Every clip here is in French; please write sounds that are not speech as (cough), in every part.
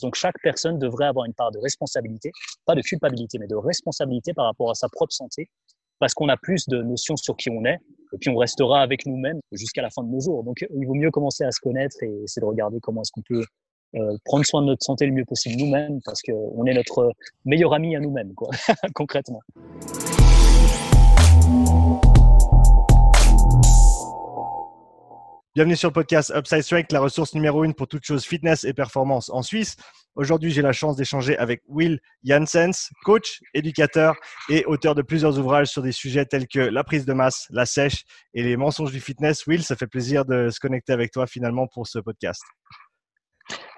Donc chaque personne devrait avoir une part de responsabilité, pas de culpabilité, mais de responsabilité par rapport à sa propre santé, parce qu'on a plus de notions sur qui on est, et puis on restera avec nous-mêmes jusqu'à la fin de nos jours. Donc il vaut mieux commencer à se connaître et essayer de regarder comment est-ce qu'on peut euh, prendre soin de notre santé le mieux possible nous-mêmes, parce qu'on est notre meilleur ami à nous-mêmes, (laughs) concrètement. Bienvenue sur le podcast Upside Strength, la ressource numéro une pour toute chose fitness et performance en Suisse. Aujourd'hui, j'ai la chance d'échanger avec Will Janssens, coach, éducateur et auteur de plusieurs ouvrages sur des sujets tels que la prise de masse, la sèche et les mensonges du fitness. Will, ça fait plaisir de se connecter avec toi finalement pour ce podcast.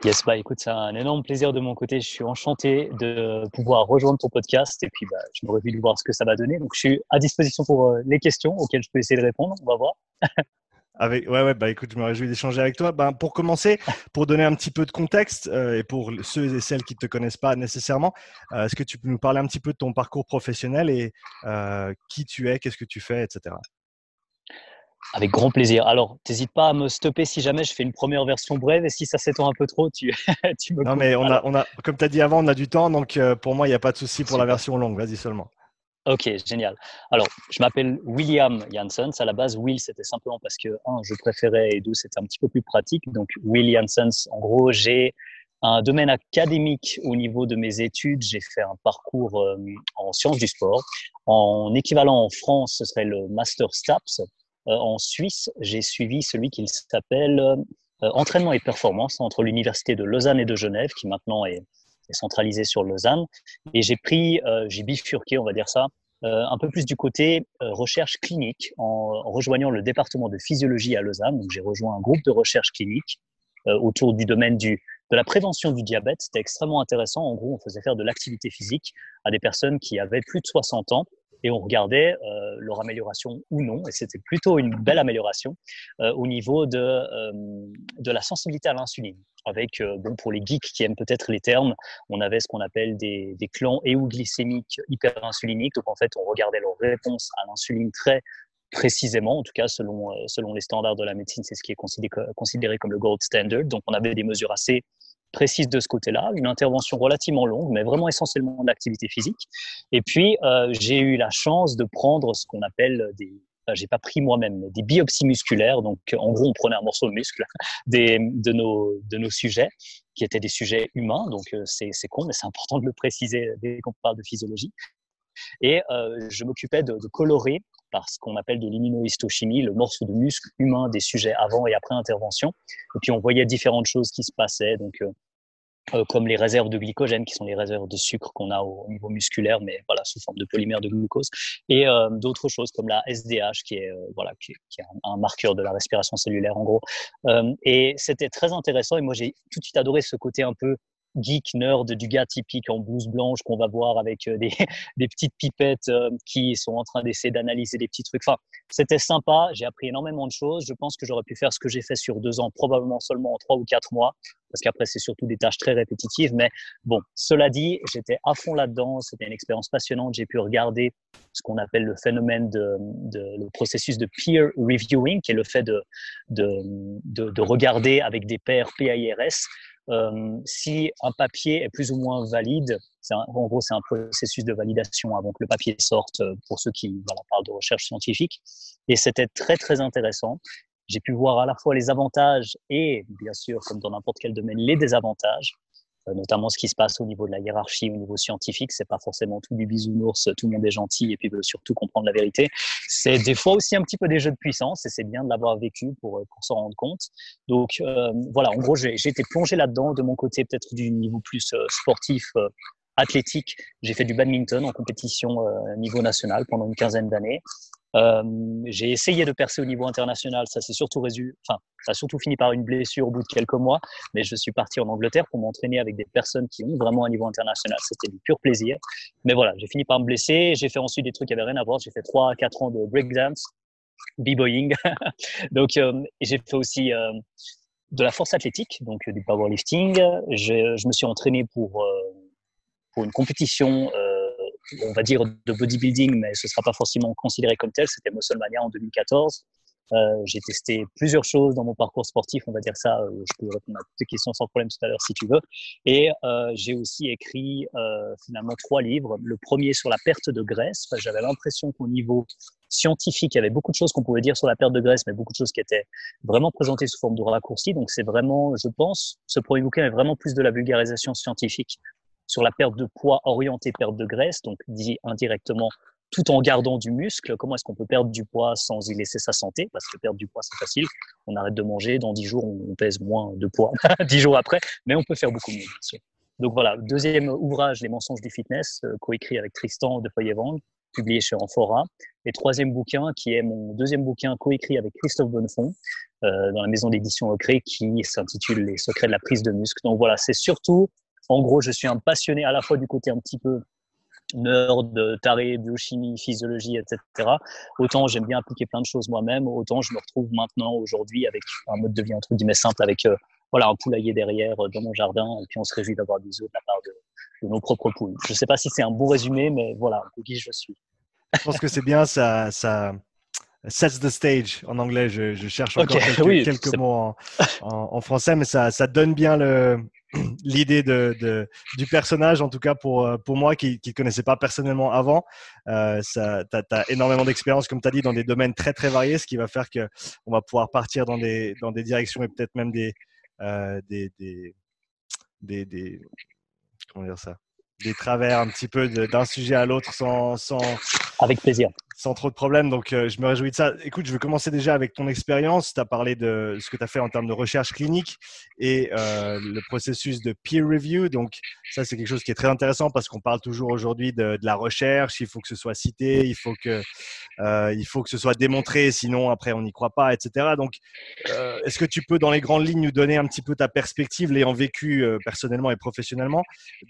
Yes, bah écoute, c'est un énorme plaisir de mon côté. Je suis enchanté de pouvoir rejoindre ton podcast et puis bah, je me réjouis de voir ce que ça va donner. Donc je suis à disposition pour euh, les questions auxquelles je peux essayer de répondre. On va voir. (laughs) Avec, ouais, ouais, bah écoute, je me réjouis d'échanger avec toi. Ben, pour commencer, pour donner un petit peu de contexte euh, et pour ceux et celles qui ne te connaissent pas nécessairement, euh, est-ce que tu peux nous parler un petit peu de ton parcours professionnel et euh, qui tu es, qu'est-ce que tu fais, etc. Avec grand plaisir. Alors, n'hésite pas à me stopper si jamais je fais une première version brève et si ça s'étend un peu trop, tu, (laughs) tu me. Non, mais on a, on a, comme tu as dit avant, on a du temps, donc pour moi, il n'y a pas de souci pour la version longue. Vas-y seulement. Ok, génial. Alors, je m'appelle William Janssens. À la base, Will, c'était simplement parce que, un, je préférais et deux, c'était un petit peu plus pratique. Donc, Will Janssens, en gros, j'ai un domaine académique au niveau de mes études. J'ai fait un parcours euh, en sciences du sport. En équivalent en France, ce serait le Master STAPS. Euh, en Suisse, j'ai suivi celui qui s'appelle euh, Entraînement et performance entre l'Université de Lausanne et de Genève, qui maintenant est centralisé sur Lausanne. Et j'ai pris, euh, j'ai bifurqué, on va dire ça, euh, un peu plus du côté euh, recherche clinique en, rejoignant le département de physiologie à Lausanne. Donc j'ai rejoint un groupe de recherche clinique autour du domaine du, de la prévention du diabète. C'était extrêmement intéressant. En gros, on faisait faire de l'activité physique à des personnes qui avaient plus de 60 ans et on regardait euh, leur amélioration ou non, et c'était plutôt une belle amélioration euh, au niveau de, euh, de la sensibilité à l'insuline. Avec, bon, pour les geeks qui aiment peut-être les termes, on avait ce qu'on appelle des, clans euglycémiques hyperinsuliniques. Donc en fait, on regardait leur réponse à l'insuline très précisément, en tout cas selon, selon les standards de la médecine, c'est ce qui est considéré comme le gold standard. Donc on avait des mesures assez précise de ce côté-là, une intervention relativement longue, mais vraiment essentiellement d'activité physique. Et puis, euh, j'ai eu la chance de prendre ce qu'on appelle des, j'ai pas pris moi-même, des biopsies musculaires. Donc, en gros, on prenait un morceau de muscle (laughs) des, de, nos, de nos sujets, qui étaient des sujets humains. Donc, euh, c'est, c'est con, mais c'est important de le préciser dès qu'on parle de physiologie. Et euh, je m'occupais de, de, colorer par ce qu'on appelle de l'immunohistochimie, le morceau de muscle humain des sujets avant et après intervention. Et puis on voyait différentes choses qui se passaient, donc euh, euh, comme les réserves de glycogène, qui sont les réserves de sucre qu'on a au, niveau musculaire, mais voilà sous forme de polymère de glucose, et euh, d'autres choses comme la SDH, qui est voilà qui, qui est un, marqueur de la respiration cellulaire en gros. et c'était très intéressant. Et moi j'ai tout de suite adoré ce côté un peu geek nerd du gars typique en blouse blanche qu'on va voir avec euh, des, (laughs) des petites pipettes euh, qui sont en train d'essayer d'analyser des petits trucs. Enfin, c'était sympa. J'ai appris énormément de choses. Je pense que j'aurais pu faire ce que j'ai fait sur deux ans, probablement seulement en trois ou quatre mois, parce qu'après c'est surtout des tâches très répétitives. Mais bon, cela dit, j'étais à fond là-dedans. C'était une expérience passionnante. J'ai pu regarder ce qu'on appelle le phénomène de, le processus de peer reviewing, qui est le fait de, de, de, de regarder avec des pairs PIRS euh, si un papier est plus ou moins valide, en gros, c'est un processus de validation avant que le papier sorte euh, pour ceux qui parlent de recherche scientifique. Et c'était très, très intéressant. J'ai pu voir à la fois les avantages et, bien sûr, comme dans n'importe quel domaine, les désavantages. Euh, notamment ce qui se passe au niveau de la hiérarchie, au niveau scientifique. C'est pas forcément tout du bisounours, tout le monde est gentil et puis veut surtout comprendre la vérité. C'est des fois aussi un petit peu des jeux de puissance et c'est bien de l'avoir vécu pour, euh, pour s'en rendre compte. Donc euh, voilà, en gros, j'ai été plongé là-dedans de mon côté, peut-être du niveau plus sportif. athlétique, j'ai fait du badminton en compétition niveau national pendant une quinzaine d'années. Euh, j'ai essayé de percer au niveau international, ça s'est surtout résu, enfin, ça a surtout fini par une blessure au bout de quelques mois, mais je suis parti en Angleterre pour m'entraîner avec des personnes qui ont vraiment un niveau international. C'était du pur plaisir. Mais voilà, j'ai fini par me blesser. J'ai fait ensuite des trucs qui avaient rien à voir. J'ai fait trois, quatre ans de breakdance, b-boying. (laughs) donc, euh, j'ai fait aussi euh, de la force athlétique, donc du powerlifting. Je, me suis entraîné pour une compétition on va dire, de bodybuilding, mais ce ne sera pas forcément considéré comme tel. C'était Musclemania en 2014. Euh, j'ai testé plusieurs choses dans mon parcours sportif, on va dire ça. Euh, je peux répondre à toutes tes questions sans problème tout à l'heure si tu veux. Et euh, j'ai aussi écrit finalement trois livres. Le premier sur la perte de graisse. J'avais l'impression qu'au niveau scientifique, il y avait beaucoup de choses qu'on pouvait dire sur la perte de graisse, mais beaucoup de choses qui étaient vraiment présentées sous forme de raccourcis. Donc c'est vraiment, je pense, ce premier bouquin est vraiment plus de la vulgarisation scientifique sur la perte de poids orientée perte de graisse, donc dit indirectement tout en gardant du muscle. Comment est-ce qu'on peut perdre du poids sans y laisser sa santé? Parce que perdre du poids, c'est facile. On arrête de manger, dans 10 jours, on pèse moins de poids, (laughs) 10 jours après, mais on peut faire beaucoup mieux, Donc voilà, deuxième ouvrage, Les mensonges du fitness, euh, coécrit avec Tristan de Feuillevang, publié chez Amphora. Et troisième bouquin, qui est mon deuxième bouquin coécrit avec Christophe Bonnefond, euh, dans la maison d'édition Ocré, qui s'intitule Les secrets de la prise de muscle. Donc voilà, c'est surtout, en gros, je suis un passionné à la fois du côté un petit peu nerd, taré, biochimie, physiologie, etc. Autant j'aime bien appliquer plein de choses moi-même, autant je me retrouve maintenant, aujourd'hui, avec un mode de vie entre guillemets simple, avec euh, voilà un poulailler derrière euh, dans mon jardin, et puis on se réjouit d'avoir des œufs de la part de, nos propres poules. Je ne sais pas si c'est un bon résumé, mais voilà, qui je suis. Je pense que c'est bien, ça, ça sets the stage en anglais. Je, cherche encore (laughs) quelques, mots en, français, mais ça, ça donne bien le, (clears throat) l'idée de, du personnage, en tout cas pour, euh, pour moi qui ne connaissais pas personnellement avant. Euh, tu as, énormément d'expérience, comme tu as dit, dans des domaines très très variés, ce qui va faire qu'on va pouvoir partir dans des, dans des directions et peut-être même des, euh, des, des, des, comment dire ça? Des travers un petit peu d'un sujet à l'autre sans, sans, Avec plaisir sans trop de problèmes. Donc, euh, je me réjouis de ça. Écoute, je vais commencer déjà avec ton expérience. Tu as parlé de ce que tu as fait en termes de recherche clinique et euh, le processus de peer review. Donc, ça, c'est quelque chose qui est très intéressant parce qu'on parle toujours aujourd'hui de, la recherche. Il faut que ce soit cité, il faut que, euh, il faut que ce soit démontré, sinon après, on n'y croit pas, etc. Donc, est-ce que tu peux, dans les grandes lignes, nous donner un petit peu ta perspective, l'ayant vécu personnellement et professionnellement,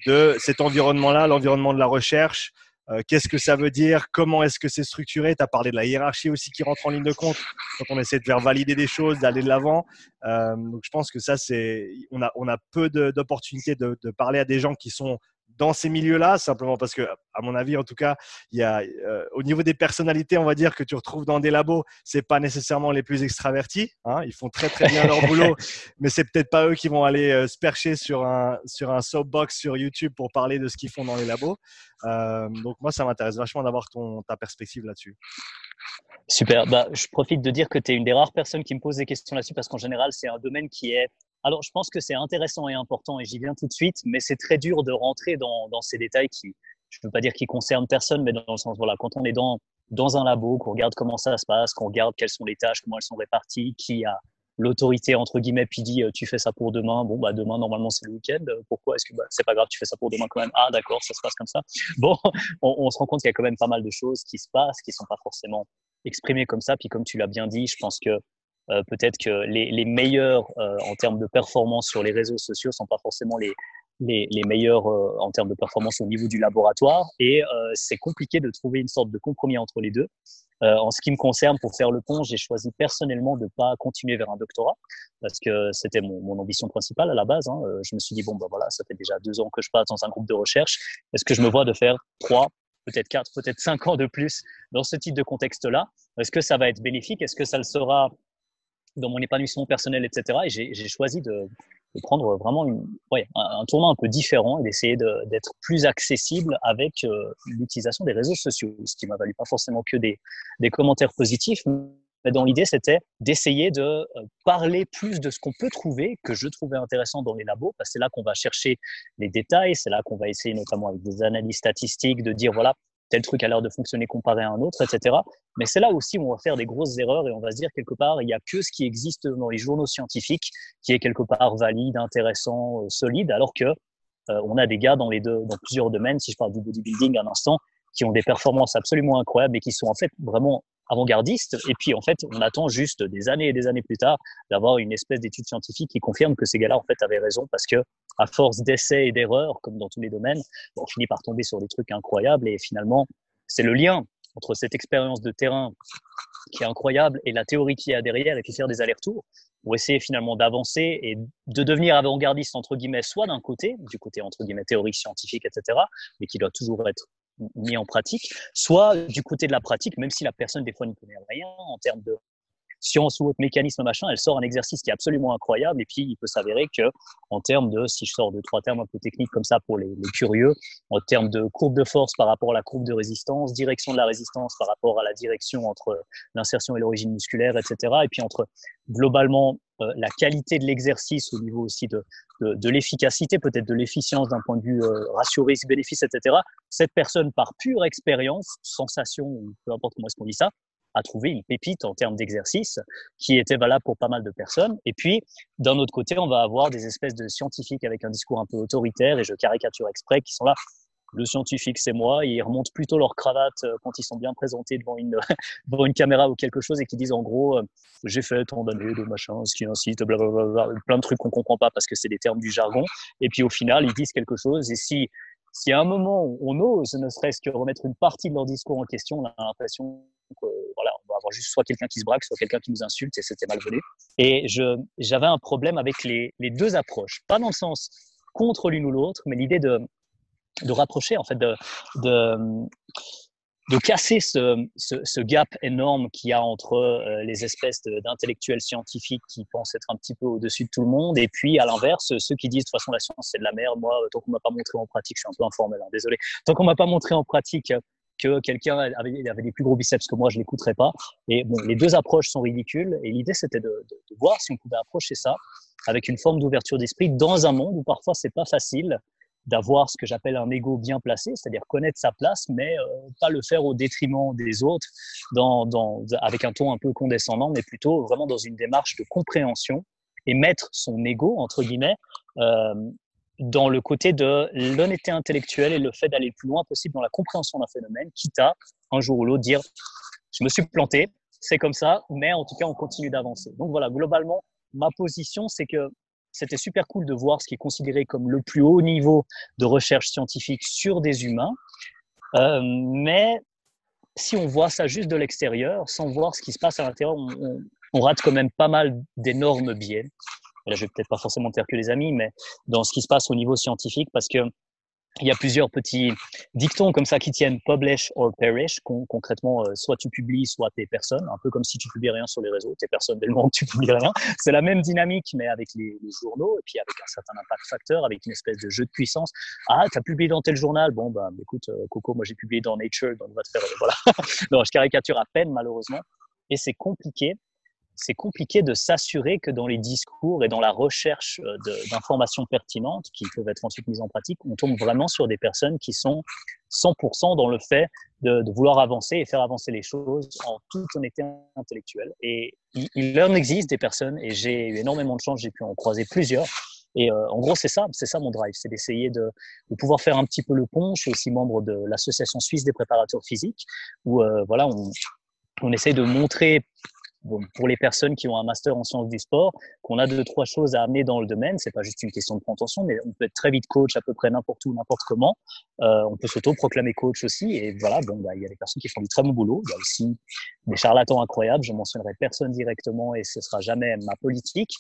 de cet environnement-là, l'environnement de la recherche euh, qu'est-ce que ça veut dire? Comment est-ce que c'est structuré? Tu as parlé de la hiérarchie aussi qui rentre en ligne de compte quand on essaie de faire valider des choses, d'aller de l'avant. Euh, donc je pense que ça, c'est on a, on a peu d'opportunités de, de, parler à des gens qui sont dans ces milieux-là, simplement parce que, à mon avis, en tout cas, il y a, euh, au niveau des personnalités, on va dire que tu retrouves dans des labos, c'est pas nécessairement les plus extravertis. Hein, ils font très très bien leur boulot, (laughs) mais c'est peut-être pas eux qui vont aller euh, se percher sur un sur un soapbox sur YouTube pour parler de ce qu'ils font dans les labos. Euh, donc moi, ça m'intéresse vachement d'avoir ton ta perspective là-dessus. Super. Bah, je profite de dire que tu es une des rares personnes qui me pose des questions là-dessus parce qu'en général, c'est un domaine qui est alors, je pense que c'est intéressant et important et j'y viens tout de suite, mais c'est très dur de rentrer dans, dans ces détails qui, je ne veux pas dire qui concernent personne, mais dans le sens, voilà, quand on est dans, dans un labo, qu'on regarde comment ça se passe, qu'on regarde quelles sont les tâches, comment elles sont réparties, qui a l'autorité entre guillemets puis dit euh, tu fais ça pour demain bon bah demain normalement c'est le week-end pourquoi est-ce que bah, c'est pas grave tu fais ça pour demain quand même? Ah d'accord ça se passe comme ça. (laughs) Bon on, on se rend compte qu'il y a quand même pas mal de choses qui se passent qui sont pas forcément exprimées comme ça puis comme tu l'as bien dit je pense que euh, peut-être que les, meilleurs euh, en termes de performance sur les réseaux sociaux sont pas forcément les, les, meilleurs euh, en termes de performance au niveau du laboratoire. Et c'est compliqué de trouver une sorte de compromis entre les deux. en ce qui me concerne, pour faire le pont, j'ai choisi personnellement de pas continuer vers un doctorat parce que c'était mon, mon, ambition principale à la base. Hein. Je me suis dit bon ben voilà, ça fait déjà deux ans que je passe dans un groupe de recherche. Est-ce que je me vois de faire trois, peut-être quatre, peut-être cinq ans de plus dans ce type de contexte-là? Est-ce que ça va être bénéfique? Est-ce que ça le sera dans mon épanouissement personnel, etc. Et j'ai choisi de, prendre vraiment un, un, tournant un peu différent et d'essayer d'être plus accessible avec euh, l'utilisation des réseaux sociaux, ce qui m'a valu pas forcément que des, des commentaires positifs, mais dans l'idée, c'était d'essayer de euh, parler plus de ce qu'on peut trouver, que je trouvais intéressant dans les labos, parce que c'est là qu'on va chercher les détails, c'est là qu'on va essayer notamment avec des analyses statistiques de dire, voilà, tel truc a l'air de fonctionner comparé à un autre, etc. Mais c'est là aussi où on va faire des grosses erreurs et on va se dire quelque part, il n'y a que ce qui existe dans les journaux scientifiques qui est quelque part valide, intéressant, euh, solide, alors que euh, on a des gars dans les deux, dans plusieurs domaines. Si je parle du bodybuilding un instant, qui ont des performances absolument incroyables et qui sont en fait vraiment avant-gardistes. Et puis en fait, on attend juste des années et des années plus tard d'avoir une espèce d'étude scientifique qui confirme que ces gars-là en fait avaient raison parce que à force d'essais et d'erreurs, comme dans tous les domaines, on finit par tomber sur des trucs incroyables et finalement, c'est le lien entre cette expérience de terrain qui est incroyable et la théorie qui y a derrière et puis faire des allers-retours pour essayer finalement d'avancer et de devenir avant-gardiste entre guillemets, soit d'un côté, du côté entre guillemets théorique, scientifique, etc., mais qui doit toujours être mis en pratique, soit du côté de la pratique, même si la personne des fois n'y connaît rien en termes de science ou autre mécanisme machin, elle sort un exercice qui est absolument incroyable. Et puis il peut s'avérer que en termes de, si je sors de trois termes un peu techniques comme ça pour les, curieux, en termes de courbe de force par rapport à la courbe de résistance, direction de la résistance par rapport à la direction entre l'insertion et l'origine musculaire, etc. Et puis entre globalement euh, la qualité de l'exercice au niveau aussi de, de, de l'efficacité, peut-être de l'efficience d'un point de vue euh, ratio risque-bénéfice, etc. Cette personne, par pure expérience, sensation, peu importe comment est-ce qu'on dit ça, a trouvé une pépite en termes d'exercice qui était valable pour pas mal de personnes. Et puis, d'un autre côté, on va avoir des espèces de scientifiques avec un discours un peu autoritaire, et je caricature exprès, qui sont là le scientifique, c'est moi. ils remontent plutôt leur cravate euh, quand ils sont bien présentés devant une, (laughs) devant une caméra ou quelque chose et qui disent en gros, euh, j'ai fait tant d'années de machin, ce qui incite, blablabla, plein de trucs qu'on comprend pas parce que c'est des termes du jargon. Et puis au final, ils disent quelque chose. Et si, si à un moment on ose, ne serait-ce que remettre une partie de leur discours en question, on a l'impression que juste soit quelqu'un qui se braque, soit quelqu'un qui nous insulte et c'était malvenu. Et je, j'avais un problème avec les, les deux approches, pas dans le sens contre l'une ou l'autre, mais l'idée de de rapprocher, en fait, de, de, de casser ce, ce, ce, gap énorme qu'il y a entre euh, les espèces d'intellectuels scientifiques qui pensent être un petit peu au-dessus de tout le monde, et puis à l'inverse, ceux qui disent de toute façon la science c'est de la merde. Moi, tant qu'on m'a pas montré en pratique, je suis un peu informel, hein, désolé. Tant qu'on m'a pas montré en pratique que quelqu'un avait, des plus gros biceps que moi, je l'écouterais pas. Et les deux approches sont ridicules. Et l'idée, c'était de, voir si on pouvait approcher ça avec une forme d'ouverture d'esprit dans un monde où parfois c'est pas facile d'avoir ce que j'appelle un ego bien placé, c'est-à-dire connaître sa place, mais euh, pas le faire au détriment des autres, avec un ton un peu condescendant, mais plutôt vraiment dans une démarche de compréhension et mettre son ego, entre guillemets, euh, dans le côté de l'honnêteté intellectuelle et le fait d'aller le plus loin possible dans la compréhension d'un phénomène, quitte à un jour ou l'autre dire je me suis planté, c'est comme ça, mais en tout cas on continue d'avancer. Donc voilà, globalement, ma position, c'est que c'était super cool de voir ce qui est considéré comme le plus haut niveau de recherche scientifique sur des humains. Euh, mais si on voit ça juste de l'extérieur, sans voir ce qui se passe à l'intérieur, on, on, rate quand même pas mal d'énormes biais. Là, je vais peut-être pas forcément faire que les amis, mais dans ce qui se passe au niveau scientifique, parce que il y a plusieurs petits dictons comme ça qui tiennent publish or perish. Con concrètement, euh, soit tu publies, soit t'es personne. Un peu comme si tu publies rien sur les réseaux, t'es personne dès que tu publies rien. C'est la même dynamique, mais avec les, journaux et puis avec un certain impact facteur, avec une espèce de jeu de puissance. Ah, t'as publié dans tel journal. Bon, bah, écoute, euh, Coco, moi j'ai publié dans Nature, donc on va te faire, euh, voilà. (laughs) je caricature à peine, malheureusement. Et c'est compliqué c'est compliqué de s'assurer que dans les discours et dans la recherche euh, d'informations pertinentes qui peuvent être ensuite mises en pratique, on tombe vraiment sur des personnes qui sont 100% dans le fait de, vouloir avancer et faire avancer les choses en toute honnêteté intellectuelle. Et il, en existe des personnes, et j'ai eu énormément de chance, j'ai pu en croiser plusieurs. Et euh, en gros, c'est ça, c'est ça mon drive, c'est d'essayer de, de, pouvoir faire un petit peu le pont. Je suis aussi membre de l'association suisse des préparateurs physiques, où euh, voilà, on, on essaye de montrer bon, pour les personnes qui ont un master en sciences du sport, qu'on a deux trois choses à amener dans le domaine. C'est pas juste une question de prétention, mais on peut être très vite coach à peu près n'importe où, n'importe comment. Euh, on peut s'auto-proclamer coach aussi. Et voilà, bon, bah, il y a des personnes qui font du très bon boulot. Il y a aussi des charlatans incroyables. Je mentionnerai personne directement et ce sera jamais ma politique.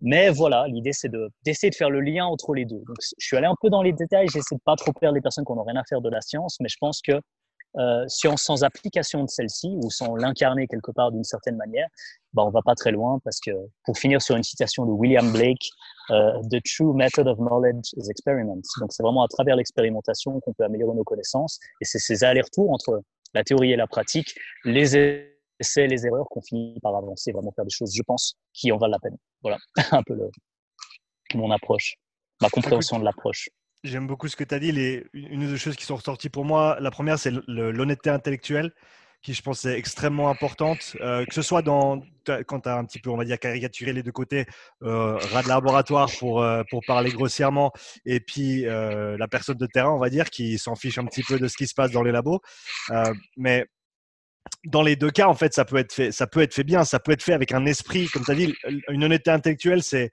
Mais voilà, l'idée c'est d'essayer de, de faire le lien entre les deux. Donc, je suis allé un peu dans les détails. J'essaie de pas trop perdre les personnes qui n'ont rien à faire de la science, mais je pense que euh, science sans application de celle-ci ou sans l'incarner quelque part d'une certaine manière, bah, on va pas très loin parce que pour finir sur une citation de William Blake, euh, The true method of knowledge is experiment. Donc c'est vraiment à travers l'expérimentation qu'on peut améliorer nos connaissances et c'est ces allers-retours entre la théorie et la pratique, les essais, les erreurs qu'on finit par avancer, vraiment faire des choses, je pense, qui en valent la peine. Voilà (laughs) un peu le, mon approche, ma compréhension de l'approche. J'aime beaucoup ce que tu as dit. Une ou deux choses qui sont ressorties pour moi. La première, c'est l'honnêteté intellectuelle, qui je pense est extrêmement importante. Euh, que ce soit quand tu as un petit peu, on va dire, caricaturé les deux côtés, euh, rat de laboratoire pour, euh, pour parler grossièrement, et puis euh, la personne de terrain, on va dire, qui s'en fiche un petit peu de ce qui se passe dans les labos. Mais dans les deux cas, en fait, ça peut être fait, ça peut être fait bien, ça peut être fait avec un esprit, comme tu as dit, une honnêteté intellectuelle, c'est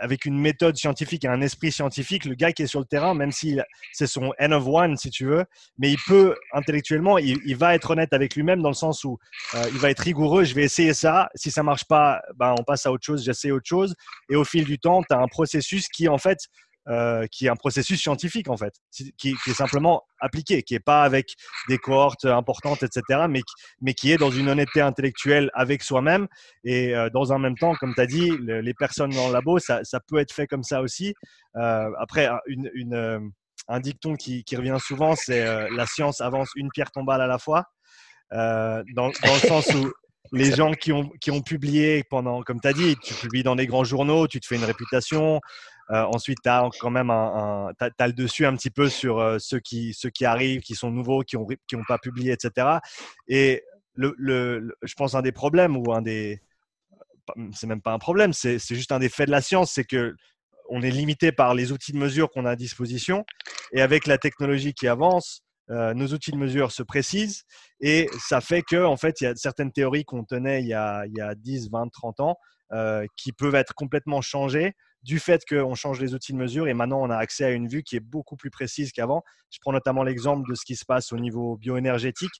avec une méthode scientifique et un esprit scientifique, le gars qui est sur le terrain, même si c'est son N of one, si tu veux, mais il peut intellectuellement, il, il va être honnête avec lui-même dans le sens où euh, il va être rigoureux. Je vais essayer ça. Si ça marche pas, ben on passe à autre chose. J'essaie autre chose. Et au fil du temps, tu as un processus qui, en fait, euh, qui est un processus scientifique en fait, qui, est simplement appliqué, qui n'est pas avec des cohortes importantes, etc., mais, mais qui est dans une honnêteté intellectuelle avec soi-même. Et euh, dans un même temps, comme tu as dit, les personnes dans le labo, ça, ça, peut être fait comme ça aussi. Euh, après, une, une, un dicton qui, qui revient souvent, c'est la science avance une pierre tombale à la fois. Dans, dans, le sens où (laughs) les gens qui ont, qui ont publié pendant, comme tu as dit, tu publies dans des grands journaux, tu te fais une réputation. Euh, ensuite, tu as quand même un, as, le dessus un petit peu sur euh, ceux, qui, ceux qui arrivent, qui sont nouveaux, qui n'ont qui ont pas publié, etc. Et le, le, je pense un des problèmes ou un des. C'est même pas un problème, c'est juste un des faits de la science, c'est que on est limité par les outils de mesure qu'on a à disposition. Et avec la technologie qui avance, euh, nos outils de mesure se précisent et ça fait que en fait il y a certaines théories qu'on tenait il y, a, il y a 10, 20, 30 ans qui peuvent être complètement changées du fait qu'on change les outils de mesure et maintenant on a accès à une vue qui est beaucoup plus précise qu'avant. Je prends notamment l'exemple de ce qui se passe au niveau bioénergétique.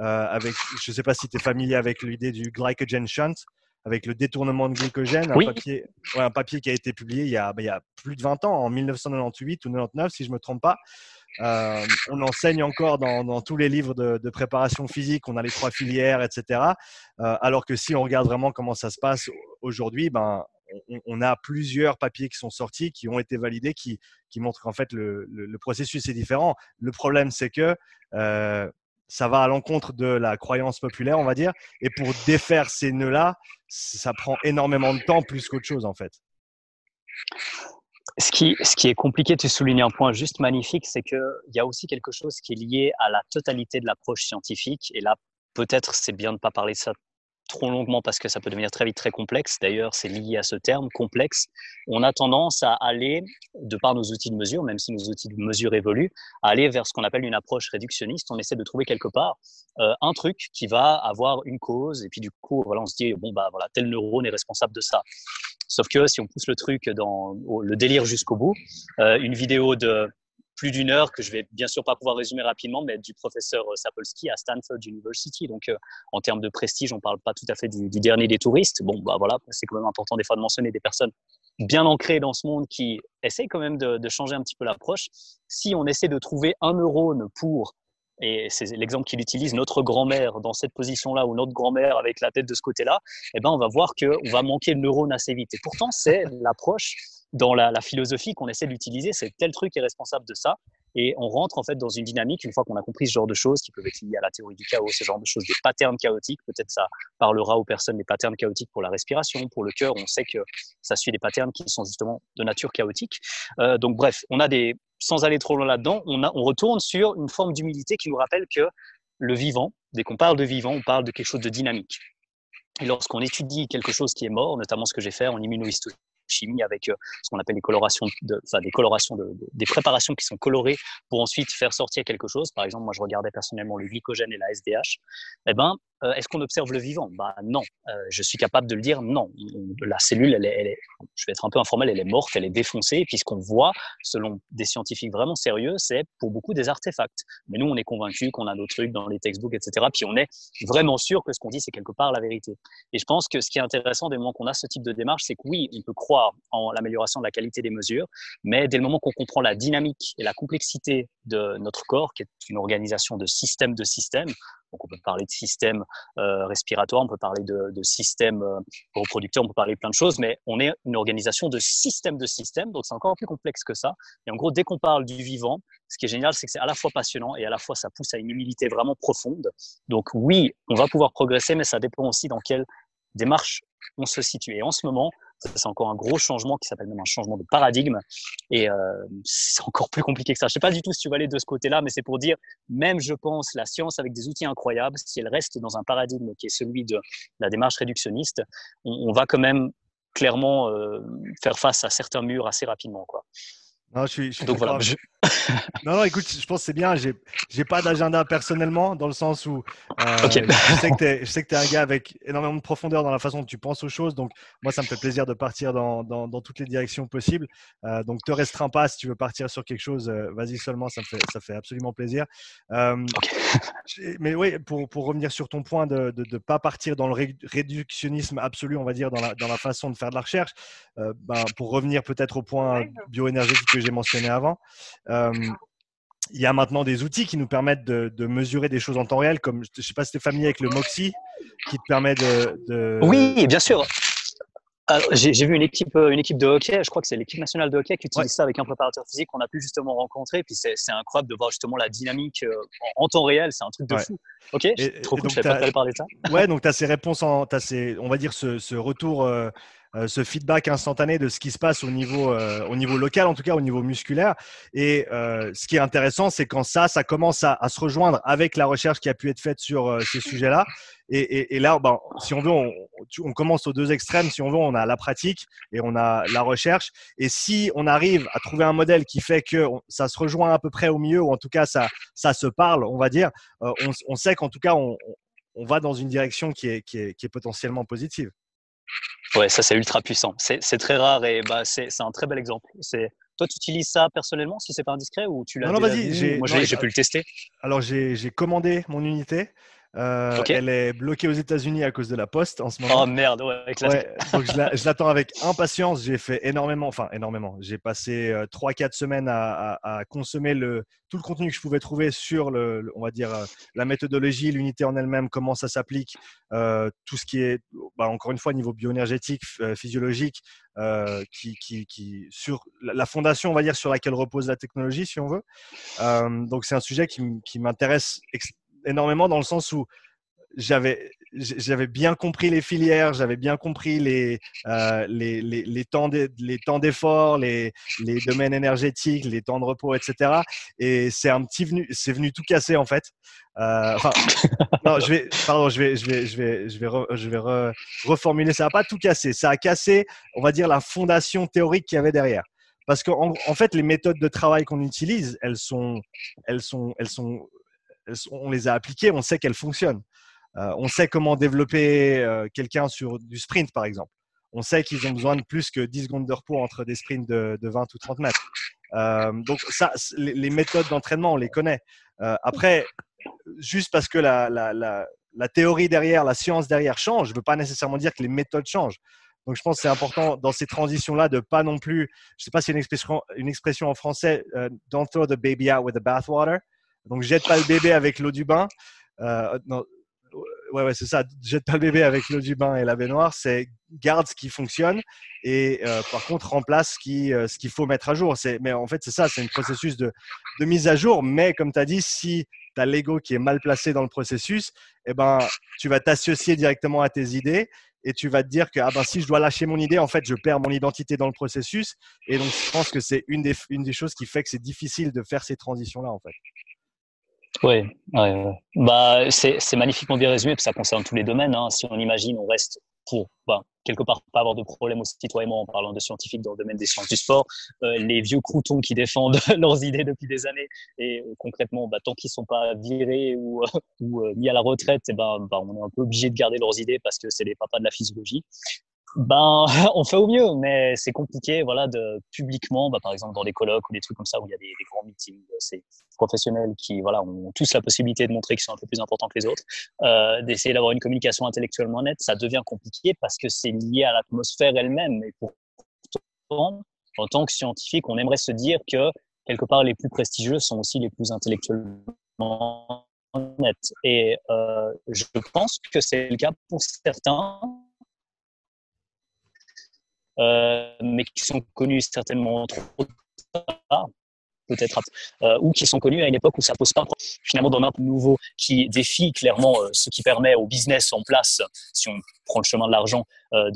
Euh, avec, je ne sais pas si tu es familier avec l'idée du glycogen shunt, avec le détournement de glycogène, un, papier, un papier qui a été publié il y, a, bah, il y a plus de 20 ans, en 1998 ou 99 si je ne me trompe pas, euh, on enseigne encore dans, tous les livres de, préparation physique, on a les trois filières, etc. Euh, alors que si on regarde vraiment comment ça se passe aujourd'hui, ben, on, a plusieurs papiers qui sont sortis, qui ont été validés, qui, montrent qu'en fait le, processus est différent. Le problème, c'est que euh, ça va à l'encontre de la croyance populaire, on va dire. Et pour défaire ces nœuds-là, ça prend énormément de temps plus qu'autre chose, en fait. Ce qui, ce qui est compliqué, tu soulignes un point juste magnifique, c'est qu'il y a aussi quelque chose qui est lié à la totalité de l'approche scientifique. Et là, peut-être c'est bien de ne pas parler de ça trop longuement parce que ça peut devenir très vite très complexe. D'ailleurs, c'est lié à ce terme complexe. On a tendance à aller, de par nos outils de mesure, même si nos outils de mesure évoluent, à aller vers ce qu'on appelle une approche réductionniste. On essaie de trouver quelque part euh, un truc qui va avoir une cause et puis du coup, on se dit bon bah voilà, tel neurone est responsable de ça. Sauf que si on pousse le truc dans le délire jusqu'au bout, euh, une vidéo de plus d'une heure que je vais bien sûr pas pouvoir résumer rapidement, mais du professeur euh, Sapolsky à Stanford University. Donc, euh, en termes de prestige, on parle pas tout à fait du, dernier des touristes. Bon, bah voilà, c'est quand même important des fois de mentionner des personnes bien ancrées dans ce monde qui essayent quand même de, de changer un petit peu l'approche. Si on essaie de trouver un neurone pour et c'est l'exemple qu'il utilise, notre grand-mère dans cette position-là ou notre grand-mère avec la tête de ce côté-là, eh ben, on va voir qu'on va manquer de neurones assez vite. Et pourtant, c'est l'approche dans la, la philosophie qu'on essaie d'utiliser, c'est tel truc est responsable de ça. Et on rentre en fait dans une dynamique, une fois qu'on a compris ce genre de choses qui peuvent être liées à la théorie du chaos, ce genre de choses, des patterns chaotiques. Peut-être ça parlera aux personnes des patterns chaotiques pour la respiration, pour le cœur. On sait que ça suit des patterns qui sont justement de nature chaotique. Euh, donc bref, on a des, sans aller trop loin là-dedans, on, on retourne sur une forme d'humilité qui nous rappelle que le vivant, dès qu'on parle de vivant, on parle de quelque chose de dynamique. Et lorsqu'on étudie quelque chose qui est mort, notamment ce que j'ai fait en immunohistochimie, chimie avec euh, ce qu'on appelle les colorations, de, enfin des colorations, de, des préparations qui sont colorées pour ensuite faire sortir quelque chose. Par exemple, moi je regardais personnellement le glycogène et la SDH. Eh ben, euh, est-ce qu'on observe le vivant? Bah non. Euh, je suis capable de le dire. Non. La cellule, elle est, elle est, je vais être un peu informel, elle est morte, elle est défoncée. Et puis ce qu'on voit, selon des scientifiques vraiment sérieux, c'est pour beaucoup des artefacts. Mais nous, on est convaincus qu'on a nos trucs dans les textbooks, etc. Puis on est vraiment sûr que ce qu'on dit, c'est quelque part la vérité. Et je pense que ce qui est intéressant dès le moment qu'on a ce type de démarche, c'est que oui, on peut croire en l'amélioration de la qualité des mesures, mais dès le moment qu'on comprend la dynamique et la complexité de notre corps, qui est une organisation de système de système, donc on peut parler de système euh, respiratoire, on peut parler de, système euh, reproducteur, on peut parler de plein de choses, mais on est une organisation de système de système, donc c'est encore plus complexe que ça. Et en gros, dès qu'on parle du vivant, ce qui est génial, c'est que c'est à la fois passionnant et à la fois ça pousse à une humilité vraiment profonde. Donc oui, on va pouvoir progresser, mais ça dépend aussi dans quelle démarche on se situe. Et en ce moment, c'est encore un gros changement qui s'appelle même un changement de paradigme. Et euh, c'est encore plus compliqué que ça. Je ne sais pas du tout si tu vas aller de ce côté-là, mais c'est pour dire, même je pense, la science avec des outils incroyables, si elle reste dans un paradigme qui est celui de la démarche réductionniste, on, va quand même clairement euh, faire face à certains murs assez rapidement. Quoi. Non, je suis, Donc voilà. (laughs) non, non, écoute, je pense que c'est bien. J'ai, j'ai pas d'agenda personnellement, dans le sens où euh, je sais que tu es un gars avec énormément de profondeur dans la façon dont tu penses aux choses. Donc, moi, ça me fait plaisir de partir dans, dans, dans toutes les directions possibles. Euh, donc, te restreins pas si tu veux partir sur quelque chose. Euh, vas-y seulement, ça me fait, ça fait absolument plaisir. Euh, (laughs) mais oui, pour, pour, revenir sur ton point de ne pas partir dans le réductionnisme absolu, on va dire, dans la, dans la façon de faire de la recherche, ben, pour revenir peut-être au point bioénergétique que j'ai mentionné avant. Euh, il y a maintenant des outils qui nous permettent de, mesurer des choses en temps réel, comme je ne sais pas si tu es familier avec le MOXIE, qui te permet de. Oui, bien sûr. J'ai vu une équipe, euh, une équipe de hockey, je crois que c'est l'équipe nationale de hockey qui utilise ça avec un préparateur physique qu'on a pu justement rencontrer. Puis c'est incroyable de voir justement la dynamique euh, en, temps réel, c'est un truc de fou. Ok, trop cool, je savais pas parler de ça. Ouais, donc tu as ces réponses, en, as ces, on va dire ce, ce retour euh, ce feedback instantané de ce qui se passe au niveau, euh, au niveau local, en tout cas au niveau musculaire. Et euh, ce qui est intéressant, c'est quand ça, ça commence à, se rejoindre avec la recherche qui a pu être faite sur ces sujets-là. Et, là, ben, si on veut, on, commence aux deux extrêmes. Si on veut, on a la pratique et on a la recherche. Et si on arrive à trouver un modèle qui fait que ça se rejoint à peu près au milieu, ou en tout cas ça, ça se parle, on va dire, on, on, sait qu'en tout cas on, on, va dans une direction qui est, qui est, qui est potentiellement positive. Ouais, ça c'est ultra puissant. C'est très rare et bah, c'est un très bel exemple. Toi, tu utilises ça personnellement, si c'est pas indiscret, ou tu l'as Non, non vas-y. Moi, j'ai pu le tester. Alors, j'ai commandé mon unité. Euh, elle est bloquée aux États-Unis à cause de la poste en ce moment. Oh merde, ouais, ouais donc je l'attends avec impatience. J'ai fait énormément, enfin énormément. J'ai passé 3-4 euh, semaines à, à, consommer le, tout le contenu que je pouvais trouver sur le, on va dire euh, la méthodologie, l'unité en elle-même, comment ça s'applique, tout ce qui est, bah, encore une fois, niveau bioénergétique, physiologique, qui, qui, qui, sur la fondation, on va dire, sur laquelle repose la technologie, si on veut. donc c'est un sujet qui, qui m'intéresse énormément dans le sens où j'avais j'avais bien compris les filières, j'avais bien compris les, euh, les, les, les, temps les temps d'effort, les, les domaines énergétiques, les temps de repos, etc. Et c'est un petit venu, c'est venu tout casser en fait. Euh, enfin, (laughs) non, je vais, pardon, je vais, je vais, je vais, je vais, je vais reformuler. Ça n'a pas tout cassé. Ça a cassé, on va dire, la fondation théorique qu'il y avait derrière. Parce qu'en en fait, les méthodes de travail qu'on utilise, elles sont, elles sont, elles sont on les a appliquées, on sait qu'elles fonctionnent. Euh, on sait comment développer euh, quelqu'un sur du sprint, par exemple. On sait qu'ils ont besoin de plus que 10 secondes de repos entre des sprints de, 20 ou 30 mètres. Euh, donc, ça, les, méthodes d'entraînement, on les connaît. après, juste parce que la, théorie derrière, la science derrière change, je ne veux pas nécessairement dire que les méthodes changent. Donc, je pense que c'est important dans ces transitions-là de pas non plus, je ne sais pas a une expression, une expression en français, don't throw the baby out with the bathwater. Donc, jette pas le bébé avec l'eau du bain. Euh, non, ouais, ouais, c'est ça. Jette pas le bébé avec l'eau du bain et la baignoire. C'est garde ce qui fonctionne et euh, par contre remplace ce qui euh, ce qu'il faut mettre à jour. C'est, mais en fait, c'est ça. C'est un processus de, de mise à jour. Mais comme tu as dit, si tu as l'ego qui est mal placé dans le processus, eh ben, tu vas t'associer directement à tes idées et tu vas te dire que ah ben, si je dois lâcher mon idée, en fait, je perds mon identité dans le processus. Et donc, je pense que c'est une des, une des choses qui fait que c'est difficile de faire ces transitions-là, en fait. Oui, ouais, Bah, c'est magnifiquement bien résumé, que ça concerne tous les domaines. Hein. Si on imagine, on reste pour bah, quelque part pas avoir de problème aussi, moi, en parlant de scientifiques dans le domaine des sciences du sport, euh, les vieux croutons qui défendent (laughs) leurs idées depuis des années, et euh, concrètement, bah, tant qu'ils sont pas virés ou, (laughs) ou euh, mis à la retraite, et eh ben, bah, on est un peu obligé de garder leurs idées parce que c'est les papas de la physiologie ben, (laughs) on fait au mieux, mais c'est compliqué, voilà, de publiquement, bah, par exemple dans des colloques ou des trucs comme ça où il y a des, grands meetings, c'est professionnels qui, voilà, ont tous la possibilité de montrer qu'ils sont un peu plus importants que les autres, euh, d'essayer d'avoir une communication intellectuellement nette, ça devient compliqué parce que c'est lié à l'atmosphère elle-même. Et pourtant, en tant que scientifique, on aimerait se dire que quelque part les plus prestigieux sont aussi les plus intellectuellement nets. Et euh, je pense que c'est le cas pour certains euh, mais qui sont connus certainement trop tard peut-être, euh, ou qui sont connus à une époque où ça pose pas finalement dans un nouveau qui défie clairement euh, ce qui permet au business en place, si on prend le chemin de l'argent, euh,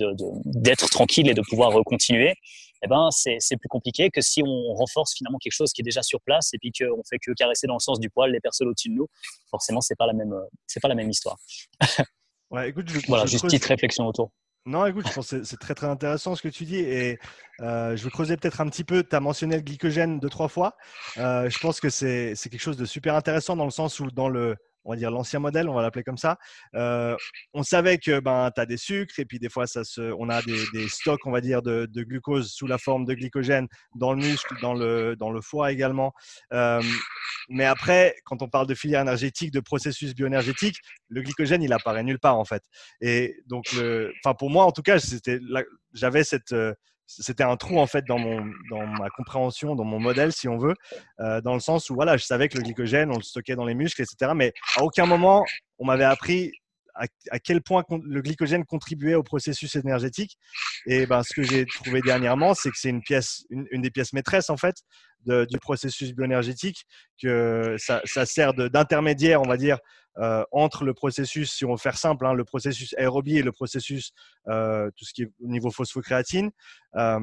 d'être tranquille et de pouvoir continuer. Eh ben, c'est plus compliqué que si on renforce finalement quelque chose qui est déjà sur place et puis qu'on fait que caresser dans le sens du poil les personnes au-dessus de nous. Forcément, c'est pas la même, c'est pas la même histoire. (laughs) Ouais, écoute, voilà, juste petite réflexion autour. Non, écoute, je pense que c'est très très intéressant ce que tu dis et euh, je veux creuser peut-être un petit peu. Tu as mentionné le glycogène deux, trois fois. Euh, je pense que c'est quelque chose de super intéressant dans le sens où dans le, on va dire l'ancien modèle, on va l'appeler comme ça. Euh, on savait que ben, tu as des sucres et puis des fois, ça se, on a des, stocks, on va dire, de, glucose sous la forme de glycogène dans le muscle, dans le, dans le foie également. Euh, mais après, quand on parle de filière énergétique, de processus bioénergétique, le glycogène, il apparaît nulle part en fait. Et donc, enfin pour moi, en tout cas, j'avais cette euh, c'était un trou en fait dans, mon, dans ma compréhension, dans mon modèle, si on veut, euh, dans le sens où voilà, je savais que le glycogène, on le stockait dans les muscles, etc. Mais à aucun moment, on m'avait appris à, quel point le glycogène contribuait au processus énergétique. Et ben, ce que j'ai trouvé dernièrement, c'est que c'est une pièce, une, des pièces maîtresses en fait du processus bioénergétique, que ça, ça sert d'intermédiaire, on va dire, euh, entre le processus, si on veut faire simple, hein, le processus aérobie et le processus, euh, tout ce qui est au niveau phosphocréatine. Euh,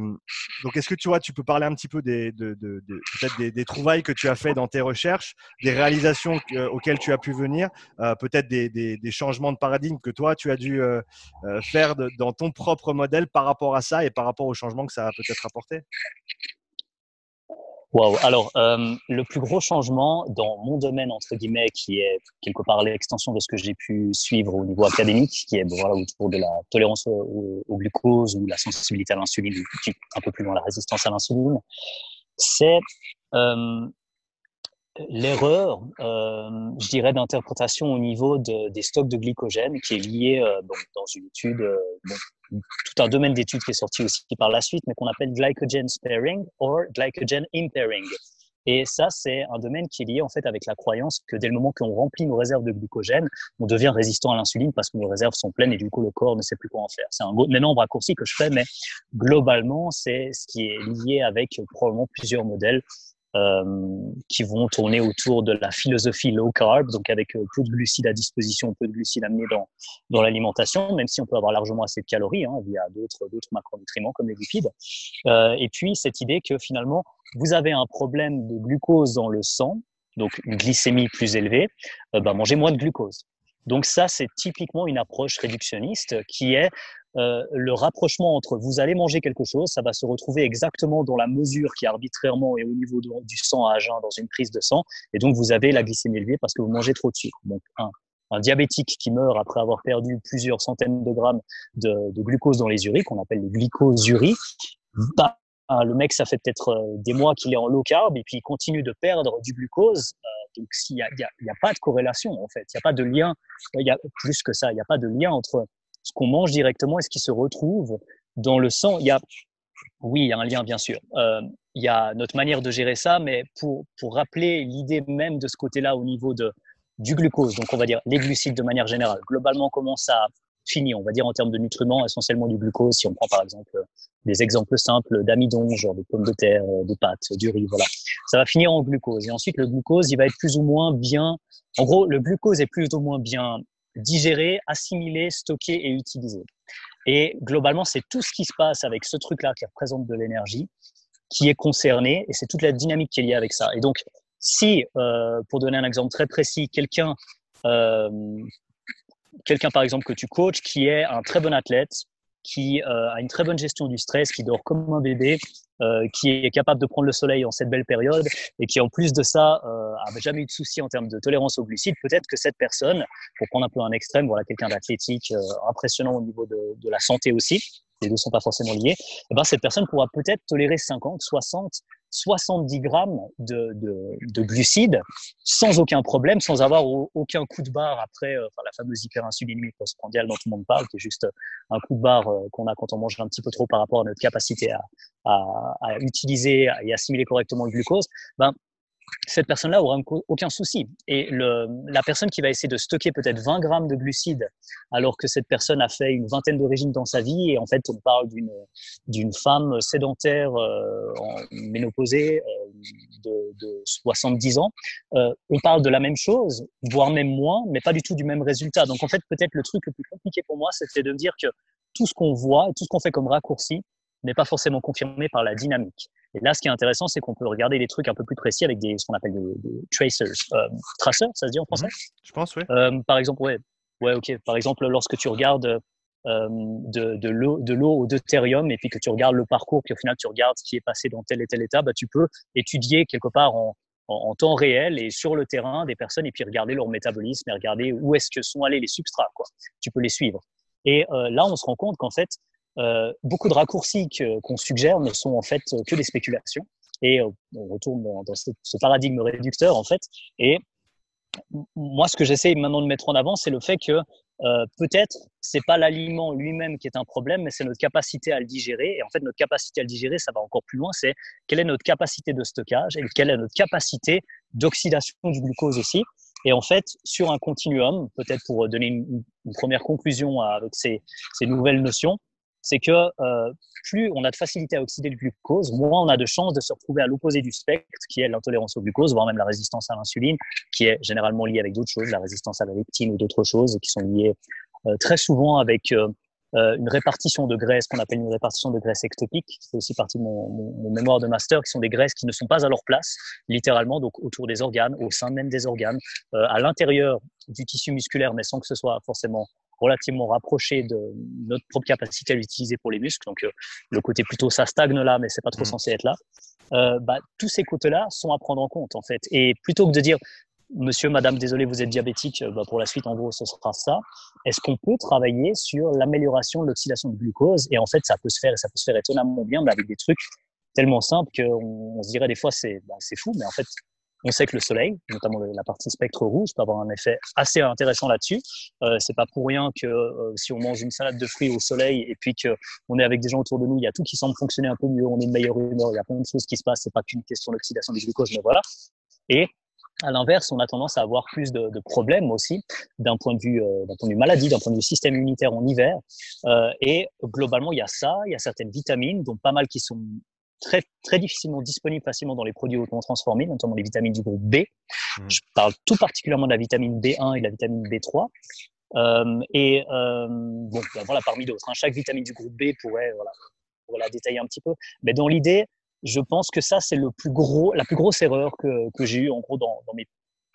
donc, est-ce que tu vois, tu peux parler un petit peu des, de, des, des, trouvailles que tu as fait dans tes recherches, des réalisations auxquelles tu as pu venir, peut-être des, des, changements de paradigme que toi, tu as dû faire dans ton propre modèle par rapport à ça et par rapport aux changements que ça a peut-être apporté? Wow. Alors, euh, le plus gros changement dans mon domaine, entre guillemets, qui est quelque part l'extension de ce que j'ai pu suivre au niveau académique, qui est voilà, autour de la tolérance au, glucose ou la sensibilité à l'insuline, un peu plus loin la résistance à l'insuline, c'est euh, l'erreur, euh, je dirais, d'interprétation au niveau de, des stocks de glycogène qui est lié euh, dans une étude, euh, tout un domaine d'études qui est sorti aussi par la suite, mais qu'on appelle glycogen sparing or glycogen impairing. Et ça, c'est un domaine qui est lié en fait avec la croyance que dès le moment qu'on remplit nos réserves de glycogène, on devient résistant à l'insuline parce que nos réserves sont pleines et du coup le corps ne sait plus quoi en faire. C'est un énorme raccourci que je fais, mais globalement, c'est ce qui est lié avec probablement plusieurs modèles qui vont tourner autour de la philosophie low carb, donc avec euh, peu de glucides à disposition, peu de glucides amenés dans, dans l'alimentation, même si on peut avoir largement assez de calories hein, via d'autres, macronutriments comme les lipides. Euh, et puis cette idée que finalement, vous avez un problème de glucose dans le sang, donc une glycémie plus élevée, euh, ben, mangez moins de glucose. Donc ça, c'est typiquement une approche réductionniste qui est euh, le rapprochement entre vous allez manger quelque chose, ça va se retrouver exactement dans la mesure qui arbitrairement est au niveau du sang à jeun dans une prise de sang, et donc vous avez la glycémie élevée parce que vous mangez trop de sucre. Donc un, diabétique qui meurt après avoir perdu plusieurs centaines de grammes de, glucose dans les urines, qu'on appelle les glycosuries, bah, le mec, ça fait peut-être euh, des mois qu'il est en low carb et puis il continue de perdre du glucose. Euh, donc, s'il n'y a, a, pas de corrélation, en fait, il n'y a pas de lien, il y a plus que ça, il n'y a pas de lien entre ce qu'on mange directement et ce qui se retrouve dans le sang. Il y a, oui, il y a un lien, bien sûr. Euh, il y a notre manière de gérer ça, mais pour, pour rappeler l'idée même de ce côté-là au niveau de, du glucose, donc on va dire les glucides de manière générale, globalement, comment ça finit, on va dire en termes de nutriments, essentiellement du glucose, si on prend par exemple des exemples simples d'amidon, genre de pommes de terre, de pâtes, du riz, voilà. Ça va finir en glucose. Et ensuite, le glucose, il va être plus ou moins bien, en gros, le glucose est plus ou moins bien digérer, assimiler, stocker et utiliser. Et globalement, c'est tout ce qui se passe avec ce truc-là qui représente de l'énergie qui est concerné et c'est toute la dynamique qui est liée avec ça. Et donc, si, euh, pour donner un exemple très précis, quelqu'un, euh, quelqu'un par exemple que tu coaches qui est un très bon athlète, qui euh, a une très bonne gestion du stress, qui dort comme un bébé, euh, qui est capable de prendre le soleil en cette belle période. Et qui en plus de ça euh, jamais eu de souci en termes de tolérance aux glucides, peut-être que cette personne, pour prendre un peu un extrême, voilà quelqu'un d'athlétique, euh, impressionnant au niveau de, de la santé aussi, les deux sont pas forcément liés, et eh ben cette personne pourra peut-être tolérer 50, 60, 70 grammes de, de, de, glucides sans aucun problème, sans avoir aucun coup de barre après euh, enfin, la fameuse hyperinsulinémie postprandiale dont tout le monde parle, qui est juste un coup de barre euh, qu'on a quand on mange un petit peu trop par rapport à notre capacité à, à, à utiliser et assimiler correctement le glucose. Ben, cette personne-là aura aucun souci. Et le, la personne qui va essayer de stocker peut-être 20 grammes de glucides, alors que cette personne a fait une vingtaine de régimes dans sa vie, et en fait, on parle d'une, d'une femme sédentaire euh, en ménopausée euh, de, de, 70 ans, euh, on parle de la même chose, voire même moins, mais pas du tout du même résultat. Donc, en fait, peut-être le truc le plus compliqué pour moi, c'était de dire que tout ce qu'on voit, tout ce qu'on fait comme raccourci, n'est pas forcément confirmé par la dynamique. Et là, ce qui est intéressant, c'est qu'on peut regarder des trucs un peu plus précis avec des, ce qu'on appelle des, tracers. Euh, tracers, ça se dit en français? Je pense, oui. Euh, par exemple, ouais. Ouais, ok. Par exemple, lorsque tu regardes de, de l'eau au deutérium et puis que tu regardes le parcours, puis au final tu regardes ce qui est passé dans tel et tel état, bah, tu peux étudier quelque part en, en, temps réel et sur le terrain des personnes et puis regarder leur métabolisme et regarder où est-ce que sont allés les substrats. Quoi. Tu peux les suivre. Et euh, là, on se rend compte qu'en fait, euh, beaucoup de raccourcis qu'on suggère ne sont en fait que des spéculations. Et euh, on retourne dans, ce, paradigme réducteur en fait. Et moi, ce que j'essaie maintenant de mettre en avant, c'est le fait que euh, peut-être c'est pas l'aliment lui-même qui est un problème, mais c'est notre capacité à le digérer. Et en fait, notre capacité à le digérer, ça va encore plus loin. C'est quelle est notre capacité de stockage et quelle est notre capacité d'oxydation du glucose aussi. Et en fait, sur un continuum, peut-être pour donner une, première conclusion avec ces nouvelles notions, c'est que euh, plus on a de facilité à oxyder le glucose, moins on a de chances de se retrouver à l'opposé du spectre, qui est l'intolérance au glucose, voire même la résistance à l'insuline, qui est généralement liée avec d'autres choses, la résistance à la leptine ou d'autres choses, qui sont liées euh, très souvent avec euh, une répartition de graisses qu'on appelle une répartition de graisses ectopiques. C'est aussi partie de mon, mon, mémoire de master, qui sont des graisses qui ne sont pas à leur place, littéralement, donc autour des organes, au sein même des organes, à l'intérieur du tissu musculaire, mais sans que ce soit forcément relativement rapproché de notre propre capacité à l'utiliser pour les muscles. Donc euh, le côté plutôt ça stagne là, mais c'est pas trop mmh. censé être là. Euh, bah, tous ces côtés-là sont à prendre en compte en fait. Et plutôt que de dire Monsieur, Madame, désolé, vous êtes diabétique, bah, pour la suite, en gros, ce sera ça. Est-ce qu'on peut travailler sur l'amélioration de l'oxydation de glucose? Et en fait, ça peut se faire, et ça peut se faire étonnamment bien, mais avec des trucs tellement simples qu'on se dirait des fois c'est bah, c'est fou, mais en fait, on sait que le soleil, notamment la partie spectre rouge, peut avoir un effet assez intéressant là-dessus. Euh, c'est pas pour rien que euh, si on mange une salade de fruits au soleil et puis que on est avec des gens autour de nous, il y a tout qui semble fonctionner un peu mieux, on est de meilleure humeur, il y a plein de choses qui se passent. C'est pas qu'une question d'oxydation du glucose, mais voilà. Et à l'inverse, on a tendance à avoir plus de, problèmes aussi d'un point de vue euh, d'un point de vue maladie, d'un point de vue système immunitaire en hiver. Euh, et globalement, il y a ça, il y a certaines vitamines, dont pas mal qui sont très, très difficilement disponible facilement dans les produits hautement transformés, notamment les vitamines du groupe B. Mmh. Je parle tout particulièrement de la vitamine B1 et de la vitamine B3. Euh, et euh, bon, ben voilà, parmi d'autres. Hein, chaque vitamine du groupe B pourrait, voilà, la détailler un petit peu. Mais dans l'idée, je pense que ça, c'est le plus gros, la plus grosse erreur que, que j'ai eue, en gros, dans, dans mes,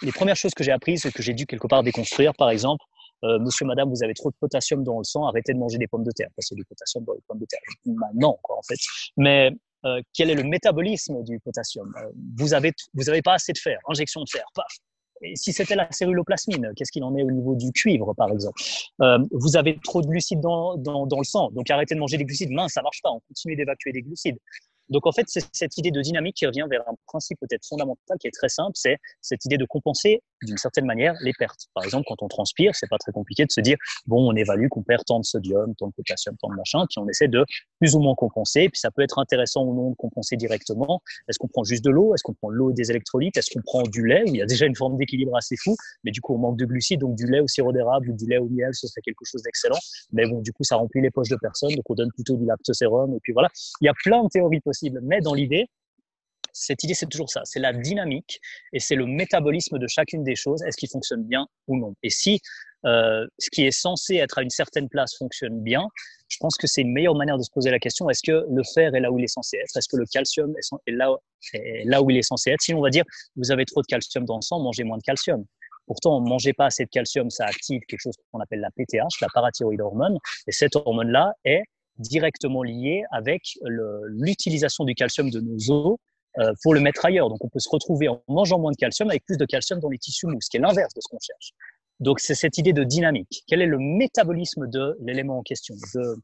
les premières choses que j'ai apprises et que j'ai dû quelque part déconstruire, par exemple. Euh, monsieur, madame, vous avez trop de potassium dans le sang, arrêtez de manger des pommes de terre. Parce a du potassium dans les pommes de terre. non, quoi, en fait. Mais euh, quel est le métabolisme du potassium. Euh, vous avez vous avez pas assez de fer, injection de fer, paf. Et si c'était la celluloplasmine, qu'est-ce qu'il en est au niveau du cuivre, par exemple? Euh, Vous avez trop de glucides dans, dans, dans, le sang, donc arrêtez de manger des glucides. Mince, ça marche pas, on continue d'évacuer des glucides. Donc en fait, c'est cette idée de dynamique qui revient vers un principe peut-être fondamental qui est très simple, c'est cette idée de compenser d'une certaine manière les pertes. Par exemple, quand on transpire, c'est pas très compliqué de se dire bon, on évalue qu'on perd tant de sodium, tant de potassium, tant de machin, puis on essaie de plus ou moins compenser. Puis ça peut être intéressant ou non de compenser directement. Est-ce qu'on prend juste de l'eau? Est-ce qu'on prend l'eau et des électrolytes? Est-ce qu'on prend du lait? Il y a déjà une forme d'équilibre assez fou, mais du coup on manque de glucides, donc du lait au sirop d'érable ou du lait au miel, ce serait quelque chose d'excellent. Mais bon, du coup ça remplit les poches de personnes, donc on donne plutôt du lactosérum et puis voilà. Il y a plein de théories possibles, mais dans l'idée cette idée, c'est toujours ça. C'est la dynamique et c'est le métabolisme de chacune des choses. Est-ce qu'il fonctionne bien ou non Et si euh, ce qui est censé être à une certaine place fonctionne bien, je pense que c'est une meilleure manière de se poser la question est-ce que le fer est là où il est censé être? Est-ce que le calcium est là, est là où il est censé être? Sinon, on va dire vous avez trop de calcium dans le sang, mangez moins de calcium. Pourtant, ne mangez pas assez de calcium, ça active quelque chose qu'on appelle la PTH, la parathyroïde hormone. Et cette hormone-là est directement liée avec l'utilisation du calcium de nos os euh, pour le mettre ailleurs. Donc, on peut se retrouver en mangeant moins de calcium avec plus de calcium dans les tissus mous, ce qui est l'inverse de ce qu'on cherche. Donc, c'est cette idée de dynamique. Quel est le métabolisme de l'élément en question, de,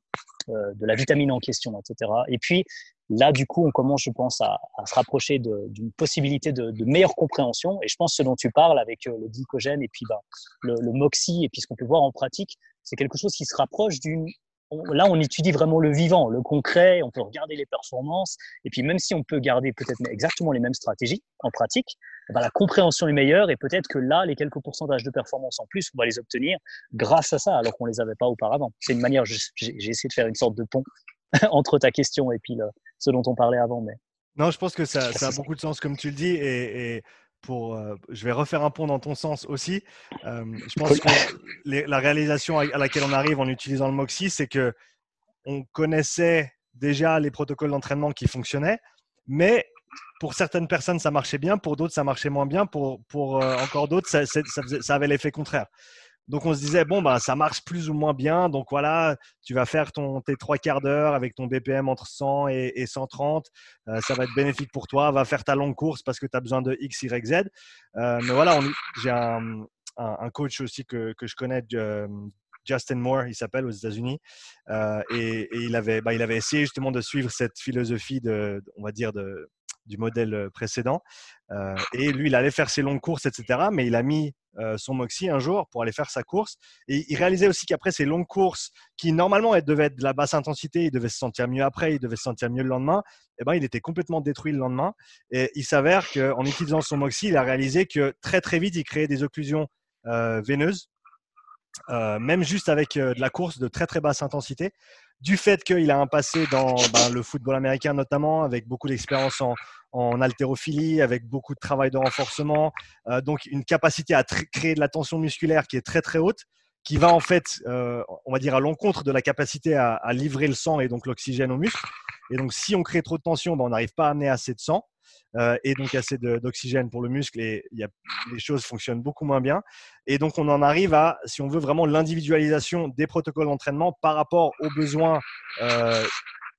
euh, la vitamine en question, etc. Et puis, là, du coup, on commence, je pense, à, se rapprocher d'une possibilité de, meilleure compréhension. Et je pense ce dont tu parles avec euh, le glycogène et puis bah, le, le MOXIE et puis ce qu'on peut voir en pratique, c'est quelque chose qui se rapproche d'une là, on étudie vraiment le vivant, le concret, on peut regarder les performances, et puis même si on peut garder peut-être exactement les mêmes stratégies en pratique, eh ben, la compréhension est meilleure, et peut-être que là, les quelques pourcentages de performance en plus, on va les obtenir grâce à ça, alors qu'on les avait pas auparavant. C'est une manière, j'ai essayé de faire une sorte de pont (laughs) entre ta question et puis le, ce dont on parlait avant, mais. Non, je pense que ça, ça a beaucoup de sens, comme tu le dis, et, et pour, euh, je vais refaire un pont dans ton sens aussi. Euh, je pense que la réalisation à laquelle on arrive en utilisant le Moxie, c'est que on connaissait déjà les protocoles d'entraînement qui fonctionnaient, mais pour certaines personnes, ça marchait bien, pour d'autres, ça marchait moins bien, pour, pour euh, encore d'autres, ça, ça, avait l'effet contraire. Donc on se disait, bon, bah, ça marche plus ou moins bien. Donc voilà, tu vas faire ton, tes trois quarts d'heure avec ton BPM entre 100 et, 130. Euh, ça va être bénéfique pour toi. Va faire ta longue course parce que tu as besoin de X, Y, Z. Euh, mais voilà, j'ai un, coach aussi que, que je connais, Justin Moore, il s'appelle aux États-Unis. Euh, et, il, avait, bah, il avait essayé justement de suivre cette philosophie de, on va dire, de, du modèle précédent. Euh, et lui, il allait faire ses longues courses, etc. Mais il a mis son Moxie un jour pour aller faire sa course. Et il réalisait aussi qu'après ces longues courses, qui normalement devaient être de la basse intensité, il devait se sentir mieux après, il devait se sentir mieux le lendemain, et eh ben, il était complètement détruit le lendemain. Et il s'avère qu'en utilisant son Moxie, il a réalisé que très très vite, il créait des occlusions veineuses même juste avec de la course de très très basse intensité, du fait qu'il a un passé dans ben, le football américain notamment, avec beaucoup d'expérience en, en haltérophilie, avec beaucoup de travail de renforcement, euh, donc une capacité à créer de la tension musculaire qui est très très haute, qui va en fait, on va dire, à l'encontre de la capacité à, livrer le sang et donc l'oxygène aux muscles. Et donc si on crée trop de tension, ben, on n'arrive pas à amener assez de sang. Euh, et donc assez d'oxygène pour le muscle et y a, les choses fonctionnent beaucoup moins bien. Et donc on en arrive à, si on veut vraiment l'individualisation des protocoles d'entraînement par rapport aux besoins. Euh,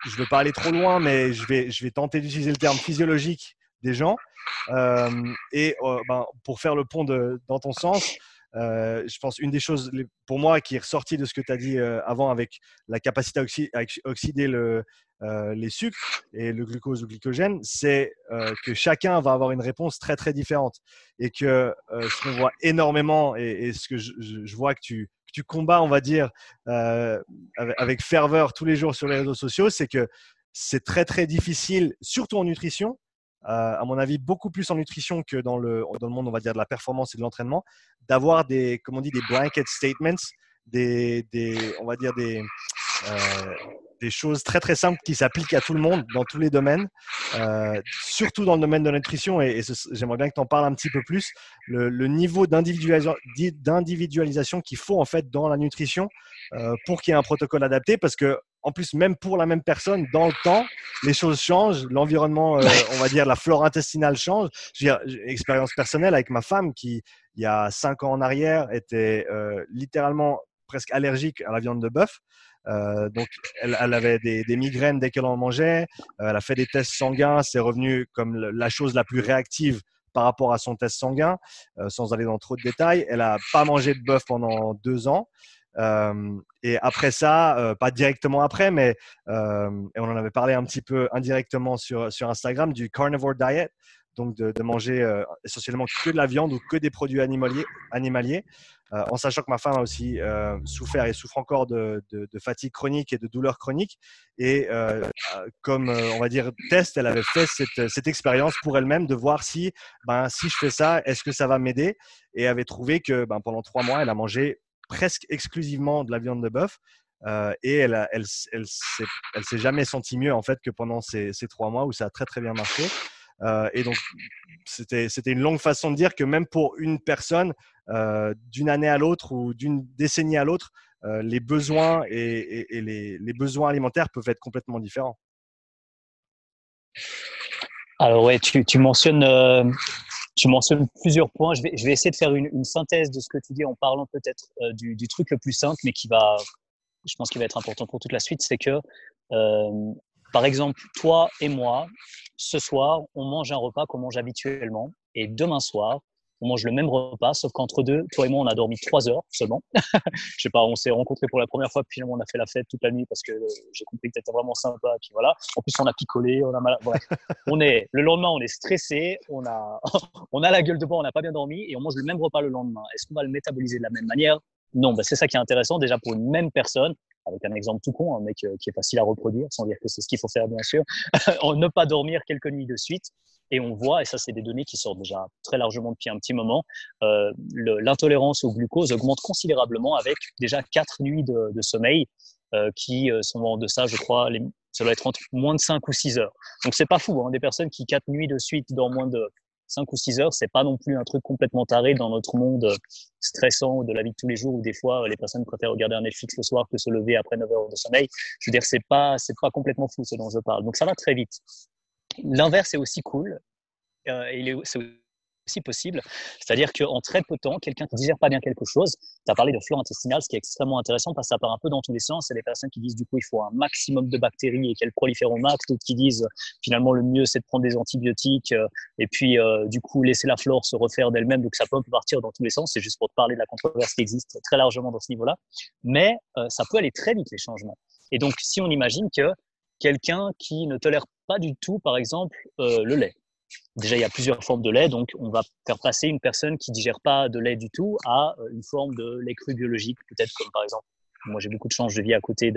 je ne veux pas aller trop loin, mais je vais, tenter d'utiliser le terme physiologique des gens. Euh, et ben, pour faire le pont dans ton sens, euh, je pense une des choses pour moi qui est ressortie de ce que tu as dit avant avec la capacité à, oxyder le, euh, les sucres et le glucose ou glycogène, c'est euh, que chacun va avoir une réponse très très différente et que euh, ce qu'on voit énormément et, ce que je, vois que tu, tu combats, on va dire, avec, ferveur tous les jours sur les réseaux sociaux, c'est que c'est très très difficile, surtout en nutrition, à mon avis, beaucoup plus en nutrition que dans le, monde, on va dire, de la performance et de l'entraînement, d'avoir des, comme on dit, des blanket statements, des, des on va dire, des, des choses très très simples qui s'appliquent à tout le monde dans tous les domaines, euh, surtout dans le domaine de la nutrition. Et, j'aimerais bien que tu en parles un petit peu plus. Le, niveau d'individualisation qu'il faut en fait dans la nutrition euh, pour qu'il y ait un protocole adapté, parce que en plus, même pour la même personne, dans le temps, les choses changent, l'environnement, euh, on va dire, la flore intestinale change. J'ai une expérience personnelle avec ma femme qui, il y a cinq ans en arrière, était littéralement presque allergique à la viande de bœuf. Euh, donc, elle, avait des, migraines dès qu'elle en mangeait. Euh, elle a fait des tests sanguins. C'est revenu comme la chose la plus réactive par rapport à son test sanguin, euh, sans aller dans trop de détails. Elle a pas mangé de bœuf pendant deux ans. et après ça, pas directement après, mais on en avait parlé un petit peu indirectement sur, Instagram du carnivore diet, donc de, manger essentiellement que de la viande ou que des produits animaliers euh, en sachant que ma femme a aussi euh, souffert et souffre encore de, fatigue chronique et de douleurs chroniques. Et comme on va dire test, elle avait fait cette, expérience pour elle-même de voir si, ben, si je fais ça, est-ce que ça va m'aider? Et avait trouvé que ben, pendant trois mois, elle a mangé presque exclusivement de la viande de bœuf. et elle, elle, elle, s'est jamais sentie mieux en fait que pendant ces, ces, trois mois où ça a très très bien marché. Euh, et donc, c'était une longue façon de dire que même pour une personne, euh, d'une année à l'autre ou d'une décennie à l'autre, euh, les besoins et, les, besoins alimentaires peuvent être complètement différents. Alors ouais, tu, mentionnes, tu mentionnes plusieurs points. Je vais, je vais essayer de faire une, synthèse de ce que tu dis en parlant peut-être du, truc le plus simple, mais qui va, je pense, qui va être important pour toute la suite, c'est que par exemple, toi et moi, ce soir, on mange un repas qu'on mange habituellement, et demain soir, on mange le même repas, sauf qu'entre deux, toi et moi, on a dormi trois heures seulement. (laughs) je sais pas, on s'est rencontrés pour la première fois, puis finalement, on a fait la fête toute la nuit parce que j'ai compris que tu étais vraiment sympa. Puis voilà. En plus, on a picolé, on a mal... (laughs) on est, le lendemain, on est stressé, on a, (laughs) on a la gueule de bois, on n'a pas bien dormi et on mange le même repas le lendemain. Est-ce qu'on va le métaboliser de la même manière? Non, bah, c'est ça qui est intéressant. Déjà, pour une même personne, avec un exemple tout con, un mec euh, qui est facile à reproduire, sans dire que c'est ce qu'il faut faire bien sûr, (laughs) ne pas dormir quelques nuits de suite. Et on voit, et ça c'est des données qui sortent déjà très largement depuis un petit moment, euh, l'intolérance au glucose augmente considérablement avec déjà quatre nuits de, sommeil euh, qui sont en deçà, je crois, les, ça doit être entre moins de 5 ou 6 heures. Donc c'est pas fou, hein, des personnes qui quatre nuits de suite dorment moins de 5 ou 6 heures, c'est pas non plus un truc complètement taré dans notre monde euh, stressant de la vie de tous les jours où des fois les personnes préfèrent regarder un Netflix le soir que se lever après 9 heures de sommeil. Je veux dire, c'est pas, c'est pas complètement fou ce dont je parle. Donc ça va très vite. L'inverse est aussi cool. Euh, possible. C'est-à-dire qu'en très peu de temps, quelqu'un qui ne digère pas bien quelque chose, tu as parlé de flore intestinale, ce qui est extrêmement intéressant parce que ça part un peu dans tous les sens. Il y a des personnes qui disent du coup il faut un maximum de bactéries et qu'elles prolifèrent au max, d'autres qui disent finalement le mieux c'est de prendre des antibiotiques euh, et puis euh, du coup laisser la flore se refaire d'elle-même. Donc ça peut partir dans tous les sens. C'est juste pour te parler de la controverse qui existe très largement dans ce niveau-là. Mais euh, ça peut aller très vite les changements. Et donc si on imagine que quelqu'un qui ne tolère pas du tout, par exemple, le lait, Déjà, il y a plusieurs formes de lait, donc on va faire passer une personne qui digère pas de lait du tout à euh, une forme de lait cru biologique, peut-être comme par exemple, moi j'ai beaucoup de chance, je vis à côté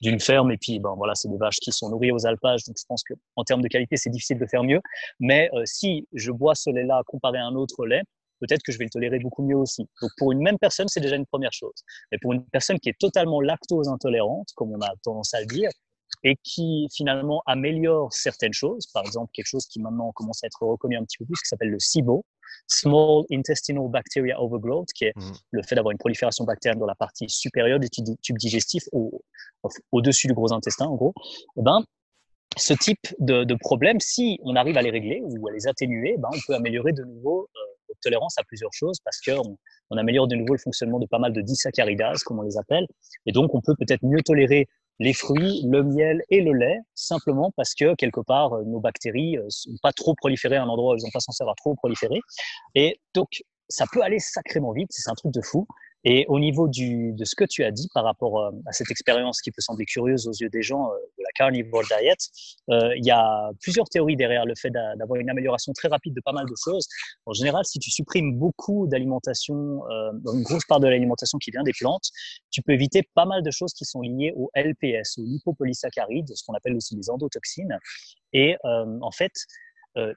d'une ferme et puis ben voilà, c'est des vaches qui sont nourries aux alpages, donc je pense que en termes de qualité c'est difficile de faire mieux. Mais euh, si je bois ce lait-là comparé à un autre lait, peut-être que je vais le tolérer beaucoup mieux aussi. Donc pour une même personne, c'est déjà une première chose. Mais pour une personne qui est totalement lactose intolérante, comme on a tendance à le dire, et qui finalement améliore certaines choses. Par exemple, quelque chose qui maintenant commence à être reconnu un petit peu plus, qui s'appelle le SIBO, Small Intestinal Bacteria Overgrowth, qui est mmh. le fait d'avoir une prolifération bactérienne dans la partie supérieure du tube digestif, au, au-dessus du gros intestin, en gros. Eh ben, ce type de, problème, si on arrive à les régler ou à les atténuer, ben, on peut améliorer de nouveau euh, notre tolérance à plusieurs choses parce qu'on on améliore de nouveau le fonctionnement de pas mal de disaccharidases, comme on les appelle. Et donc, on peut peut-être mieux tolérer les fruits, le miel et le lait, simplement parce que quelque part, euh, nos bactéries euh, sont pas trop proliférées à un endroit où elles n'ont pas censé avoir trop proliféré. Et donc, ça peut aller sacrément vite, c'est un truc de fou. Et au niveau du, de ce que tu as dit par rapport euh, à cette expérience qui peut sembler curieuse aux yeux des gens euh, de la carnivore diet, euh, il y a plusieurs théories derrière le fait d'avoir une amélioration très rapide de pas mal de choses. En général, si tu supprimes beaucoup d'alimentation, une grosse part de l'alimentation qui vient des plantes, tu peux éviter pas mal de choses qui sont liées au LPS, au lipopolysaccharides, ce qu'on appelle aussi les endotoxines. Et en fait,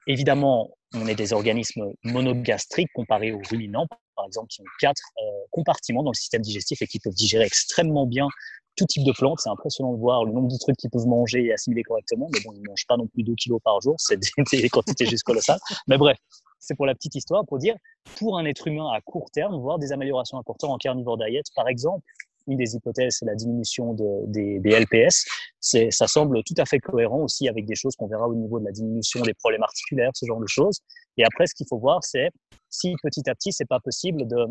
évidemment, on est des organismes monogastriques comparés aux ruminants, par exemple, qui ont quatre euh, compartiments dans le système digestif et qui peuvent digérer extrêmement bien tout type de plantes. C'est impressionnant de voir le nombre de trucs qu'ils peuvent manger et assimiler correctement. Mais bon, ils ne mangent pas non plus 2 kilos par jour. C'est des, quantités (laughs) juste colossales. Mais bref, c'est pour la petite histoire, pour dire, pour un être humain à court terme, voir des améliorations importantes en carnivore diet, par exemple, une des hypothèses, c'est la diminution de, des, des, LPS. Ça semble tout à fait cohérent aussi avec des choses qu'on verra au niveau de la diminution des problèmes articulaires, ce genre de choses. Et après, ce qu'il faut voir, c'est si petit à petit, c'est pas possible de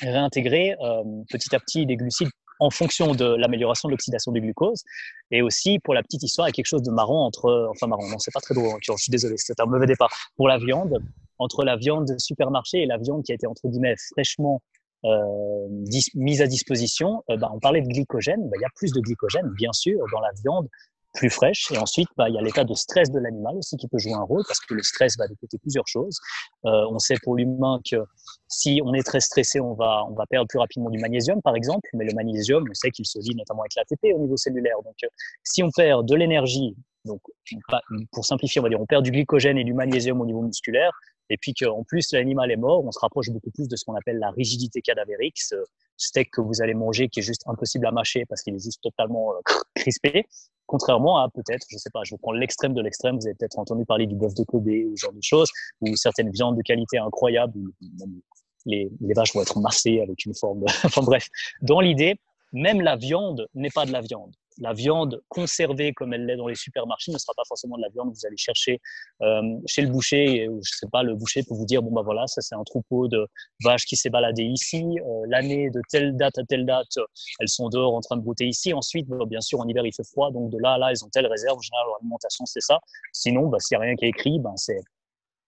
réintégrer euh, petit à petit des glucides en fonction de l'amélioration de l'oxydation du glucose. Et aussi, pour la petite histoire, il y a quelque chose de marrant entre, enfin marrant, non, c'est pas très drôle, hein, je suis désolé, c'est un mauvais départ. Pour la viande, entre la viande de supermarché et la viande qui a été, entre guillemets, fraîchement euh, mise à disposition, euh, bah, on parlait de glycogène, bah, il y a plus de glycogène, bien sûr, dans la viande plus fraîche. Et ensuite, bah, il y a l'état de stress de l'animal aussi qui peut jouer un rôle parce que le stress va détecter plusieurs choses. Euh, on sait pour l'humain que si on est très stressé, on va, perdre plus rapidement du magnésium, par exemple. Mais le magnésium, on sait qu'il se lie notamment avec l'ATP au niveau cellulaire. Donc, si on perd de l'énergie, donc pour simplifier, on va dire, on perd du glycogène et du magnésium au niveau musculaire, et puis qu'en plus l'animal est mort, on se rapproche beaucoup plus de ce qu'on appelle la rigidité cadavérique, ce steak que vous allez manger qui est juste impossible à mâcher parce qu'il est juste totalement euh, (laughs) crispé. Contrairement à peut-être, je sais pas, je vais prendre l'extrême de l'extrême, vous avez peut-être entendu parler du bœuf de Kobe ou ce genre de choses, ou certaines viandes de qualité incroyable, les, les vaches vont être massées avec une forme de... (laughs) enfin bref, dans l'idée, même la viande n'est pas de la viande la viande conservée comme elle l'est dans les supermarchés ne sera pas forcément de la viande que vous allez chercher euh, chez le boucher. ou je sais pas, le boucher peut vous dire bon bah voilà, ça c'est un troupeau de vaches qui s'est baladé ici. Euh, l'année de telle date à telle date, elles sont dehors en train de brouter ici. Ensuite, bah, bien sûr, en hiver il fait froid, donc de là à là, ils ont telle réserve. En général, leur alimentation c'est ça. Sinon, bah, s'il n'y a rien qui est écrit, ben c'est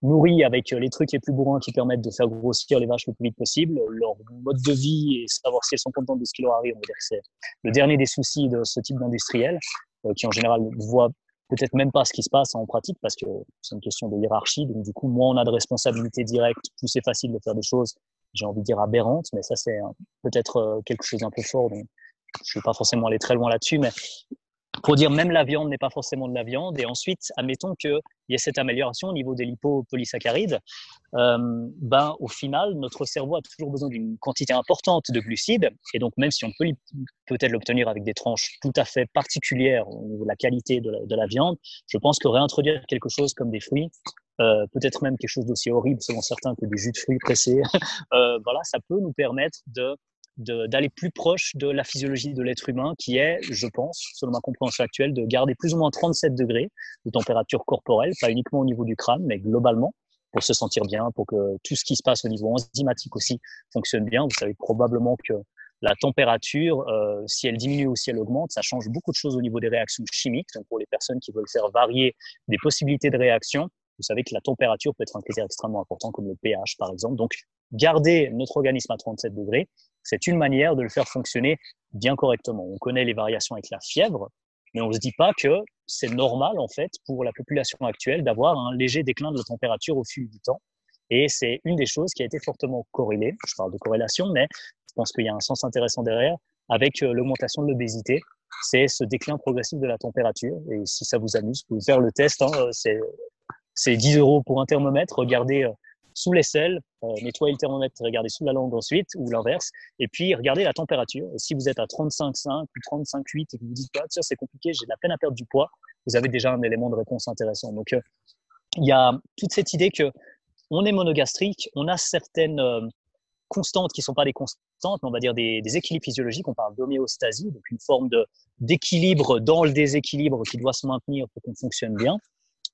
nourris avec euh, les trucs les plus bourrins qui permettent de faire grossir les vaches le plus vite possible. Leur mode de vie et savoir si elles sont contentes de ce qui leur arrive, on va dire que c'est le dernier des soucis de ce type d'industriel, euh, qui en général voit peut-être même pas ce qui se passe en pratique parce que c'est une question de hiérarchie. Donc du coup, moins on a de responsabilité directe, plus c'est facile de faire des choses, j'ai envie de dire aberrantes, mais ça c'est peut-être euh, quelque chose d'un peu fort. Donc je ne vais pas forcément aller très loin là-dessus, mais pour dire même la viande n'est pas forcément de la viande. Et ensuite, admettons qu'il y ait cette amélioration au niveau des lipopolysaccharides. Euh, ben, au final, notre cerveau a toujours besoin d'une quantité importante de glucides. Et donc, même si on peut peut-être l'obtenir avec des tranches tout à fait particulières au la qualité de la, viande, je pense que réintroduire quelque chose comme des fruits, euh, peut-être même quelque chose d'aussi horrible selon certains que des jus de fruits pressés, (laughs) euh, voilà, ça peut nous permettre de d'aller plus proche de la physiologie de l'être humain, qui est, je pense, selon ma compréhension actuelle, de garder plus ou moins 37 degrés de température corporelle, pas uniquement au niveau du crâne, mais globalement, pour se sentir bien, pour que tout ce qui se passe au niveau enzymatique aussi fonctionne bien. Vous savez probablement que la température, euh, si elle diminue ou si elle augmente, ça change beaucoup de choses au niveau des réactions chimiques. Donc pour les personnes qui veulent faire varier des possibilités de réaction, vous savez que la température peut être un critère extrêmement important, comme le pH par exemple. Donc garder notre organisme à 37 degrés, c'est une manière de le faire fonctionner bien correctement. On connaît les variations avec la fièvre, mais on ne se dit pas que c'est normal en fait pour la population actuelle d'avoir un léger déclin de la température au fil du temps. Et c'est une des choses qui a été fortement corrélée. Je parle de corrélation, mais je pense qu'il y a un sens intéressant derrière, avec euh, l'augmentation de l'obésité. C'est ce déclin progressif de la température. Et si ça vous amuse, vous pouvez faire le test. Hein, euh, c'est 10 euros pour un thermomètre. Regardez euh, sous l'aisselle, nettoyez le thermomètre, regardez sous la langue ensuite, ou l'inverse. Et puis, regardez la température. Et si vous êtes à 35,5 ou 35,8 et que vous dites, ah, tiens, c'est compliqué, j'ai de la peine à perdre du poids, vous avez déjà un élément de réponse intéressant. Donc, il y a toute cette idée que on est monogastrique, on a certaines constantes qui ne sont pas des constantes, mais on va dire des, équilibres physiologiques. On parle d'homéostasie, donc une forme d'équilibre dans le déséquilibre qui doit se maintenir pour qu'on fonctionne bien.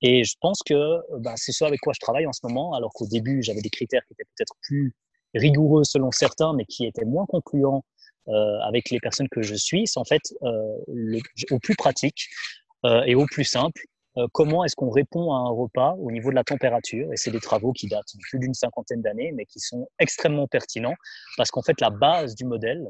Et je pense que bah, c'est ça avec quoi je travaille en ce moment, alors qu'au début, j'avais des critères qui étaient peut-être plus rigoureux selon certains, mais qui étaient moins concluants euh, avec les personnes que je suis. C'est en fait euh, au plus pratique euh, et au plus simple euh, comment est-ce qu'on répond à un repas au niveau de la température? Et c'est des travaux qui datent de plus d'une cinquantaine d'années, mais qui sont extrêmement pertinents parce qu'en fait, la base du modèle,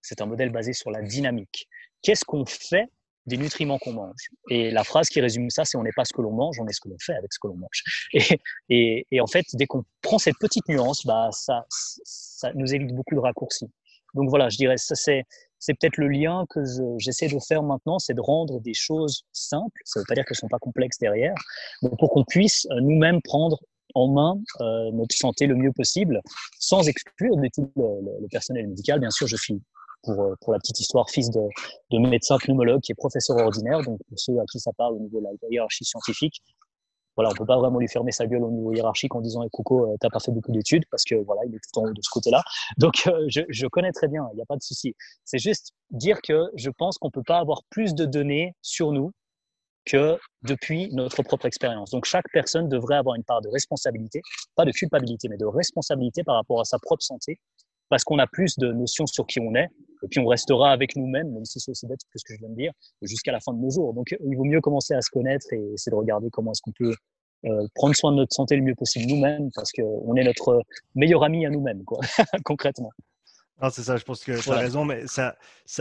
c'est un modèle basé sur la dynamique. Qu'est-ce qu'on fait des nutriments qu'on mange Et la phrase qui résume ça, c'est on n'est pas ce que l'on mange, on est ce que l'on fait avec ce que l'on mange. (laughs) Et, et, en fait, dès qu'on prend cette petite nuance, bah, ça, ça nous évite beaucoup de raccourcis. Donc voilà, je dirais, ça c'est c'est peut-être le lien que j'essaie de faire maintenant, c'est de rendre des choses simples, ça ne veut pas dire qu'elles ne sont pas complexes derrière, pour qu'on puisse euh, nous-mêmes prendre en main euh, notre santé le mieux possible, sans exclure du tout le, personnel médical. Bien sûr, je suis, pour, euh, pour la petite histoire, fils de, de médecin pneumologue qui est professeur ordinaire, donc pour ceux à qui ça parle au niveau de la hiérarchie scientifique, voilà, on peut pas vraiment lui fermer sa gueule au niveau hiérarchique en disant hey, Coco, euh, t'as pas fait beaucoup d'études parce que voilà, il est tout en haut de ce côté-là. Donc euh, je, connais très bien, il n'y a pas de souci. C'est juste dire que je pense qu'on peut pas avoir plus de données sur nous que depuis notre propre expérience. Donc chaque personne devrait avoir une part de responsabilité, pas de culpabilité, mais de responsabilité par rapport à sa propre santé, parce qu'on a plus de notions sur qui on est, et puis on restera avec nous-mêmes, même si c'est aussi bête que ce que je viens de dire, jusqu'à la fin de nos jours. Donc il vaut mieux commencer à se connaître et essayer de regarder comment est-ce qu'on peut euh, prendre soin de notre santé le mieux possible nous-mêmes, parce qu'on est notre meilleur ami à nous-mêmes, quoi, (laughs) concrètement. c'est ça, je pense que tu as raison, mais il ça,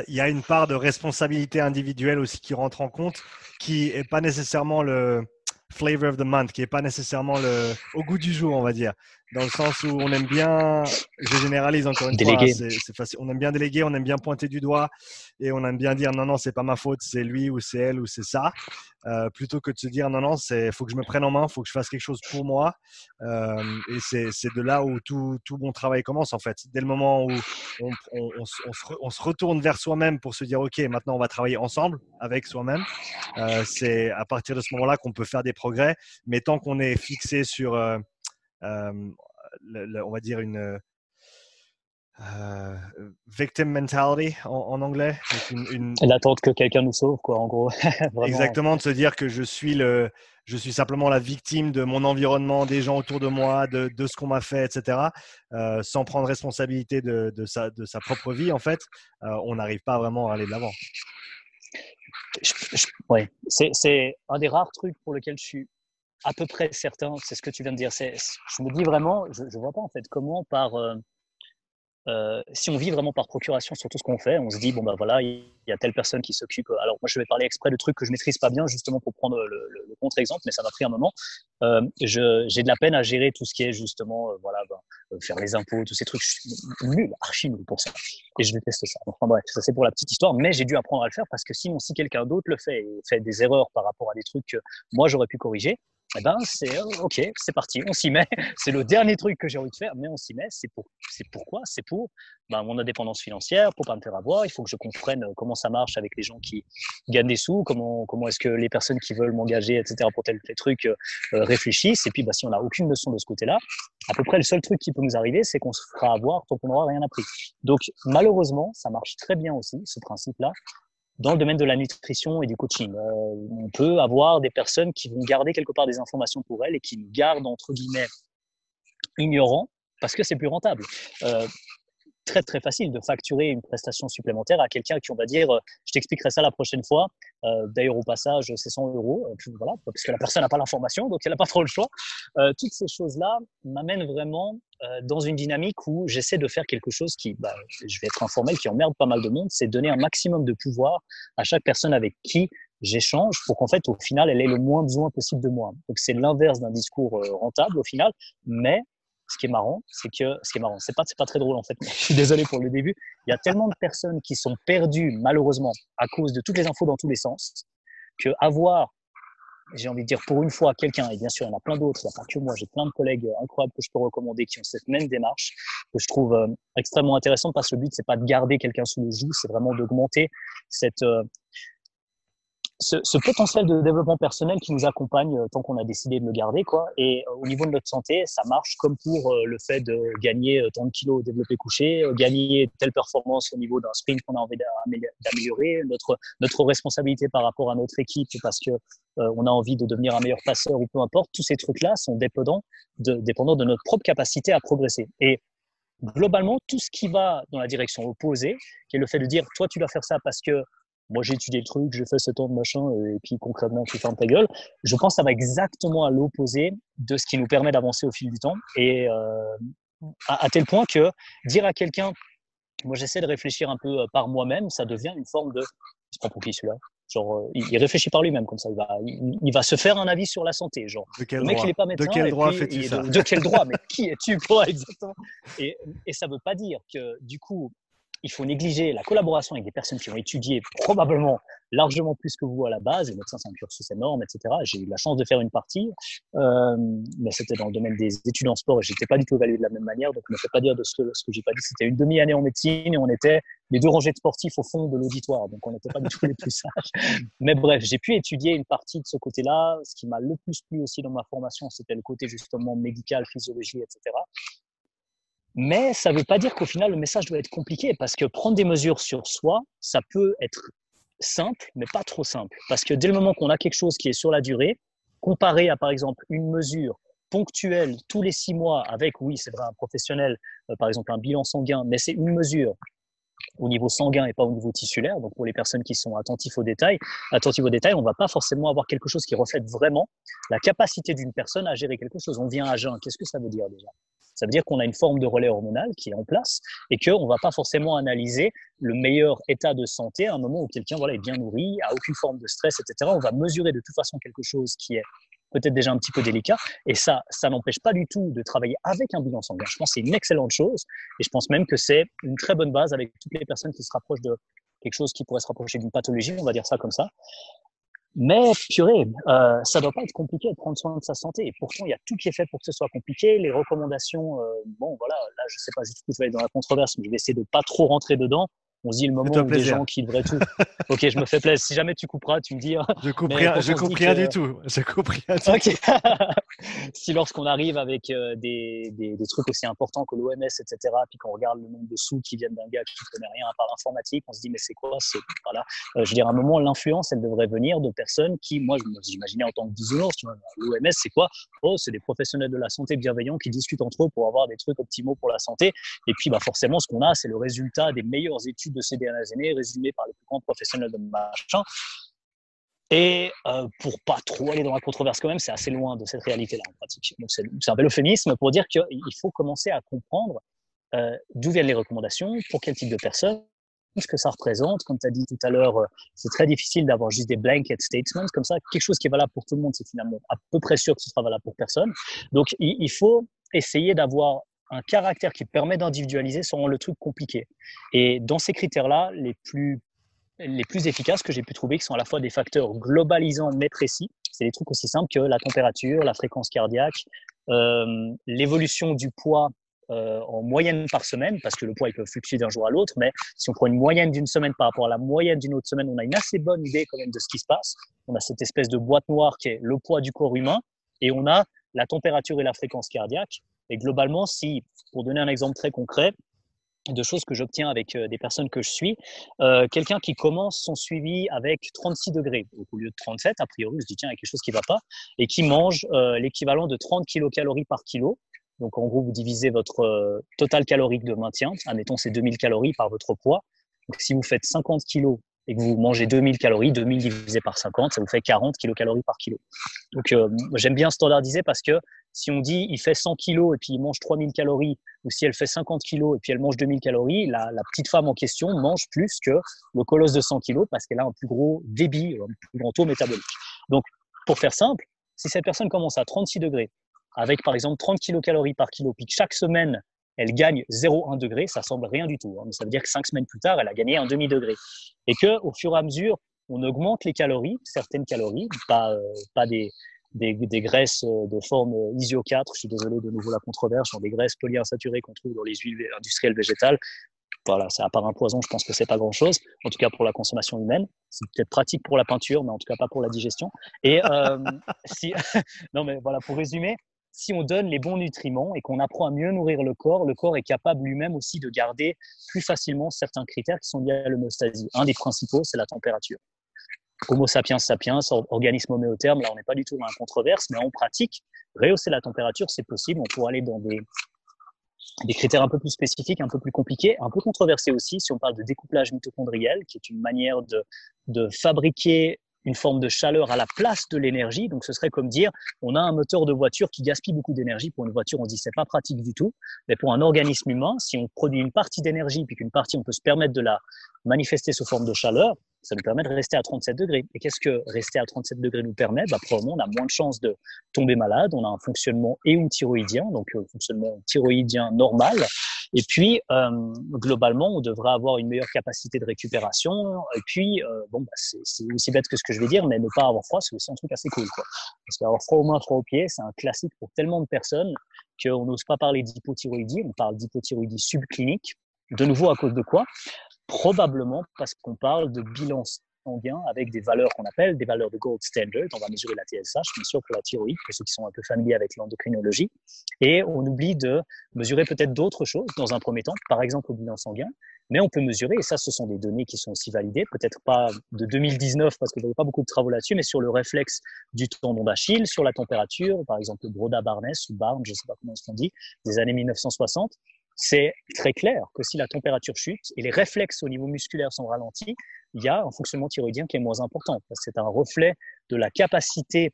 il y a une part de responsabilité individuelle aussi qui rentre en compte, qui n'est pas nécessairement le flavor of the month, qui n'est pas nécessairement le, au goût du jour, on va dire dans le sens où on aime bien, je généralise encore une fois, c'est facile. On aime bien déléguer, on aime bien pointer du doigt et on aime bien dire non, non, c'est pas ma faute, c'est lui ou c'est elle ou c'est ça, euh, plutôt que de se dire non, non, c'est faut que je me prenne en main, faut que je fasse quelque chose pour moi. Euh, et c'est de là où tout, tout, bon travail commence en fait. Dès le moment où on, on, on, se, on se, retourne vers soi-même pour se dire ok, maintenant on va travailler ensemble avec soi-même, euh, c'est à partir de ce moment-là qu'on peut faire des progrès. Mais tant qu'on est fixé sur on va dire une victim mentality en, anglais. Une, L'attente que quelqu'un nous sauve, quoi, en gros. (laughs) Exactement, de se dire que je suis, le, je suis simplement la victime de mon environnement, des gens autour de moi, de, ce qu'on m'a fait, etc. Euh, sans prendre responsabilité de, de, sa, de sa propre vie, en fait, on n'arrive pas vraiment à aller de l'avant. Oui, c'est un des rares trucs pour lesquels je suis à peu près certain, c'est ce que tu viens de dire. Je me dis vraiment, je ne vois pas en fait comment par euh, euh, si on vit vraiment par procuration sur tout ce qu'on fait, on se dit bon bah voilà, il y a telle personne qui s'occupe. Alors moi je vais parler exprès de trucs que je maîtrise pas bien justement pour prendre le, contre-exemple, mais ça m'a pris un moment. Euh, j'ai de la peine à gérer tout ce qui est justement voilà ben, faire les impôts, tous ces trucs. Je suis nul, archi nul pour ça, et je déteste ça. Enfin bref, ça c'est pour la petite histoire, mais j'ai dû apprendre à le faire parce que sinon si quelqu'un d'autre le fait et fait des erreurs par rapport à des trucs que moi j'aurais pu corriger, eh ben, c'est euh, OK, c'est parti, on s'y met. (laughs) C'est le dernier truc que j'ai envie de faire, mais on s'y met. C'est pour, c'est pourquoi? C'est pour ben, mon indépendance financière, pour pas me faire avoir. Il faut que je comprenne euh, comment ça marche avec les gens qui gagnent des sous, comment, comment est-ce que les personnes qui veulent m'engager, etc., pour tel tel truc euh, réfléchissent. Et puis, ben, si on n'a aucune notion de ce côté-là, à peu près le seul truc qui peut nous arriver, c'est qu'on se fera avoir tant qu'on n'aura rien appris. Donc, malheureusement, ça marche très bien aussi, ce principe-là dans le domaine de la nutrition et du coaching. Euh, on peut avoir des personnes qui vont garder quelque part des informations pour elles et qui nous gardent, entre guillemets, ignorant parce que c'est plus rentable. Euh, très très facile de facturer une prestation supplémentaire à quelqu'un qui on va dire euh, je t'expliquerai ça la prochaine fois euh, d'ailleurs au passage c'est 100 euros voilà parce que la personne n'a pas l'information donc elle n'a pas trop le choix toutes ces choses là m'amènent vraiment dans une dynamique où j'essaie de faire quelque chose qui bah, je vais être informel qui emmerde pas mal de monde c'est donner un maximum de pouvoir à chaque personne avec qui j'échange pour qu'en fait, au final, elle ait le moins besoin possible de moi. Donc, c'est l'inverse d'un discours rentable au final, mais ce qui est marrant, c'est que ce qui est marrant, c'est pas, c'est pas très drôle en fait. (laughs) Je suis désolé pour le début. Il y a tellement de personnes qui sont perdues malheureusement à cause de toutes les infos dans tous les sens que avoir, j'ai envie de dire pour une fois quelqu'un, et bien sûr il y en a plein d'autres, il n'y a pas que moi, j'ai plein de collègues incroyables que je peux recommander qui ont cette même démarche que je trouve euh, extrêmement intéressante parce que le but c'est pas de garder quelqu'un sous le joug, c'est vraiment d'augmenter cette euh, ce, ce, potentiel de développement personnel qui nous accompagne euh, tant qu'on a décidé de le garder. Quoi. Et euh, au niveau de notre santé, ça marche comme pour euh, le fait de gagner tant de kilos au développé couché, gagner telle performance au niveau d'un sprint qu'on a envie d'améliorer, notre, notre responsabilité par rapport à notre équipe parce que on a envie de devenir un meilleur passeur ou peu importe. Tous ces trucs-là sont dépendants de, dépendants de notre propre capacité à progresser. Et globalement, tout ce qui va dans la direction opposée, qui est le fait de dire, toi, tu dois faire ça parce que moi j'ai étudié le truc, j'ai fait ce temps de machin, et puis concrètement tu fermes ta gueule. Je pense que ça va exactement à l'opposé de ce qui nous permet d'avancer au fil du temps. Et euh, à, tel point que dire à quelqu'un, moi j'essaie de réfléchir un peu euh, par moi-même, ça devient une forme de. C'est pas pour qui celui-là Genre, euh, il, réfléchit par lui-même comme ça. Il va, il, va se faire un avis sur la santé. Genre, de quel le mec, droit il est pas médecin. De quel droit fais-tu ça? de, de, quel droit? Mais qui es-tu quoi exactement? Et, et ça veut pas dire que du coup, il faut négliger la collaboration avec des personnes qui ont étudié probablement largement plus que vous à la base. Les médecins, c'est un cursus énorme, etc. J'ai eu la chance de faire une partie, euh, mais c'était dans le domaine des études en sport et j'étais pas du tout évalué de la même manière. Donc, ne me fait pas dire de ce que, ce que j'ai pas dit. C'était une demi-année en médecine et on était les deux rangées de sportifs au fond de l'auditoire. Donc, on n'était pas du tout les plus sages. (laughs) Mais bref, j'ai pu étudier une partie de ce côté-là. Ce qui m'a le plus plu aussi dans ma formation, c'était le côté justement médical, physiologie, etc. Mais ça ne veut pas dire qu'au final, le message doit être compliqué parce que prendre des mesures sur soi, ça peut être simple, mais pas trop simple. Parce que dès le moment qu'on a quelque chose qui est sur la durée, comparé à par exemple une mesure ponctuelle tous les six mois avec, oui, c'est vrai, un professionnel, euh, par exemple un bilan sanguin, mais c'est une mesure au niveau sanguin et pas au niveau tissulaire. Donc pour les personnes qui sont attentifs aux détails, attentifs aux détails, on va pas forcément avoir quelque chose qui reflète vraiment la capacité d'une personne à gérer quelque chose. On vient à jeun. Qu'est-ce que ça veut dire déjà? Ça veut dire qu'on a une forme de relais hormonal qui est en place et qu'on ne va pas forcément analyser le meilleur état de santé à un moment où quelqu'un voilà, est bien nourri, a aucune forme de stress, etc. On va mesurer de toute façon quelque chose qui est peut-être déjà un petit peu délicat. Et ça, ça n'empêche pas du tout de travailler avec un bilan sanguin. Je pense que c'est une excellente chose. Et je pense même que c'est une très bonne base avec toutes les personnes qui se rapprochent de quelque chose qui pourrait se rapprocher d'une pathologie, on va dire ça comme ça. Mais purée, euh, ça doit pas être compliqué de prendre soin de sa santé. Et pourtant, il y a tout qui est fait pour que ce soit compliqué. Les recommandations, euh, bon voilà, là je sais pas jusqu'où je vais aller dans la controverse, mais je vais essayer de pas trop rentrer dedans on se dit le moment où des gens qui devraient tout. (laughs) ok, je me fais plaisir. Si jamais tu couperas, tu me dis. Je coupe rien, je coupe rien du tout. Je coupe rien du tout. (laughs) si lorsqu'on arrive avec euh, des, des, des, trucs aussi importants que l'OMS, etc., puis qu'on regarde le nombre de sous qui viennent d'un gars qui ne connaît rien à part l'informatique, on se dit mais c'est quoi voilà. Euh, je veux dire, à un moment, l'influence, elle devrait venir de personnes qui, moi, j'imaginais en tant que bisounours, l'OMS, c'est quoi? Oh, c'est des professionnels de la santé bienveillants qui discutent entre eux pour avoir des trucs optimaux pour la santé. Et puis, bah, forcément, ce qu'on a, c'est le résultat des meilleures études de ces dernières années, résumé par les plus grands professionnels de machin. Et euh, pour pas trop aller dans la controverse quand même, c'est assez loin de cette réalité-là en pratique. C'est un bel euphémisme pour dire qu'il faut commencer à comprendre euh, d'où viennent les recommandations, pour quel type de personnes, ce que ça représente. Comme tu as dit tout à l'heure, euh, c'est très difficile d'avoir juste des blanket statements comme ça. Quelque chose qui est valable pour tout le monde, c'est finalement à peu près sûr que ce sera valable pour personne. Donc il faut essayer d'avoir un caractère qui permet d'individualiser sans le truc compliqué. Et dans ces critères-là, les plus, les plus efficaces que j'ai pu trouver, qui sont à la fois des facteurs globalisants mais précis, c'est des trucs aussi simples que la température, la fréquence cardiaque, euh, l'évolution du poids euh, en moyenne par semaine, parce que le poids il peut fluctuer d'un jour à l'autre, mais si on prend une moyenne d'une semaine par rapport à la moyenne d'une autre semaine, on a une assez bonne idée quand même de ce qui se passe. On a cette espèce de boîte noire qui est le poids du corps humain, et on a la température et la fréquence cardiaque. Et globalement, si, pour donner un exemple très concret, de choses que j'obtiens avec euh, des personnes que je suis, euh, quelqu'un qui commence son suivi avec 36 degrés au lieu de 37, a priori, je dis tiens, il y a quelque chose qui ne va pas, et qui mange euh, l'équivalent de 30 kilocalories par kilo, Donc, en gros, vous divisez votre total calorique de maintien, admettons c'est 2000 calories par votre poids. Donc, si vous faites 50 kilos et que vous mangez 2000 calories, 2000 divisé par 50, ça vous fait 40 kilocalories par kilo. Donc, euh, j'aime bien standardiser parce que si on dit il fait 100 kilos et puis il mange 3000 calories, ou si elle fait 50 kilos et puis elle mange 2000 calories, la, petite femme en question mange plus que le colosse de 100 kilos parce qu'elle a un plus gros débit, un plus grand taux métabolique. Donc, pour faire simple, si cette personne commence à 36 degrés, avec par exemple 30 kilocalories par kilo, puis que chaque semaine, elle gagne 0,1 degré, ça semble rien du tout. Hein, mais ça veut dire que cinq semaines plus tard, elle a gagné un demi-degré. Et que au fur et à mesure, on augmente les calories, certaines calories, pas, euh, pas des, des, des, graisses euh, de forme ISO 4, je suis désolé de nouveau la controverse, sont des graisses polyinsaturées qu'on trouve dans les huiles industrielles végétales. Voilà, ça à part un poison, je pense que c'est pas grand chose. En tout cas pour la consommation humaine, c'est peut-être pratique pour la peinture, mais en tout cas pas pour la digestion. Et euh, (laughs) si, (laughs) non mais voilà, pour résumer, si on donne les bons nutriments et qu'on apprend à mieux nourrir le corps, le corps est capable lui-même aussi de garder plus facilement certains critères qui sont liés à l'homéostasie. Un des principaux, c'est la température. Homo sapiens sapiens, organisme homéotherme, là on n'est pas du tout dans la controverse, mais en pratique, rehausser la température, c'est possible. On pourrait aller dans des, critères un peu plus spécifiques, un peu plus compliqués, un peu controversés aussi, si on parle de découplage mitochondriel, qui est une manière de fabriquer une forme de chaleur à la place de l'énergie. Donc, ce serait comme dire, on a un moteur de voiture qui gaspille beaucoup d'énergie. Pour une voiture, on dit c'est pas pratique du tout. Mais pour un organisme humain, si on produit une partie d'énergie puis qu'une partie, on peut se permettre de la manifester sous forme de chaleur, ça nous permet de rester à 37 degrés. Et qu'est-ce que rester à 37 degrés nous permet? Bah, Probablement, on a moins de chances de tomber malade, on a un fonctionnement éouthyroïdien, donc un euh, fonctionnement thyroïdien normal. Et puis, euh, globalement, on devrait avoir une meilleure capacité de récupération. Et puis, euh, bon, bah, c'est aussi bête que ce que je vais dire, mais ne pas avoir froid, c'est aussi un truc assez cool. Quoi. Parce qu'avoir froid au moins, froid aux pieds, c'est un classique pour tellement de personnes qu'on n'ose pas parler d'hypothyroïdie, on parle d'hypothyroïdie subclinique. De nouveau, à cause de quoi? Probablement parce qu'on parle de bilan sanguin avec des valeurs qu'on appelle des valeurs de gold standard. On va mesurer la TSH, bien sûr, pour la thyroïde, pour ceux qui sont un peu familiers avec l'endocrinologie. Et on oublie de mesurer peut-être d'autres choses dans un premier temps, par exemple au bilan sanguin. Mais on peut mesurer, et ça, ce sont des données qui sont aussi validées, peut-être pas de 2019 parce que je n'avais pas beaucoup de travaux là-dessus, mais sur le réflexe du tendon d'Achille, sur la température, par exemple Broda Barnes ou Barnes, je ne sais pas comment on dit, des années 1960 c'est très clair que si la température chute et les réflexes au niveau musculaire sont ralentis, il y a un fonctionnement thyroïdien qui est moins important. C'est un reflet de la capacité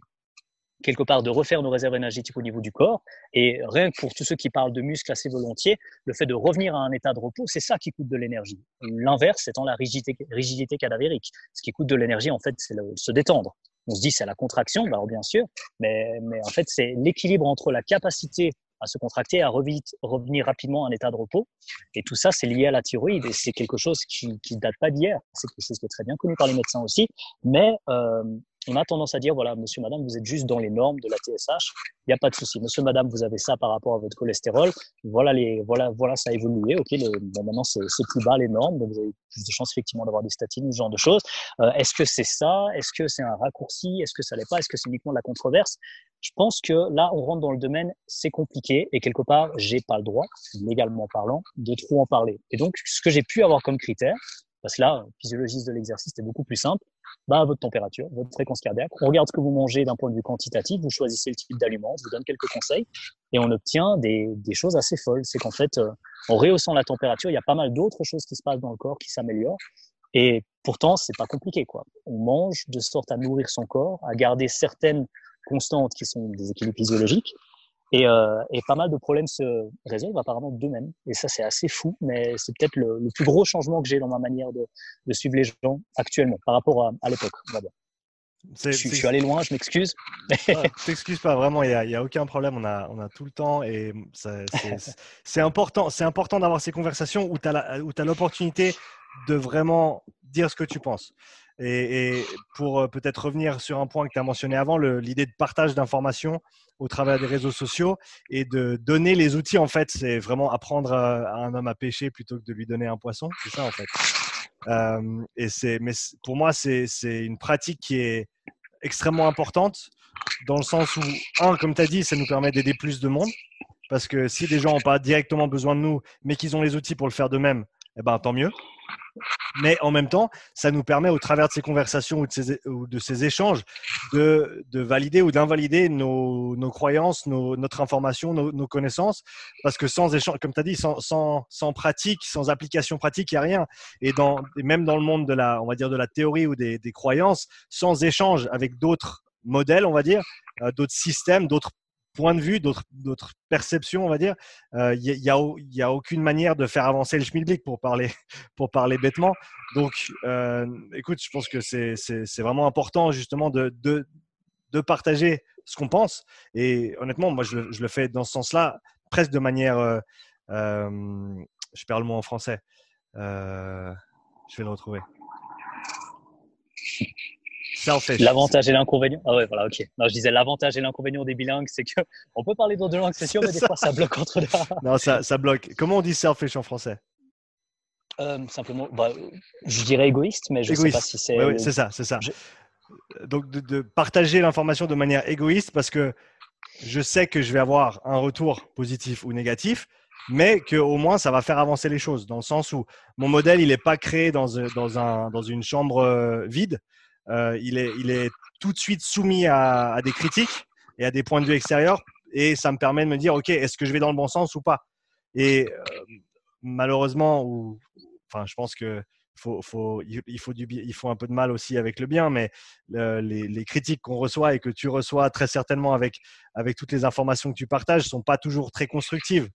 quelque part de refaire nos réserves énergétiques au niveau du corps. Et rien que pour tous ceux qui parlent de muscles assez volontiers, le fait de revenir à un état de repos, c'est ça qui coûte de l'énergie. L'inverse étant la rigidité, cadavérique. Ce qui coûte de l'énergie, en fait, c'est se détendre. On se dit c'est la contraction, bah, alors bien sûr, mais en fait c'est l'équilibre entre la capacité à se contracter, à revenir rapidement à un état de repos. Et tout ça, c'est lié à la thyroïde et c'est quelque chose qui ne date pas d'hier. C'est quelque chose qui est très bien connu par les médecins aussi. Mais euh, on a tendance à dire, voilà, monsieur, madame, vous êtes juste dans les normes de la TSH, il n'y a pas de souci. Monsieur, madame, vous avez ça par rapport à votre cholestérol, voilà, les, voilà, voilà ça a évolué, ok, bon, maintenant c'est plus bas les normes, donc vous avez plus de chances effectivement d'avoir des statines, ce genre de choses. Euh, Est-ce que c'est ça? Est-ce que c'est un raccourci? Est-ce que ça l'est pas? Est-ce que c'est uniquement de la controverse? Je pense que là, on rentre dans le domaine, c'est compliqué, et quelque part, j'ai pas le droit, légalement parlant, de trop en parler. Et donc, ce que j'ai pu avoir comme critère, parce que là, physiologiste de l'exercice, c'est beaucoup plus simple bah, votre température, votre fréquence cardiaque. On regarde ce que vous mangez d'un point de vue quantitatif, vous choisissez le type d'aliment, on vous donne quelques conseils et on obtient des, des choses assez folles. C'est qu'en fait, euh, en rehaussant la température, il y a pas mal d'autres choses qui se passent dans le corps qui s'améliorent. Et pourtant, c'est pas compliqué, quoi. On mange de sorte à nourrir son corps, à garder certaines constantes qui sont des équilibres physiologiques et, euh, et, pas mal de problèmes se résolvent apparemment d'eux-mêmes. Et ça, c'est assez fou, mais c'est peut-être le, le, plus gros changement que j'ai dans ma manière de, de, suivre les gens actuellement par rapport à, à l'époque. Je, je, suis allé loin, je m'excuse. Ah, T'excuses pas, vraiment, il n'y a, a, aucun problème. On a, on a tout le temps et (laughs) c'est important, important d'avoir ces conversations où tu as l'opportunité de vraiment dire ce que tu penses. Et, pour euh, peut-être revenir sur un point que tu as mentionné avant, l'idée de partage d'informations au travers des réseaux sociaux et de donner les outils, en fait, c'est vraiment apprendre à, un homme à pêcher plutôt que de lui donner un poisson. C'est ça, en fait. Euh, et c'est, mais pour moi, c'est une pratique qui est extrêmement importante dans le sens où, un, comme tu as dit, ça nous permet d'aider plus de monde. Parce que si des gens n'ont pas directement besoin de nous, mais qu'ils ont les outils pour le faire d'eux-mêmes, eh ben, tant mieux. Mais en même temps, ça nous permet, au travers de ces conversations ou de ces, échanges, de, de, valider ou d'invalider nos, croyances, notre information, nos, connaissances. Parce que sans échange, comme tu as dit, sans, pratique, sans application pratique, il n'y a rien. Et même dans le monde de la, on va dire, de la théorie ou des, des croyances, sans échange avec d'autres modèles, on va dire, euh, d'autres systèmes, d'autres points de vue, d'autres perceptions, on va dire. Il euh, n'y a, y a, aucune manière de faire avancer le schmilblick pour parler, (laughs) pour parler bêtement. Donc, euh, écoute, je pense que c'est vraiment important justement de, partager ce qu'on pense. Et honnêtement, moi, je, je, le fais dans ce sens-là, presque de manière... Euh, je perds le mot en français. je vais le retrouver. L'avantage et l'inconvénient. Ah ouais, voilà, ok. Non, je disais l'avantage et l'inconvénient des bilingues, c'est que on peut parler dans deux langues, c'est sûr, mais des fois ça bloque entre deux. non, ça, ça bloque. Comment on dit selfish en français? Euh, Simplement, bah, je dirais égoïste, mais je ne sais pas si c'est. Oui, oui c'est ça, c'est ça. Donc de, de, partager l'information de manière égoïste parce que je sais que je vais avoir un retour positif ou négatif, mais qu'au moins ça va faire avancer les choses dans le sens où mon modèle il n'est pas créé dans, dans, un, dans une chambre euh, vide euh, il, est, tout de suite soumis à, des critiques et à des points de vue extérieurs. Et ça me permet de me dire, OK, est-ce que je vais dans le bon sens ou pas? Et euh, malheureusement, je pense que il, faut il faut un peu de mal aussi avec le bien, mais les, critiques qu'on reçoit et que tu reçois très certainement avec, avec toutes les informations que tu partages sont pas toujours très constructives.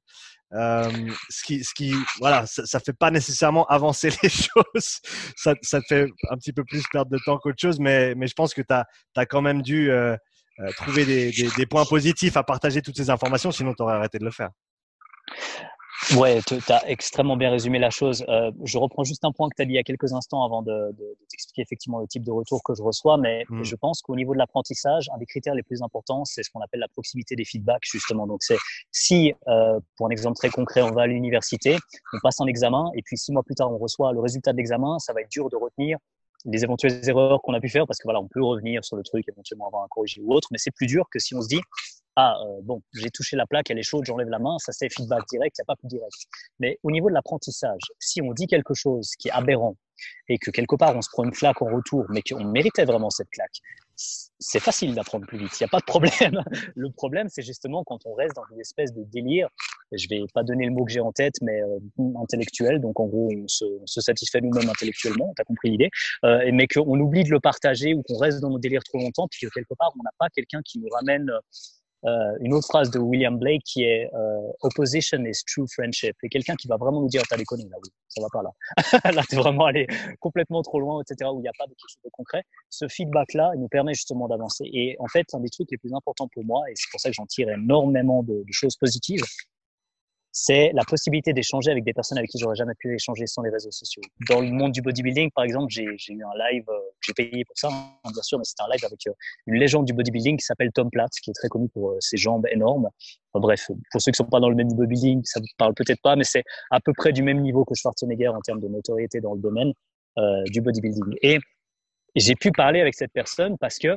Euh, ce, qui, ce qui, voilà, ça, ça fait pas nécessairement avancer (laughs) les choses. Ça, ça, te fait un petit peu plus perdre de temps qu'autre chose, mais, mais je pense que tu as, as, quand même dû euh, euh, trouver des, des, des, points positifs à partager toutes ces informations, sinon tu aurais arrêté de le faire. Ouais, tu as extrêmement bien résumé la chose. Euh, je reprends juste un point que tu as dit il y a quelques instants avant de, de, de t'expliquer effectivement le type de retour que je reçois, mais mmh. je pense qu'au niveau de l'apprentissage, un des critères les plus importants, c'est ce qu'on appelle la proximité des feedbacks, justement. Donc, c'est si, euh, pour un exemple très concret, on va à l'université, on passe un examen, et puis six mois plus tard, on reçoit le résultat de l'examen, ça va être dur de retenir les éventuelles erreurs qu'on a pu faire, parce que voilà, on peut revenir sur le truc, éventuellement avoir un corrigé ou autre, mais c'est plus dur que si on se dit, ah, euh, bon, j'ai touché la plaque, elle est chaude, j'enlève la main, ça c'est feedback direct, il n'y a pas plus direct. Mais au niveau de l'apprentissage, si on dit quelque chose qui est aberrant et que quelque part on se prend une claque en retour, mais qu'on méritait vraiment cette claque, c'est facile d'apprendre plus vite, il n'y a pas de problème. (laughs) Le problème, c'est justement quand on reste dans une espèce de délire, je vais pas donner le mot que j'ai en tête, mais euh, intellectuel, donc en gros, on se, satisfait nous-mêmes intellectuellement, tu as compris l'idée, euh, mais qu'on oublie de le partager ou qu'on reste dans nos délires trop longtemps, puis que quelque part, on n'a pas quelqu'un qui nous ramène euh, une autre phrase de William Blake qui est euh, Opposition is true friendship. Et quelqu'un qui va vraiment nous dire T'as déconné, là, oui, ça va pas là. (laughs) là, t'es vraiment allé complètement trop loin, etc., où il n'y a pas de quelque chose de concret. Ce feedback-là, il nous permet justement d'avancer. Et en fait, un des trucs les plus importants pour moi, et c'est pour ça que j'en tire énormément de choses positives, c'est la possibilité d'échanger avec des personnes avec qui j'aurais jamais pu échanger sans les réseaux sociaux. Dans le monde du bodybuilding, par exemple, j'ai eu un live, euh, j'ai payé pour ça, hein, bien sûr, mais c'était un live avec euh, une légende du bodybuilding qui s'appelle Tom Platz, qui est très connu pour euh, ses jambes énormes. Enfin, bref, pour ceux qui sont pas dans le même bodybuilding, ça vous parle peut-être pas, mais c'est à peu près du même niveau que Schwarzenegger en termes de notoriété dans le domaine du bodybuilding. Et j'ai pu parler avec cette personne parce que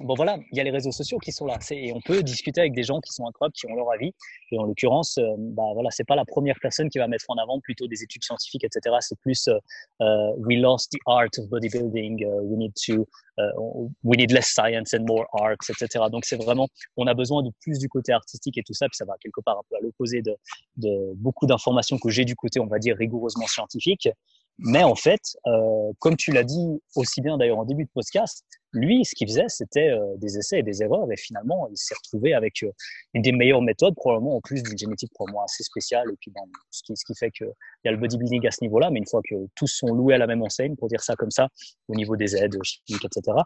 bon voilà, il y a les réseaux sociaux qui sont là, et on peut discuter avec des gens qui sont incroyables, qui ont leur avis. Et en l'occurrence, euh, bah voilà, c'est pas la première personne qui va mettre en avant plutôt des études scientifiques, etc. C'est plus euh, euh, we lost the art of bodybuilding, uh, we need to, uh, we need less science and more art, etc. Donc c'est vraiment, on a besoin de plus du côté artistique et tout ça, puis ça va quelque part un peu à l'opposé de, de beaucoup d'informations que j'ai du côté, on va dire rigoureusement scientifique. Mais en fait, euh, comme tu l'as dit aussi bien d'ailleurs en début de podcast, lui, ce qu'il faisait, c'était euh, des essais et des erreurs. Et finalement, il s'est retrouvé avec euh, une des meilleures méthodes, probablement en plus d'une génétique probablement assez spéciale. Et puis, bon, ce, qui, ce qui fait qu'il y a le bodybuilding à ce niveau-là. Mais une fois que tous sont loués à la même enseigne, pour dire ça comme ça, au niveau des aides etc.,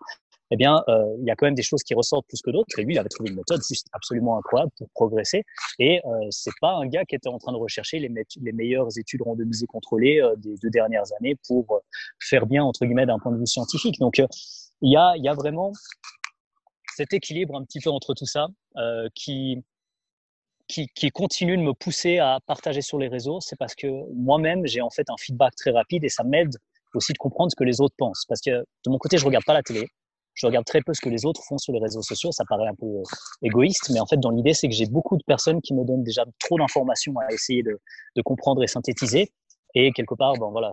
eh bien, euh, il y a quand même des choses qui ressortent plus que d'autres. Et lui, il avait trouvé une méthode juste absolument incroyable pour progresser. Et euh, c'est pas un gars qui était en train de rechercher les, meilleures études randomisées contrôlées euh, des deux dernières années pour euh, faire bien entre guillemets d'un point de vue scientifique. Donc, il y a, vraiment cet équilibre un petit peu entre tout ça qui, qui, qui continue de me pousser à partager sur les réseaux. C'est parce que moi-même, j'ai en fait un feedback très rapide et ça m'aide aussi de comprendre ce que les autres pensent. Parce que de mon côté, je regarde pas la télé je regarde très peu ce que les autres font sur les réseaux sociaux. Ça paraît un peu euh, égoïste, mais en fait, dans l'idée, c'est que j'ai beaucoup de personnes qui me donnent déjà trop d'informations à essayer de, comprendre et synthétiser. Et quelque part, bon, voilà,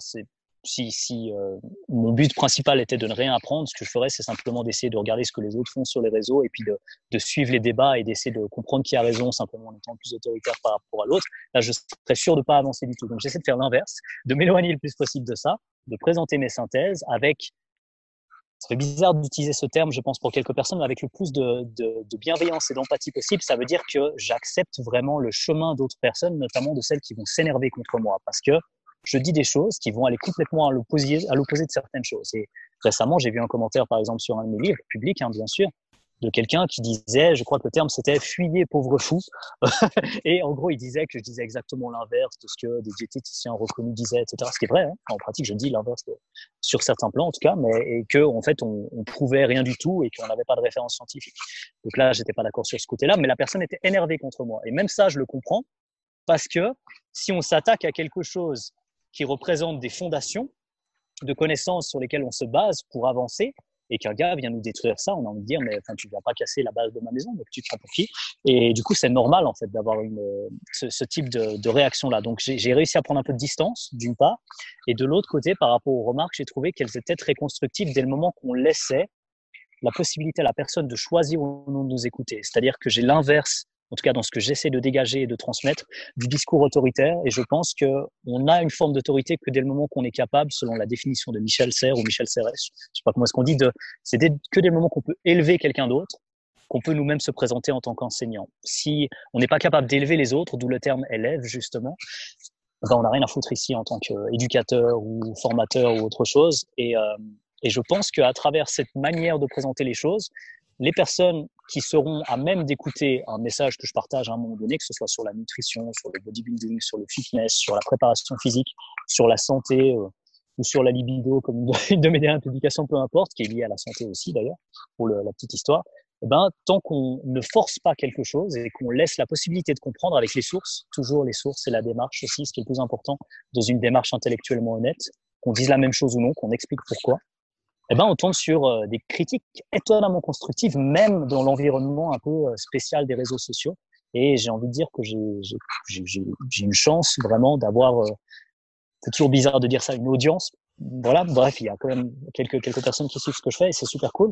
si euh, mon but principal était de ne rien apprendre, ce que je ferais, c'est simplement d'essayer de regarder ce que les autres font sur les réseaux et puis de, de suivre les débats et d'essayer de comprendre qui a raison simplement en étant plus autoritaire par rapport à l'autre. Là, je serais sûr de ne pas avancer du tout. Donc, j'essaie de faire l'inverse, de m'éloigner le plus possible de ça, de présenter mes synthèses avec ça fait bizarre d'utiliser ce terme, je pense, pour quelques personnes, mais avec le plus de, bienveillance et d'empathie possible, ça veut dire que j'accepte vraiment le chemin d'autres personnes, notamment de celles qui vont s'énerver contre moi, parce que je dis des choses qui vont aller complètement à l'opposé, de certaines choses. Et récemment, j'ai vu un commentaire, par exemple, sur un de mes livres, public, hein, bien sûr, de quelqu'un qui disait, je crois que le terme c'était fuyez pauvre fou. (laughs) et en gros, il disait que je disais exactement l'inverse de ce que des diététiciens reconnus disaient, etc. Ce qui est vrai. Hein. En pratique, je dis l'inverse sur certains plans, en tout cas, mais et que en fait, on, on prouvait rien du tout et qu'on n'avait pas de référence scientifique. Donc là, j'étais pas d'accord sur ce côté-là, mais la personne était énervée contre moi. Et même ça, je le comprends parce que si on s'attaque à quelque chose qui représente des fondations de connaissances sur lesquelles on se base pour avancer, et qu'un gars vient nous détruire ça, on a envie de dire, mais enfin, tu viens pas casser la base de ma maison, donc tu te prends pour qui? Et du coup, c'est normal en fait d'avoir une, ce, type de, de réaction-là. Donc, j'ai réussi à prendre un peu de distance, d'une part, et de l'autre côté, par rapport aux remarques, j'ai trouvé qu'elles étaient très constructives dès le moment qu'on laissait la possibilité à la personne de choisir ou non de nous écouter. C'est-à-dire que j'ai l'inverse en tout cas dans ce que j'essaie de dégager et de transmettre, du discours autoritaire. Et je pense qu'on a une forme d'autorité que dès le moment qu'on est capable, selon la définition de Michel Serres ou Michel Serres, je sais pas comment est-ce qu'on dit, c'est que dès le moment qu'on peut élever quelqu'un d'autre, qu'on peut nous-mêmes se présenter en tant qu'enseignant. Si on n'est pas capable d'élever les autres, d'où le terme élève justement, ben on n'a rien à foutre ici en tant qu'éducateur ou formateur ou autre chose. Et, euh, et je pense qu'à travers cette manière de présenter les choses, les personnes qui seront à même d'écouter un message que je partage à un moment donné, que ce soit sur la nutrition, sur le bodybuilding, sur le fitness, sur la préparation physique, sur la santé euh, ou sur la libido, comme une de mes (laughs) dernières publications, peu importe, qui est liée à la santé aussi d'ailleurs, pour la petite histoire, eh ben, tant qu'on ne force pas quelque chose et qu'on laisse la possibilité de comprendre avec les sources, toujours les sources et la démarche aussi, ce qui est le plus important dans une démarche intellectuellement honnête, qu'on dise la même chose ou non, qu'on explique pourquoi, eh ben, on tombe sur euh, des critiques étonnamment constructives, même dans l'environnement un peu euh, spécial des réseaux sociaux. Et j'ai envie de dire que j'ai une chance vraiment d'avoir, euh, c'est toujours bizarre de dire ça, une audience. Voilà, bref, il y a quand même quelques, quelques personnes qui suivent ce que je fais et c'est super cool.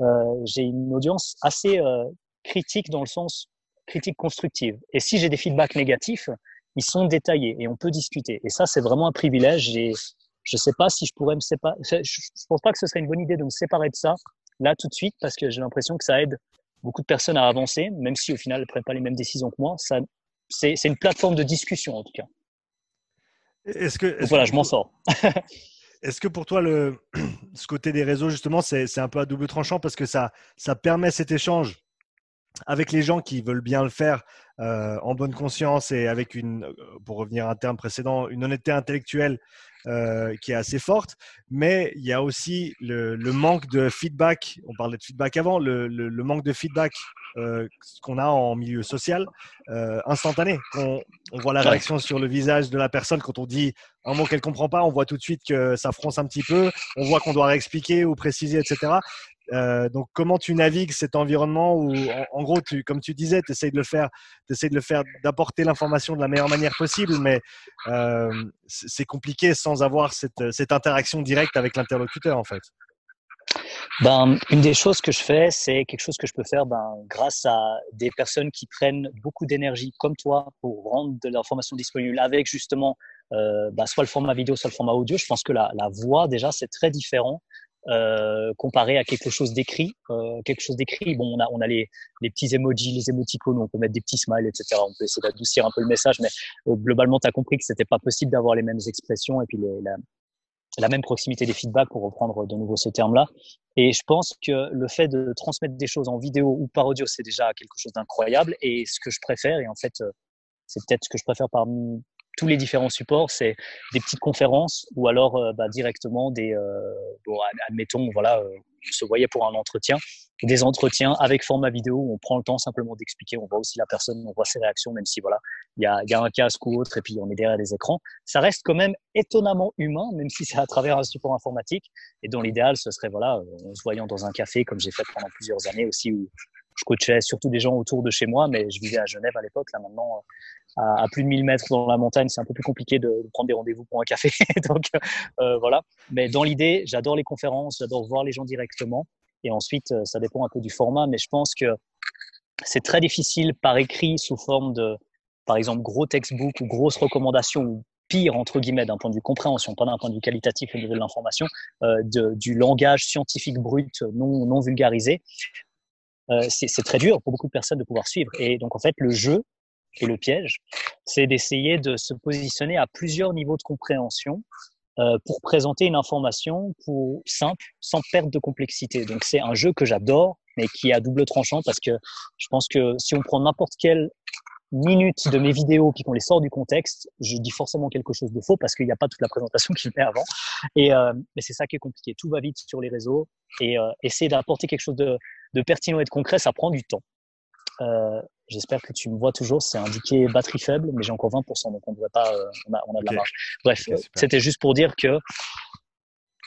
Euh, j'ai une audience assez euh, critique dans le sens critique constructive. Et si j'ai des feedbacks négatifs, ils sont détaillés et on peut discuter. Et ça, c'est vraiment un privilège. Je ne sais pas si je pourrais me séparer. Je ne pense pas que ce serait une bonne idée de me séparer de ça là tout de suite parce que j'ai l'impression que ça aide beaucoup de personnes à avancer, même si au final elles ne prennent pas les mêmes décisions que moi. Ça, c'est, c'est une plateforme de discussion en tout cas. Est-ce que, est Donc voilà, que, je m'en sors. (laughs) Est-ce que pour toi, le, (clears throat) ce côté des réseaux, justement, c'est, c'est un peu à double tranchant parce que ça, ça permet cet échange avec les gens qui veulent bien le faire euh, en bonne conscience et avec une, pour revenir à un terme précédent, une honnêteté intellectuelle euh, qui est assez forte, mais il y a aussi le, le, manque de feedback. On parlait de feedback avant, le, le, le manque de feedback euh, qu'on a en milieu social euh, instantané. On, on, voit la réaction sur le visage de la personne quand on dit un mot qu'elle comprend pas, on voit tout de suite que ça fronce un petit peu, on voit qu'on doit réexpliquer ou préciser, etc. Euh, donc, comment tu navigues cet environnement où, en, gros, tu, comme tu disais, tu essayes de le faire, de le faire, d'apporter l'information de la meilleure manière possible, mais euh, c'est compliqué sans avoir cette, interaction directe avec l'interlocuteur, en fait. Ben, une des choses que je fais, c'est quelque chose que je peux faire ben, grâce à des personnes qui prennent beaucoup d'énergie, comme toi, pour rendre de l'information disponible avec justement euh, ben, soit le format vidéo, soit le format audio. Je pense que la voix, déjà, c'est très différent euh, comparé à quelque chose d'écrit. Euh, quelque chose d'écrit, bon, on a, on a les, les petits emojis, les émoticônes, on peut mettre des petits smiles, etc. On peut essayer d'adoucir un peu le message, mais euh, globalement, tu as compris que c'était pas possible d'avoir les mêmes expressions et puis la, la même proximité des feedbacks, pour reprendre de nouveau ce terme-là. Et je pense que le fait de transmettre des choses en vidéo ou par audio, c'est déjà quelque chose d'incroyable. Et ce que je préfère, et en fait, euh, c'est peut-être ce que je préfère parmi tous les différents supports, c'est des petites conférences ou alors euh, bah, directement des, euh, bon, admettons, voilà, euh, on se voyait pour un entretien, des entretiens avec format vidéo où on prend le temps simplement d'expliquer, on voit aussi la personne, on voit ses réactions, même si voilà, il y a, y a un casque ou autre et puis on est derrière des écrans. Ça reste quand même étonnamment humain, même si c'est à travers un support informatique. Et dans l'idéal, ce serait voilà, en se voyant dans un café, comme j'ai fait pendant plusieurs années aussi, où je coachais surtout des gens autour de chez moi, mais je vivais à Genève à l'époque. Là maintenant, à, plus de 1000 mètres dans la montagne, c'est un peu plus compliqué de, prendre des rendez-vous pour un café. (laughs) Donc voilà. Mais dans l'idée, j'adore les conférences, j'adore voir les gens directement. Et ensuite, ça dépend un peu du format, mais je pense que c'est très difficile par écrit sous forme de, par exemple, gros textbook ou grosses recommandations ou pire, entre guillemets, d'un point de vue compréhension, pas d'un point de vue qualitatif au niveau de l'information, euh, du langage scientifique brut non vulgarisé. Euh, c'est très dur pour beaucoup de personnes de pouvoir suivre. Et donc, en fait, le jeu et le piège, c'est d'essayer de se positionner à plusieurs niveaux de compréhension euh, pour présenter une information pour, simple, sans perte de complexité. Donc, c'est un jeu que j'adore, mais qui est à double tranchant parce que je pense que si on prend n'importe quel minutes de mes vidéos puis qu'on les sort du contexte, je dis forcément quelque chose de faux parce qu'il n'y a pas toute la présentation (laughs) qu'il met avant. Et euh, mais c'est ça qui est compliqué. Tout va vite sur les réseaux et euh, essayer d'apporter quelque chose de, de, pertinent et de concret, ça prend du temps. Euh, J'espère que tu me vois toujours. C'est indiqué batterie faible, mais j'ai encore 20%, donc on ne pas. Euh, on, a, on a de la marge. Bref, c'était juste pour dire que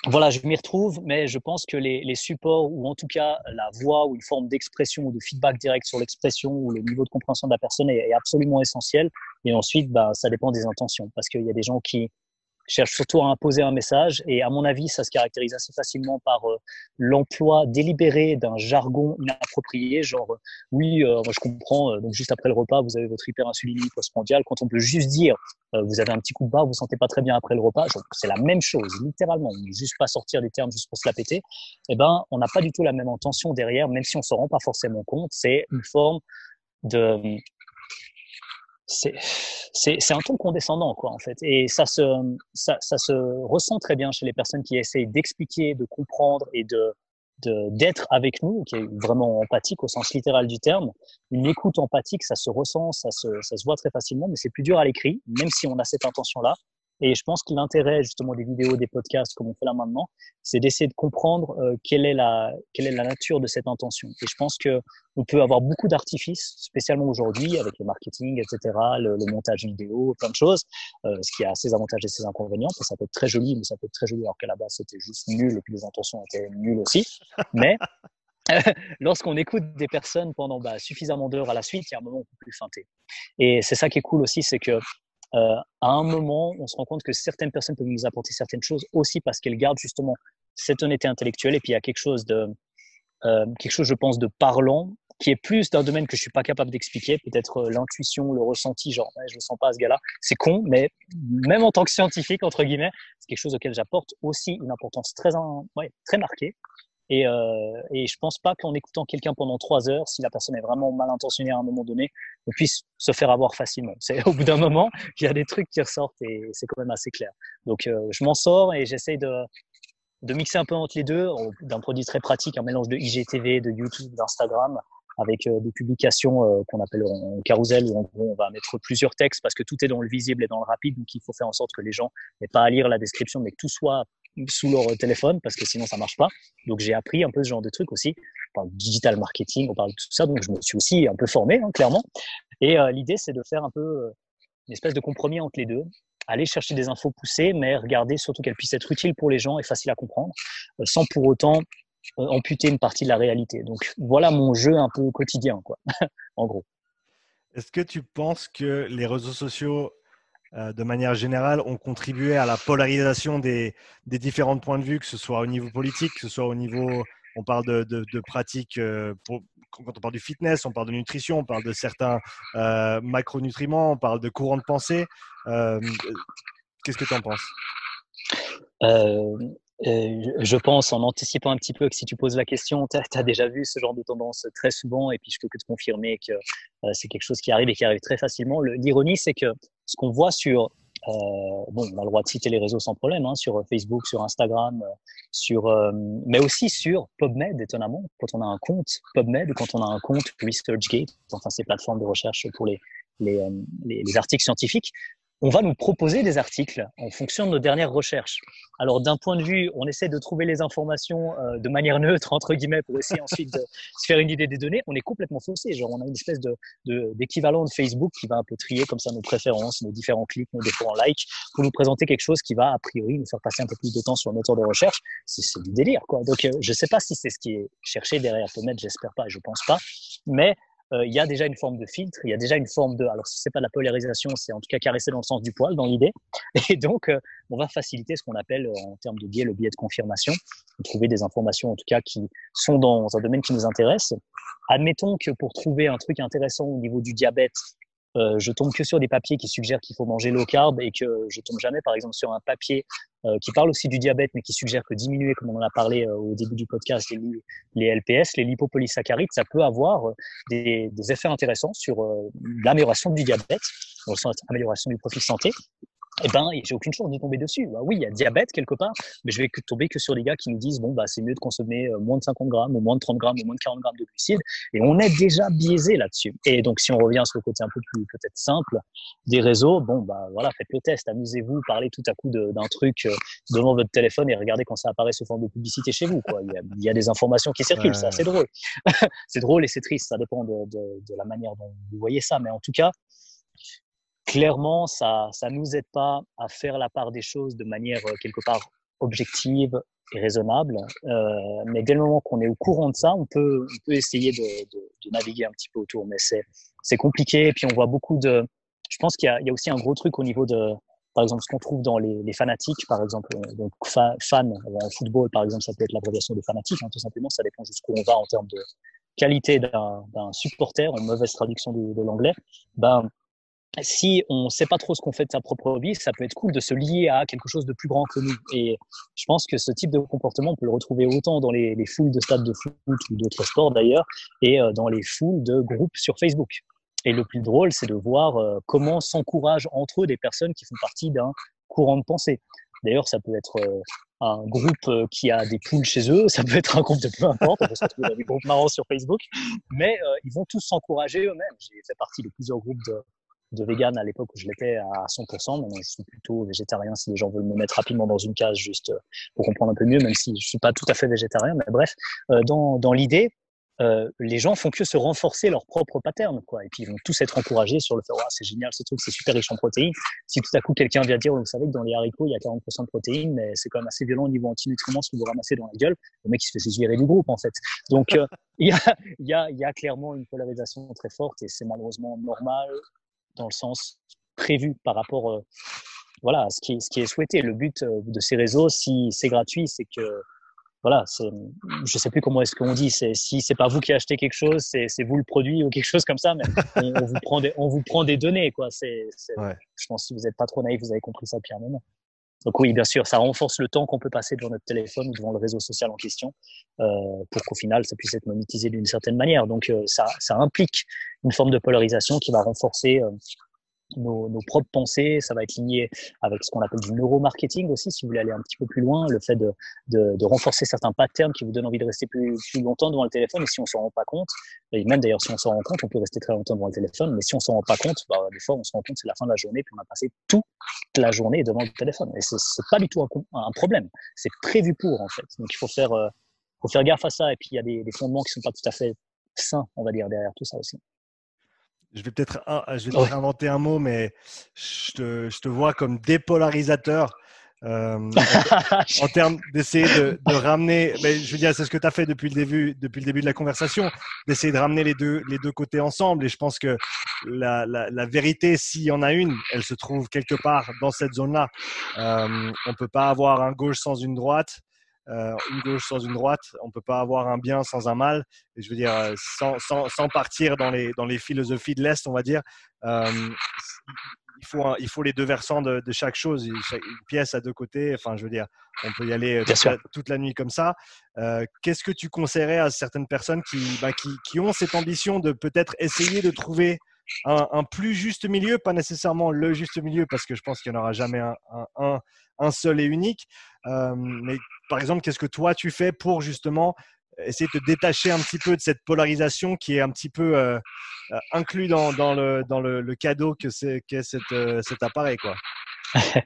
voilà, je m'y retrouve, mais je pense que les, les, supports, ou en tout cas la voix, ou une forme d'expression, ou de feedback direct sur l'expression, ou le niveau de compréhension de la personne est, absolument essentiel. Et ensuite, bah, ça dépend des intentions, parce qu'il y a des gens qui, cherche surtout à imposer un message. Et à mon avis, ça se caractérise assez facilement par euh, l'emploi délibéré d'un jargon inapproprié, genre euh, oui, euh, moi je comprends. donc juste après le repas, vous avez votre hyperinsulinie postmondiale. Quand on peut juste dire vous avez un petit coup de barre, vous vous sentez pas très bien après le repas, c'est la même chose, littéralement. Juste pas sortir des termes juste pour se la péter. Eh ben, on n'a pas du tout la même intention derrière, même si on se rend pas forcément compte. C'est une forme de c'est un ton condescendant, quoi, en fait. Et ça se, ça, ça, se ressent très bien chez les personnes qui essayent d'expliquer, de comprendre et de d'être avec nous, qui est vraiment empathique au sens littéral du terme. Une écoute empathique, ça se ressent, ça se, ça se voit très facilement, mais c'est plus dur à l'écrit, même si on a cette intention-là. Et je pense que l'intérêt justement des vidéos, des podcasts, comme on fait là maintenant, c'est d'essayer de comprendre euh, quelle est la quelle est la nature de cette intention. Et je pense que on peut avoir beaucoup d'artifices, spécialement aujourd'hui avec le marketing, etc., le, montage vidéo, plein de choses, euh, ce qui a ses avantages et ses inconvénients. Ça peut être très joli, mais ça peut être très joli alors qu'à la base c'était juste nul et puis les intentions étaient nulles aussi. Mais (laughs) lorsqu'on écoute des personnes pendant bah, suffisamment d'heures à la suite, il y a un moment où on peut plus feinter. Et c'est ça qui est cool aussi, c'est que euh, à un moment, on se rend compte que certaines personnes peuvent nous apporter certaines choses aussi parce qu'elles gardent justement cette honnêteté intellectuelle. Et puis il y a quelque chose de, euh, quelque chose, je pense, de parlant qui est plus d'un domaine que je suis pas capable d'expliquer, peut-être euh, l'intuition, le ressenti, genre je le sens pas à ce gars-là, c'est con, mais même en tant que scientifique entre guillemets, c'est quelque chose auquel j'apporte aussi une importance très, ouais, très marquée et, euh, et je pense pas qu'en écoutant quelqu'un pendant trois heures, si la personne est vraiment mal intentionnée à un moment donné, on puisse se faire avoir facilement. C'est (laughs) au bout d'un moment, il y a des trucs qui ressortent et c'est quand même assez clair. Donc euh, je m'en sors et j'essaie de, de mixer un peu entre les deux, d'un produit très pratique, un mélange de IGTV, de YouTube, d'Instagram, avec euh, des publications euh, qu'on appelle en carousel où on va mettre plusieurs textes parce que tout est dans le visible et dans le rapide, donc il faut faire en sorte que les gens n'aient pas à lire la description, mais que tout soit sous leur téléphone parce que sinon ça marche pas. Donc j'ai appris un peu ce genre de trucs aussi. On parle de digital marketing, on parle de tout ça, donc je me suis aussi un peu formé, hein, clairement. Et euh, l'idée c'est de faire un peu euh, une espèce de compromis entre les deux, aller chercher des infos poussées, mais regarder surtout qu'elles puissent être utiles pour les gens et faciles à comprendre, euh, sans pour autant amputer une partie de la réalité. Donc voilà mon jeu un peu quotidien, quoi, (laughs) en gros. Est-ce que tu penses que les réseaux sociaux de manière générale, ont contribué à la polarisation des, différents points de vue, que ce soit au niveau politique, que ce soit au niveau, on parle de, pratiques, euh, quand on parle du fitness, on parle de nutrition, on parle de certains euh, macronutriments, on parle de courants de pensée. Qu'est-ce que tu en penses je pense, en anticipant un petit peu, que si tu poses la question, tu as, déjà vu ce genre de tendance très souvent, et puis je peux que te confirmer que c'est quelque chose qui arrive et qui arrive très facilement. L'ironie, c'est que ce qu'on voit sur, euh, bon, on a le droit de citer les réseaux sans problème, hein, sur Facebook, sur Instagram, euh, sur, euh, mais aussi sur PubMed, étonnamment, quand on a un compte PubMed ou quand on a un compte ResearchGate, enfin ces plateformes de recherche pour les, les articles scientifiques, on va nous proposer des articles en fonction de nos dernières recherches. Alors d'un point de vue, on essaie de trouver les informations euh, de manière neutre entre guillemets pour essayer ensuite de (laughs) se faire une idée des données. On est complètement faussé. Genre on a une espèce de d'équivalent de, Facebook qui va un peu trier comme ça nos préférences, nos différents clics, nos différents likes pour nous présenter quelque chose qui va a priori nous faire passer un peu plus de temps sur le moteur de recherche. C'est du délire quoi. Donc euh, je sais pas si c'est ce qui est cherché derrière PubMed, j'espère pas, je pense pas. Mais il y a déjà une forme de filtre, il y a déjà une forme de, alors si c'est pas de la polarisation, c'est en tout cas caresser dans le sens du poil dans l'idée. (laughs) Et donc, euh, on va faciliter ce qu'on appelle euh, en termes de biais le biais de confirmation, trouver des informations en tout cas qui sont dans un domaine qui nous intéresse. Admettons que pour trouver un truc intéressant au niveau du diabète, euh, je tombe que sur des papiers qui suggèrent qu'il faut manger low carb et que je tombe jamais, par exemple, sur un papier euh, qui parle aussi du diabète, mais qui suggère que diminuer, comme on en a parlé euh, au début du podcast, les, LPS, les lipopolysaccharides, ça peut avoir des, effets intéressants sur l'amélioration du diabète, dans le sens amélioration du profil santé, eh ben, j'ai aucune chance de tomber dessus. Bah oui, il y a diabète quelque part, mais je vais tomber que sur des gars qui nous disent, bon, bah, c'est mieux de consommer euh, moins de 50 grammes, ou moins de 30 grammes, ou moins de 40 grammes de glucides. Et on est déjà biaisé là-dessus. Et donc, si on revient sur le côté un peu plus, peut-être simple des réseaux, bon, bah, voilà, faites le test, amusez-vous, parlez tout à coup d'un truc euh, devant votre téléphone et regardez quand ça apparaît sous forme de publicité chez vous, quoi. Il y a, il y a des informations qui circulent, c'est assez drôle. (laughs) c'est drôle et c'est triste, ça dépend de, de, de la manière dont vous voyez ça. Mais en tout cas, clairement, ça ça nous aide pas à faire la part des choses de manière euh, quelque part objective et raisonnable. Euh, mais dès le moment qu'on est au courant de ça, on peut, on peut essayer de, de, de naviguer un petit peu autour. Mais c'est, compliqué. Et puis on voit beaucoup de. Je pense qu'il y y a aussi un gros truc au niveau de, par exemple, ce qu'on trouve dans les, les, fanatiques, par exemple, euh, donc fan, en football, par exemple, ça peut être l'abréviation de fanatique, hein, tout simplement. Ça dépend jusqu'où on va en termes de qualité d'un, d'un supporter, en mauvaise traduction de, de l'anglais. Ben, si on ne sait pas trop ce qu'on fait de sa propre vie, ça peut être cool de se lier à quelque chose de plus grand que nous. Et je pense que ce type de comportement, on peut le retrouver autant dans les, les foules de stades de foot ou d'autres sports d'ailleurs, et euh, dans les foules de groupes sur Facebook. Et le plus drôle, c'est de voir euh, comment s'encouragent entre eux des personnes qui font partie d'un courant de pensée. D'ailleurs, ça peut être euh, un groupe qui a des poules chez eux, ça peut être un groupe de peu importe, on peut se dans des groupes marrants sur Facebook, mais ils vont tous s'encourager eux-mêmes. J'ai fait partie de plusieurs groupes de, de vegan à l'époque où je l'étais à 100%. Maintenant, je suis plutôt végétarien si les gens veulent me mettre rapidement dans une case juste euh, pour comprendre un peu mieux, même si je suis pas tout à fait végétarien. Mais bref, euh, dans, dans l'idée, euh, les gens font que se renforcer leur propre pattern, quoi. Et puis ils vont tous être encouragés sur le fait, oh, c'est génial ce truc, c'est super riche en protéines. Si tout à coup quelqu'un vient dire, vous savez que dans les haricots il y a 40% de protéines, mais c'est quand même assez violent au niveau antinutriments si vous ramassez dans la gueule, le mec il se fait virer du groupe en fait. Donc euh, (laughs) il y, a, y, a, y a clairement une polarisation très forte et c'est malheureusement normal dans le sens prévu par rapport euh, voilà, à ce qui, ce qui est souhaité. Le but euh, de ces réseaux, si c'est gratuit, c'est que voilà, je sais plus comment est-ce qu'on dit, c'est si c'est pas vous qui achetez quelque chose, c'est, c'est vous le produit ou quelque chose comme ça, mais on, vous prend des, on vous prend des données, quoi. C'est, je pense que si vous n'êtes pas trop naïf, vous avez compris ça depuis un moment. Donc oui, bien sûr, ça renforce le temps qu'on peut passer devant notre téléphone ou devant le réseau social en question euh, pour qu'au final, ça puisse être monétisé d'une certaine manière. Donc euh, ça, implique une forme de polarisation qui va renforcer euh, nos, nos, propres pensées. Ça va être lié avec ce qu'on appelle du neuromarketing aussi, si vous voulez aller un petit peu plus loin, le fait de, de, de renforcer certains patterns qui vous donnent envie de rester plus, plus longtemps devant le téléphone. Et si on s'en rend pas compte, et même d'ailleurs si on s'en rend compte, on peut rester très longtemps devant le téléphone, mais si on s'en rend pas compte, bah, des fois on se rend compte c'est la fin de la journée, puis on a passé toute la journée devant le téléphone. Et c'est pas du tout un, un problème. C'est prévu pour en fait. Donc il faut faire, euh, faut faire gaffe à ça. Et puis il y a des, des fondements qui sont pas tout à fait sains, on va dire, derrière tout ça aussi je vais peut-être je vais peut inventer un mot, mais je te, je te vois comme dépolarisateur. Euh, (laughs) en, termes d'essayer de, de, ramener, mais je veux dire, c'est ce que tu as fait depuis le début, depuis le début de la conversation, d'essayer de ramener les deux, les deux côtés ensemble. Et je pense que la, la, la vérité, s'il y en a une, elle se trouve quelque part dans cette zone-là. Euh, on peut pas avoir un gauche sans une droite. Euh, une gauche sans une droite. On ne peut pas avoir un bien sans un mal. Et je veux dire, euh, sans, sans, sans partir dans les, dans les philosophies de l'Est, on va dire, euh, il, faut, il faut les deux versants de, de chaque chose. Une pièce à deux côtés. Enfin, je veux dire, on peut y aller toute la, toute la, nuit comme ça. Euh, Qu'est-ce que tu conseillerais à certaines personnes qui, bah, qui, qui ont cette ambition de peut-être essayer de trouver un, un, plus juste milieu, pas nécessairement le juste milieu, parce que je pense qu'il n'y en aura jamais un, un, un seul et unique. Euh, mais par exemple, qu'est-ce que toi tu fais pour justement essayer de te détacher un petit peu de cette polarisation qui est un petit peu euh, euh inclus dans, dans, le, dans le, le cadeau que c'est qu'est cet, euh, cet appareil quoi? (laughs)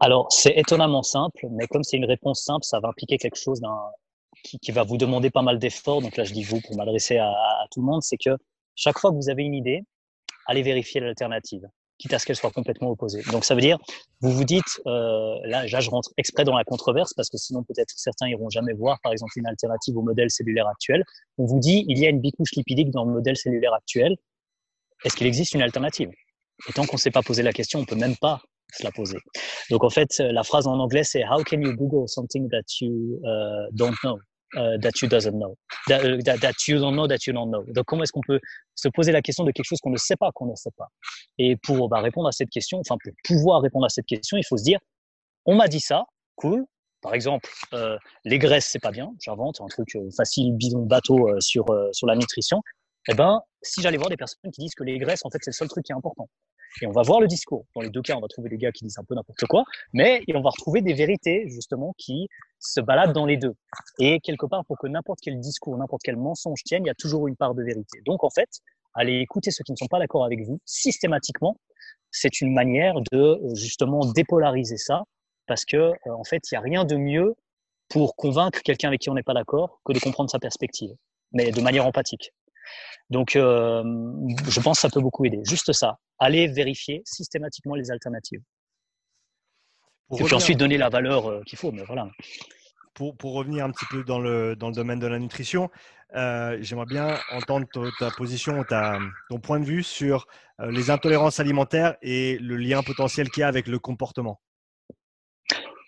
Alors c'est étonnamment simple, mais comme c'est une réponse simple, ça va impliquer quelque chose qui, qui, va vous demander pas mal d'efforts. Donc là, je dis vous pour m'adresser à, à, tout le monde, c'est que chaque fois que vous avez une idée, allez vérifier l'alternative. Quitte à ce qu'elle soit complètement opposée. Donc ça veut dire, vous vous dites, euh, là, là, je rentre exprès dans la controverse parce que sinon peut-être certains iront jamais voir, par exemple, une alternative au modèle cellulaire actuel. On vous dit, il y a une bicouche lipidique dans le modèle cellulaire actuel. Est-ce qu'il existe une alternative? Et tant qu'on ne s'est pas posé la question, on peut même pas se la poser. Donc en fait, la phrase en anglais c'est How can you Google something that you uh, don't know? Uh, that you doesn't know, that, uh, that, that, you don't know, that you don't know. Donc, comment est-ce qu'on peut se poser la question de quelque chose qu'on ne sait pas, qu'on ne sait pas? Et pour bah, répondre à cette question, enfin pour pouvoir répondre à cette question, il faut se dire, on m'a dit ça, cool. Par exemple, euh, les graisses c'est pas bien. J'invente un truc euh, facile, bidon, bateau euh, sur euh, sur la nutrition. Eh ben, si j'allais voir des personnes qui disent que les graisses, en fait, c'est le seul truc qui est important. Et on va voir le discours. Dans les deux cas, on va trouver des gars qui disent un peu n'importe quoi, mais on va retrouver des vérités, justement, qui se baladent dans les deux. Et quelque part, pour que n'importe quel discours, n'importe quel mensonge tienne, il y a toujours une part de vérité. Donc, en fait, allez écouter ceux qui ne sont pas d'accord avec vous, systématiquement, c'est une manière de, justement, dépolariser ça, parce que, euh, en fait, il n'y a rien de mieux pour convaincre quelqu'un avec qui on n'est pas d'accord que de comprendre sa perspective, mais de manière empathique. Donc, euh, je pense que ça peut beaucoup aider. Juste ça, aller vérifier systématiquement les alternatives. Pour et puis ensuite donner la valeur euh, qu'il faut. Mais voilà. Pour, pour, revenir un petit peu dans le, dans le domaine de la nutrition, euh, j'aimerais bien entendre ta, position, ta, ton point de vue sur euh, les intolérances alimentaires et le lien potentiel qu'il y a avec le comportement.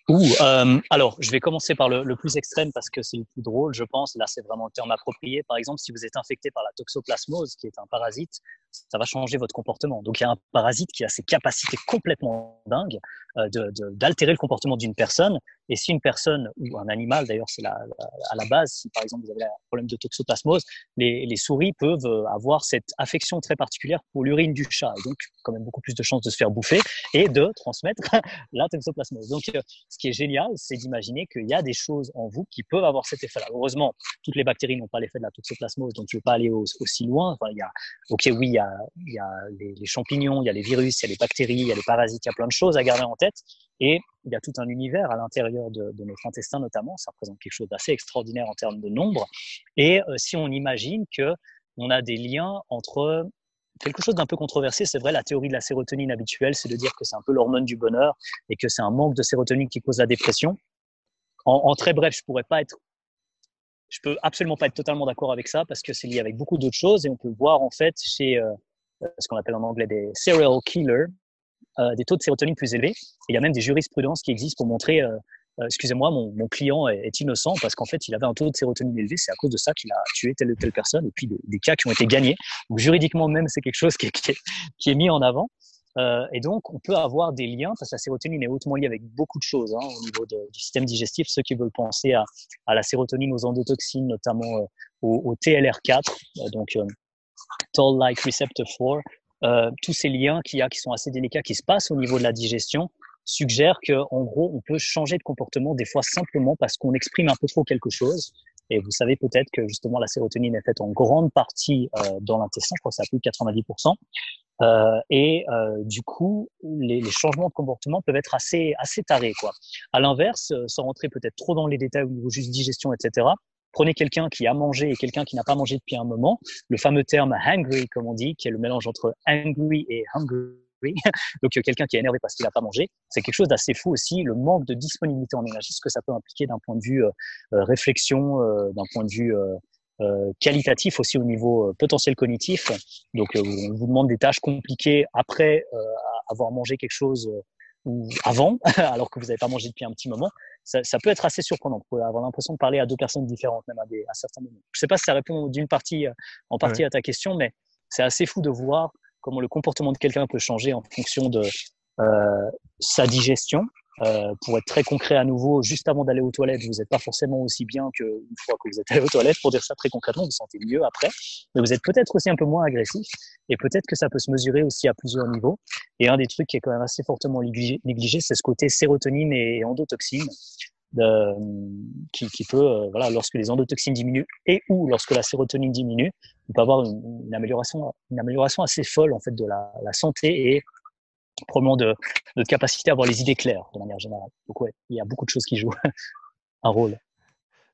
Ouh, euh, alors, je vais commencer par le, le plus extrême parce que c'est le plus drôle, je pense. Là, c'est vraiment le terme approprié. Par exemple, si vous êtes infecté par la toxoplasmose, qui est un parasite, ça va changer votre comportement. Donc, il y a un parasite qui a ces capacités complètement dingues d'altérer de, le comportement d'une personne. Et si une personne ou un animal, d'ailleurs, c'est la, à la base, si par exemple vous avez un problème de toxoplasmose, les, souris peuvent euh, avoir cette affection très particulière pour l'urine du chat, donc quand même beaucoup plus de chances de se faire bouffer et de transmettre (laughs) la toxoplasmose. Donc, euh, ce qui est génial, c'est d'imaginer qu'il y a des choses en vous qui peuvent avoir cet effet-là. Heureusement, toutes les bactéries n'ont pas l'effet de la toxoplasmose, donc je ne vais pas aller aussi loin. Enfin, il y a, ok, oui, il y a, il y a les, champignons, il y a les virus, il y a les bactéries, il y a les parasites, il y a plein de choses à garder en Et il y a tout un univers à l'intérieur de, notre intestin notamment. Ça représente quelque chose d'assez extraordinaire en termes de nombre. Et euh, si on imagine que on a des liens entre quelque chose d'un peu controversé, c'est vrai, la théorie de la sérotonine habituelle, c'est de dire que c'est un peu l'hormone du bonheur et que c'est un manque de sérotonine qui cause la dépression. En, très bref, je pourrais pas être je peux absolument pas être totalement d'accord avec ça parce que c'est lié avec beaucoup d'autres choses et on peut voir en fait chez euh, ce qu'on appelle en anglais des serial killers, euh, des taux de sérotonine plus élevés. Et il y a même des jurisprudences qui existent pour montrer, euh, euh, excusez-moi, mon, mon, client est, innocent parce qu'en fait, il avait un taux de sérotonine élevé. C'est à cause de ça qu'il a tué telle ou telle personne. Et puis des, cas qui ont été gagnés. Donc juridiquement même, c'est quelque chose qui est, qui est, qui est mis en avant. Euh, et donc, on peut avoir des liens, parce que la sérotonine est hautement liée avec beaucoup de choses hein, au niveau du système digestif. Ceux qui veulent penser à, à la sérotonine, aux endotoxines, notamment euh, au, au, TLR4, euh, donc Toll-like receptor 4, euh, tous ces liens qu'il y a qui sont assez délicats, qui se passent au niveau de la digestion, suggèrent qu'en gros, on peut changer de comportement des fois simplement parce qu'on exprime un peu trop quelque chose. Et vous savez peut-être que justement la sérotonine est faite en grande partie euh, dans l'intestin, je crois que c'est à plus de 90%. Euh, et euh, du coup, les, les, changements de comportement peuvent être assez assez tarés quoi. À l'inverse, euh, sans rentrer peut-être trop dans les détails au niveau juste digestion, etc. Prenez quelqu'un qui a mangé et quelqu'un qui n'a pas mangé depuis un moment. Le fameux terme hungry, comme on dit, qui est le mélange entre angry et hungry. (laughs) Donc quelqu'un qui est énervé parce qu'il n'a pas mangé, c'est quelque chose d'assez fou aussi. Le manque de disponibilité en énergie, ce que ça peut impliquer d'un point de vue euh, réflexion, euh, d'un point de vue euh, euh, qualitatif aussi au niveau euh, potentiel cognitif. Donc, euh, on vous demande des tâches compliquées après avoir mangé quelque chose ou avant, (laughs) alors que vous n'avez pas mangé depuis un petit moment. Ça, ça, peut être assez surprenant. Vous pouvez avoir l'impression de parler à deux personnes différentes, même à, des, à certains moments. Je ne sais pas si ça répond d'une partie, en partie ouais. à ta question, mais c'est assez fou de voir comment le comportement de quelqu'un peut changer en fonction de euh, sa digestion, euh, pour être très concret à nouveau, juste avant d'aller aux toilettes, vous n'êtes pas forcément aussi bien qu'une fois que vous êtes allé aux toilettes. Pour dire ça très concrètement, vous vous sentez mieux après, mais vous êtes peut-être aussi un peu moins agressif et peut-être que ça peut se mesurer aussi à plusieurs niveaux. Et un des trucs qui est quand même assez fortement négligé, c'est ce côté sérotonine et endotoxine. De, qui, qui, peut, euh, voilà, lorsque les endotoxines diminuent et ou lorsque la sérotonine diminue, on peut avoir une, une, amélioration, une amélioration assez folle en fait de la, la santé et probablement de notre capacité à avoir les idées claires de manière générale. Donc ouais, il y a beaucoup de choses qui jouent (laughs) un rôle.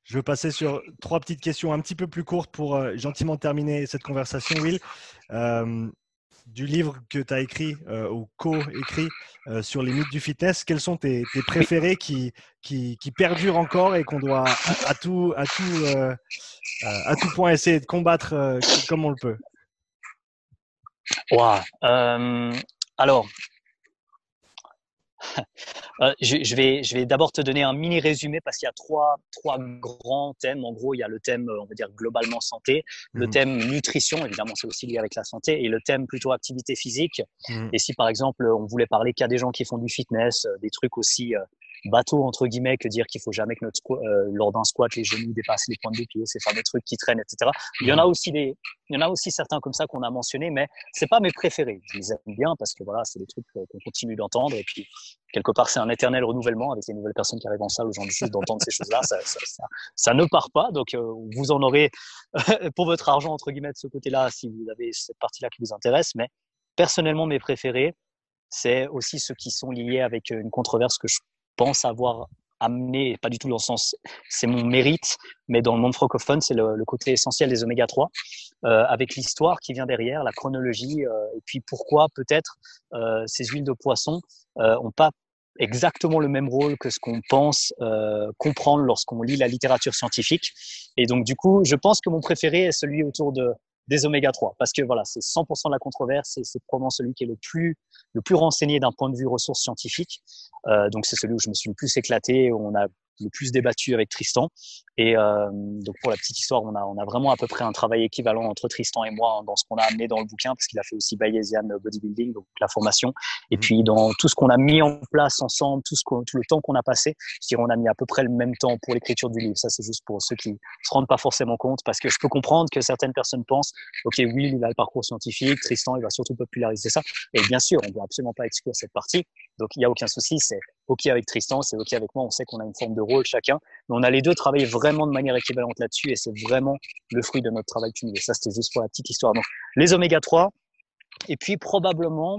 Je veux passer sur trois petites questions un petit peu plus courtes pour euh, gentiment terminer cette conversation, Will. Euh, du livre que tu as écrit euh, ou co-écrit sur les mythes du fitness, quels sont tes, préférés qui, qui, perdurent encore et qu'on doit à, tout, à, tout, à tout point essayer de combattre comme on le peut? Wow. Alors, Euh, je, vais, je vais d'abord te donner un mini résumé parce qu'il y a trois, trois grands thèmes. En gros, il y a le thème, on va dire, globalement santé, le mmh. thème nutrition, évidemment, c'est aussi lié avec la santé, et le thème plutôt activité physique. Mmh. Et si, par exemple, on voulait parler qu'il y a des gens qui font du fitness, euh, des trucs aussi euh, bateau entre guillemets que dire qu'il faut jamais que notre euh, lors d'un squat les genoux dépassent les pointes des pieds, ces fameux trucs qui traînent, etc. Il y en a aussi des, il y en a aussi certains comme ça qu'on a mentionnés, mais c'est pas mes préférés. Je les aime bien parce que voilà, c'est des trucs euh, qu'on continue d'entendre et puis quelque part c'est un éternel renouvellement avec les nouvelles personnes qui arrivent en salle gens (laughs) juste d'entendre ces choses-là, ça, ça, ça, ça, ne part pas. Donc euh, vous en aurez (laughs) pour votre argent entre guillemets de ce côté-là si vous avez cette partie-là qui vous intéresse, mais personnellement mes préférés c'est aussi ceux qui sont liés avec une controverse que je pense avoir amené, pas du tout dans le sens, c'est mon mérite, mais dans le monde francophone, c'est le, côté essentiel des oméga 3, euh, avec l'histoire qui vient derrière, la chronologie, euh, et puis pourquoi peut-être euh, ces huiles de poisson n'ont pas exactement le même rôle que ce qu'on pense comprendre lorsqu'on lit la littérature scientifique. Et donc, du coup, je pense que mon préféré est celui autour de, des oméga 3 parce que voilà, c'est 100% de la controverse et c'est probablement celui qui est le plus le plus renseigné d'un point de vue ressources scientifiques. Euh, donc c'est celui où je me suis le plus éclaté, où on a le plus débattu avec Tristan. Et euh, donc pour la petite histoire, on a, on a vraiment à peu près un travail équivalent entre Tristan et moi dans ce qu'on a amené dans le bouquin, parce qu'il a fait aussi Bayesian Bodybuilding, donc la formation. Et mmh. puis dans tout ce qu'on a mis en place ensemble, tout, ce tout le temps qu'on a passé, je dirais on a mis à peu près le même temps pour l'écriture du livre. Ça c'est juste pour ceux qui se rendent pas forcément compte, parce que je peux comprendre que certaines personnes pensent, ok, oui, il a le parcours scientifique, Tristan, il va surtout populariser ça. Et bien sûr, on ne doit absolument pas exclure cette partie. Donc il n'y a aucun souci, c'est ok avec Tristan, c'est ok avec moi, on sait qu'on a une forme de rôle chacun, mais on a les deux travaillé vraiment de manière équivalente là-dessus et c'est vraiment le fruit de notre travail cumulé. Ça, c'était juste pour la petite histoire. Donc les oméga 3 et puis probablement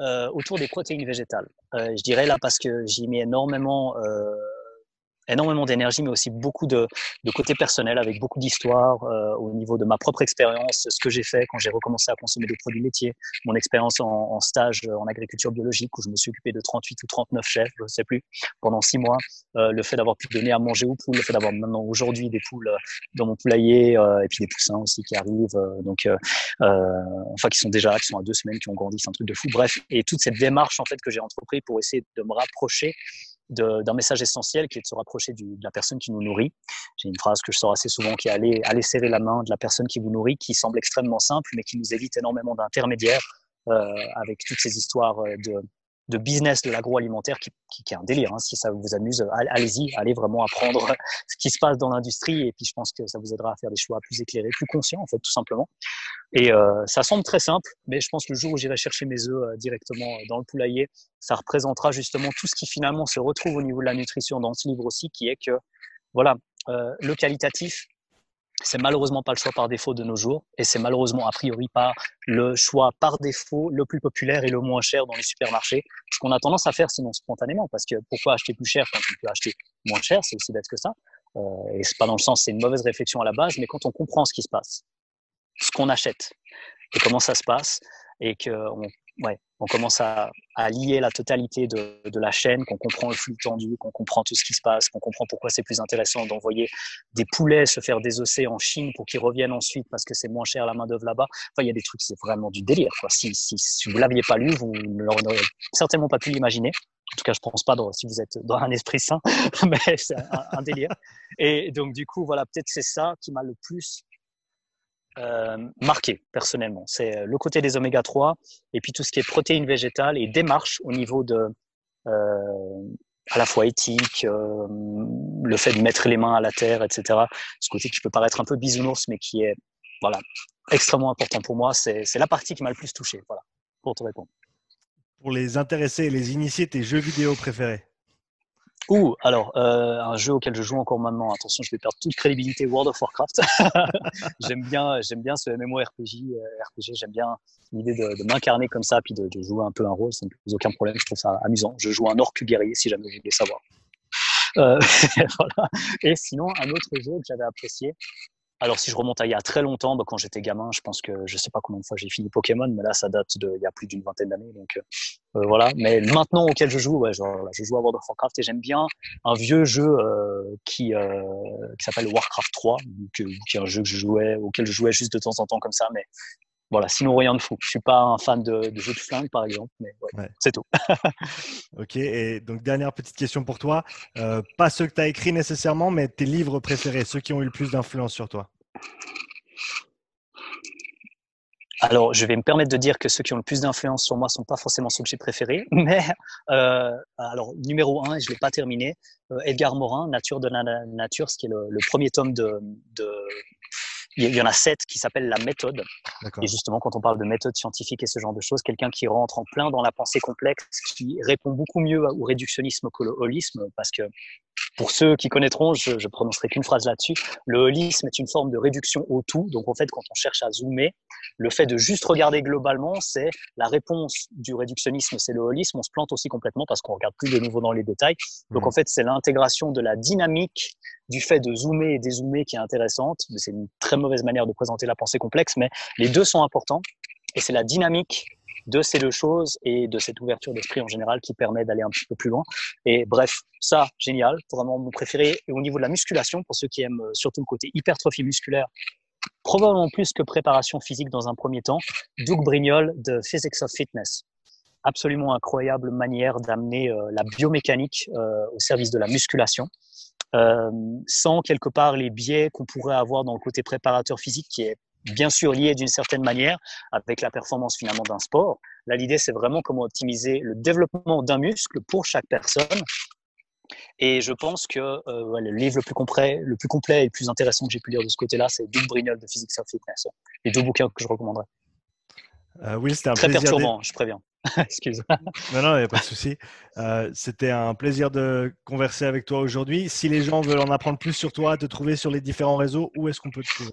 euh, autour des protéines végétales. Euh, je dirais là parce que j'y mets énormément euh, énormément d'énergie, mais aussi beaucoup de, de côté personnel, avec beaucoup d'histoires euh, au niveau de ma propre expérience, ce que j'ai fait quand j'ai recommencé à consommer des produits laitiers, mon expérience en, en, stage en agriculture biologique où je me suis occupé de 38 ou 39 chefs, je ne sais plus, pendant six mois, euh, le fait d'avoir pu donner à manger aux poules, le fait d'avoir maintenant aujourd'hui des poules euh, dans mon poulailler et puis des poussins aussi qui arrivent, donc enfin qui sont déjà qui sont à deux semaines, qui ont grandi, c'est un truc de fou. Bref, et toute cette démarche en fait que j'ai entrepris pour essayer de me rapprocher d'un message essentiel qui est de se rapprocher du, de la personne qui nous nourrit. J'ai une phrase que je sors assez souvent qui est aller, aller serrer la main de la personne qui vous nourrit, qui semble extrêmement simple, mais qui nous évite énormément d'intermédiaires euh, avec toutes ces histoires euh, de, de business de l'agroalimentaire qui, qui, est un délire. Hein. Si ça vous amuse, allez-y, allez vraiment apprendre (laughs) ce qui se passe dans l'industrie et puis je pense que ça vous aidera à faire des choix plus éclairés, plus conscients en fait, tout simplement. Et euh, ça semble très simple, mais je pense que le jour où j'irai chercher mes œufs euh, directement dans le poulailler, ça représentera justement tout ce qui finalement se retrouve au niveau de la nutrition dans ce livre aussi, qui est que voilà, euh, le qualitatif, c'est malheureusement pas le choix par défaut de nos jours et c'est malheureusement a priori pas le choix par défaut le plus populaire et le moins cher dans les supermarchés. Ce qu'on a tendance à faire sinon spontanément parce que pourquoi acheter plus cher quand on peut acheter moins cher, c'est aussi bête que ça. Euh, et c'est pas dans le sens, c'est une mauvaise réflexion à la base, mais quand on comprend ce qui se passe, ce qu'on achète et comment ça se passe et qu'on ouais, on commence à, lier la totalité de, la chaîne, qu'on comprend le flux tendu, qu'on comprend tout ce qui se passe, qu'on comprend pourquoi c'est plus intéressant d'envoyer des poulets se faire désosser en Chine pour qu'ils reviennent ensuite parce que c'est moins cher la main d'œuvre là-bas. Enfin, il y a des trucs, c'est vraiment du délire. Quoi. Si, si, si vous l'aviez pas lu, vous n'auriez certainement pas pu l'imaginer. En tout cas, je pense pas si vous êtes dans un esprit sain, (laughs) mais c'est un, un, délire. Et donc, du coup, voilà, peut-être c'est ça qui m'a le plus euh, marqué personnellement. C'est euh, le côté des oméga 3 et puis tout ce qui est protéines végétales et démarche au niveau de euh, à la fois éthique, euh, le fait de mettre les mains à la terre, etc. Ce côté qui peut paraître un peu bisounours, mais qui est voilà extrêmement important pour moi. C'est la partie qui m'a le plus touché. Voilà, pour te répondre. Pour les intéressés et les initiés, tes jeux vidéo préférés Ouh, alors, euh, un jeu auquel je joue encore maintenant, attention, je vais perdre toute crédibilité, World of Warcraft. (laughs) j'aime bien, j'aime bien ce MMORPG, euh, RPG, j'aime bien l'idée de, m'incarner comme ça, puis de, de, jouer un peu un rôle, ça ne pose aucun problème, je trouve ça amusant. Je joue un orc guerrier, si jamais vous voulez savoir. Euh, (laughs) voilà. Et sinon, un autre jeu que j'avais apprécié, alors, si je remonte à il y a très longtemps, bah, quand j'étais gamin, je pense que je sais pas combien de fois j'ai fini Pokémon, mais là, ça date de il y a plus d'une vingtaine d'années. Donc, euh, euh, voilà. Mais maintenant auquel je joue, je joue à World of Warcraft et j'aime bien un vieux jeu euh, qui, qui s'appelle Warcraft 3, qui est un jeu que je jouais, auquel je jouais juste de temps en temps comme ça. Mais voilà, sinon rien de fou. Je suis pas un fan de, de jeux de flingue, par exemple, mais ouais, c'est tout. (laughs) ok, et donc dernière petite question pour toi. pas ceux que tu as écrits nécessairement, mais tes livres préférés, ceux qui ont eu le plus d'influence sur toi. Alors, je vais me permettre de dire que ceux qui ont le plus d'influence sur moi sont pas forcément ceux que j'ai préférés, (laughs) mais euh, alors numéro un, je l'ai pas terminé, euh, Edgar Morin, Nature de la nature, ce qui est le, premier tome de, de il y en a sept qui s'appellent la méthode. Et justement, quand on parle de méthode scientifique et ce genre de choses, quelqu'un qui rentre en plein dans la pensée complexe, qui répond beaucoup mieux au réductionnisme qu'au holisme, parce que pour ceux qui connaîtront, je, je prononcerai qu'une phrase là-dessus. Le holisme est une forme de réduction au tout. Donc, en fait, quand on cherche à zoomer, le fait de juste regarder globalement, c'est la réponse du réductionnisme, c'est le holisme. On se plante aussi complètement parce qu'on regarde plus de nouveau dans les détails. Donc, mmh. en fait, c'est l'intégration de la dynamique du fait de zoomer et dézoomer qui est intéressante. C'est une très mauvaise manière de présenter la pensée complexe, mais les deux sont importants. Et c'est la dynamique de ces deux choses et de cette ouverture d'esprit en général qui permet d'aller un petit peu plus loin. Et bref, ça, génial, vraiment mon préféré. Et au niveau de la musculation, pour ceux qui aiment euh, surtout le côté hypertrophie musculaire, probablement plus que préparation physique dans un premier temps, Doug Brignol de Physics of Fitness. Absolument incroyable manière d'amener euh, la biomécanique euh, au service de la musculation. sans quelque part les biais qu'on pourrait avoir dans le côté préparateur physique qui est bien sûr lié d'une certaine manière avec la performance finalement d'un sport. Là, l'idée, c'est vraiment comment optimiser le développement d'un muscle pour chaque personne. Et je pense que euh, le livre le plus, complet, le plus complet et le plus intéressant que j'ai pu lire de ce côté-là, c'est Doug Brignol de Physics of Fitness. Les deux bouquins que je recommanderais. Euh, oui, c'était un Très plaisir. perturbant, je préviens. (laughs) Excuse. non, non, il n'y a pas de souci. Euh, c'était un plaisir de converser avec toi aujourd'hui. Si les gens veulent en apprendre plus sur toi, te trouver sur les différents réseaux, où est-ce qu'on peut te trouver?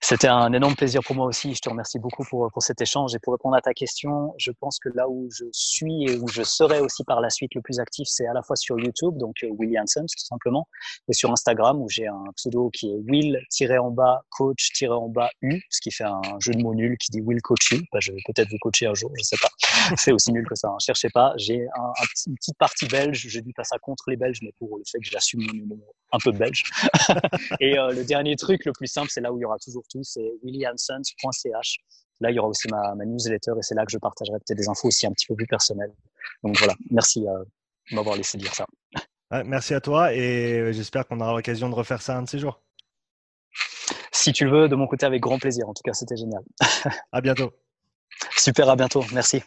c'était un énorme plaisir pour moi aussi. Je te remercie beaucoup pour, pour cet échange. Et pour répondre à ta question, je pense que là où je suis et où je serai aussi par la suite le plus actif, c'est à la fois sur YouTube, donc euh, Willy Hansen tout simplement, et sur Instagram où j'ai un pseudo qui est Will-en-bas coach-en-bas U, ce qui fait un jeu de mots nul qui dit Will coach you. Bah, je vais peut-être vous coacher un jour, je sais pas. (laughs) c'est aussi nul que ça. Hein. Cherchez pas. J'ai un, une petite partie belge. Je dis pas ça contre les Belges, mais pour le fait que j'assume mon numéro un peu belge. (laughs) et euh, le dernier truc, le plus simple, c'est là où il y aura toujours c'est williamsons.ch. Là, il y aura aussi ma, newsletter et c'est là que je partagerai peut-être des infos aussi un petit peu plus personnelles. Donc voilà, merci euh, de m'avoir laissé dire ça. merci à toi et j'espère qu'on aura l'occasion de refaire ça un de ces jours. Si tu le veux, de mon côté, avec grand plaisir. En tout cas, c'était génial. à bientôt. Super, à bientôt. Merci.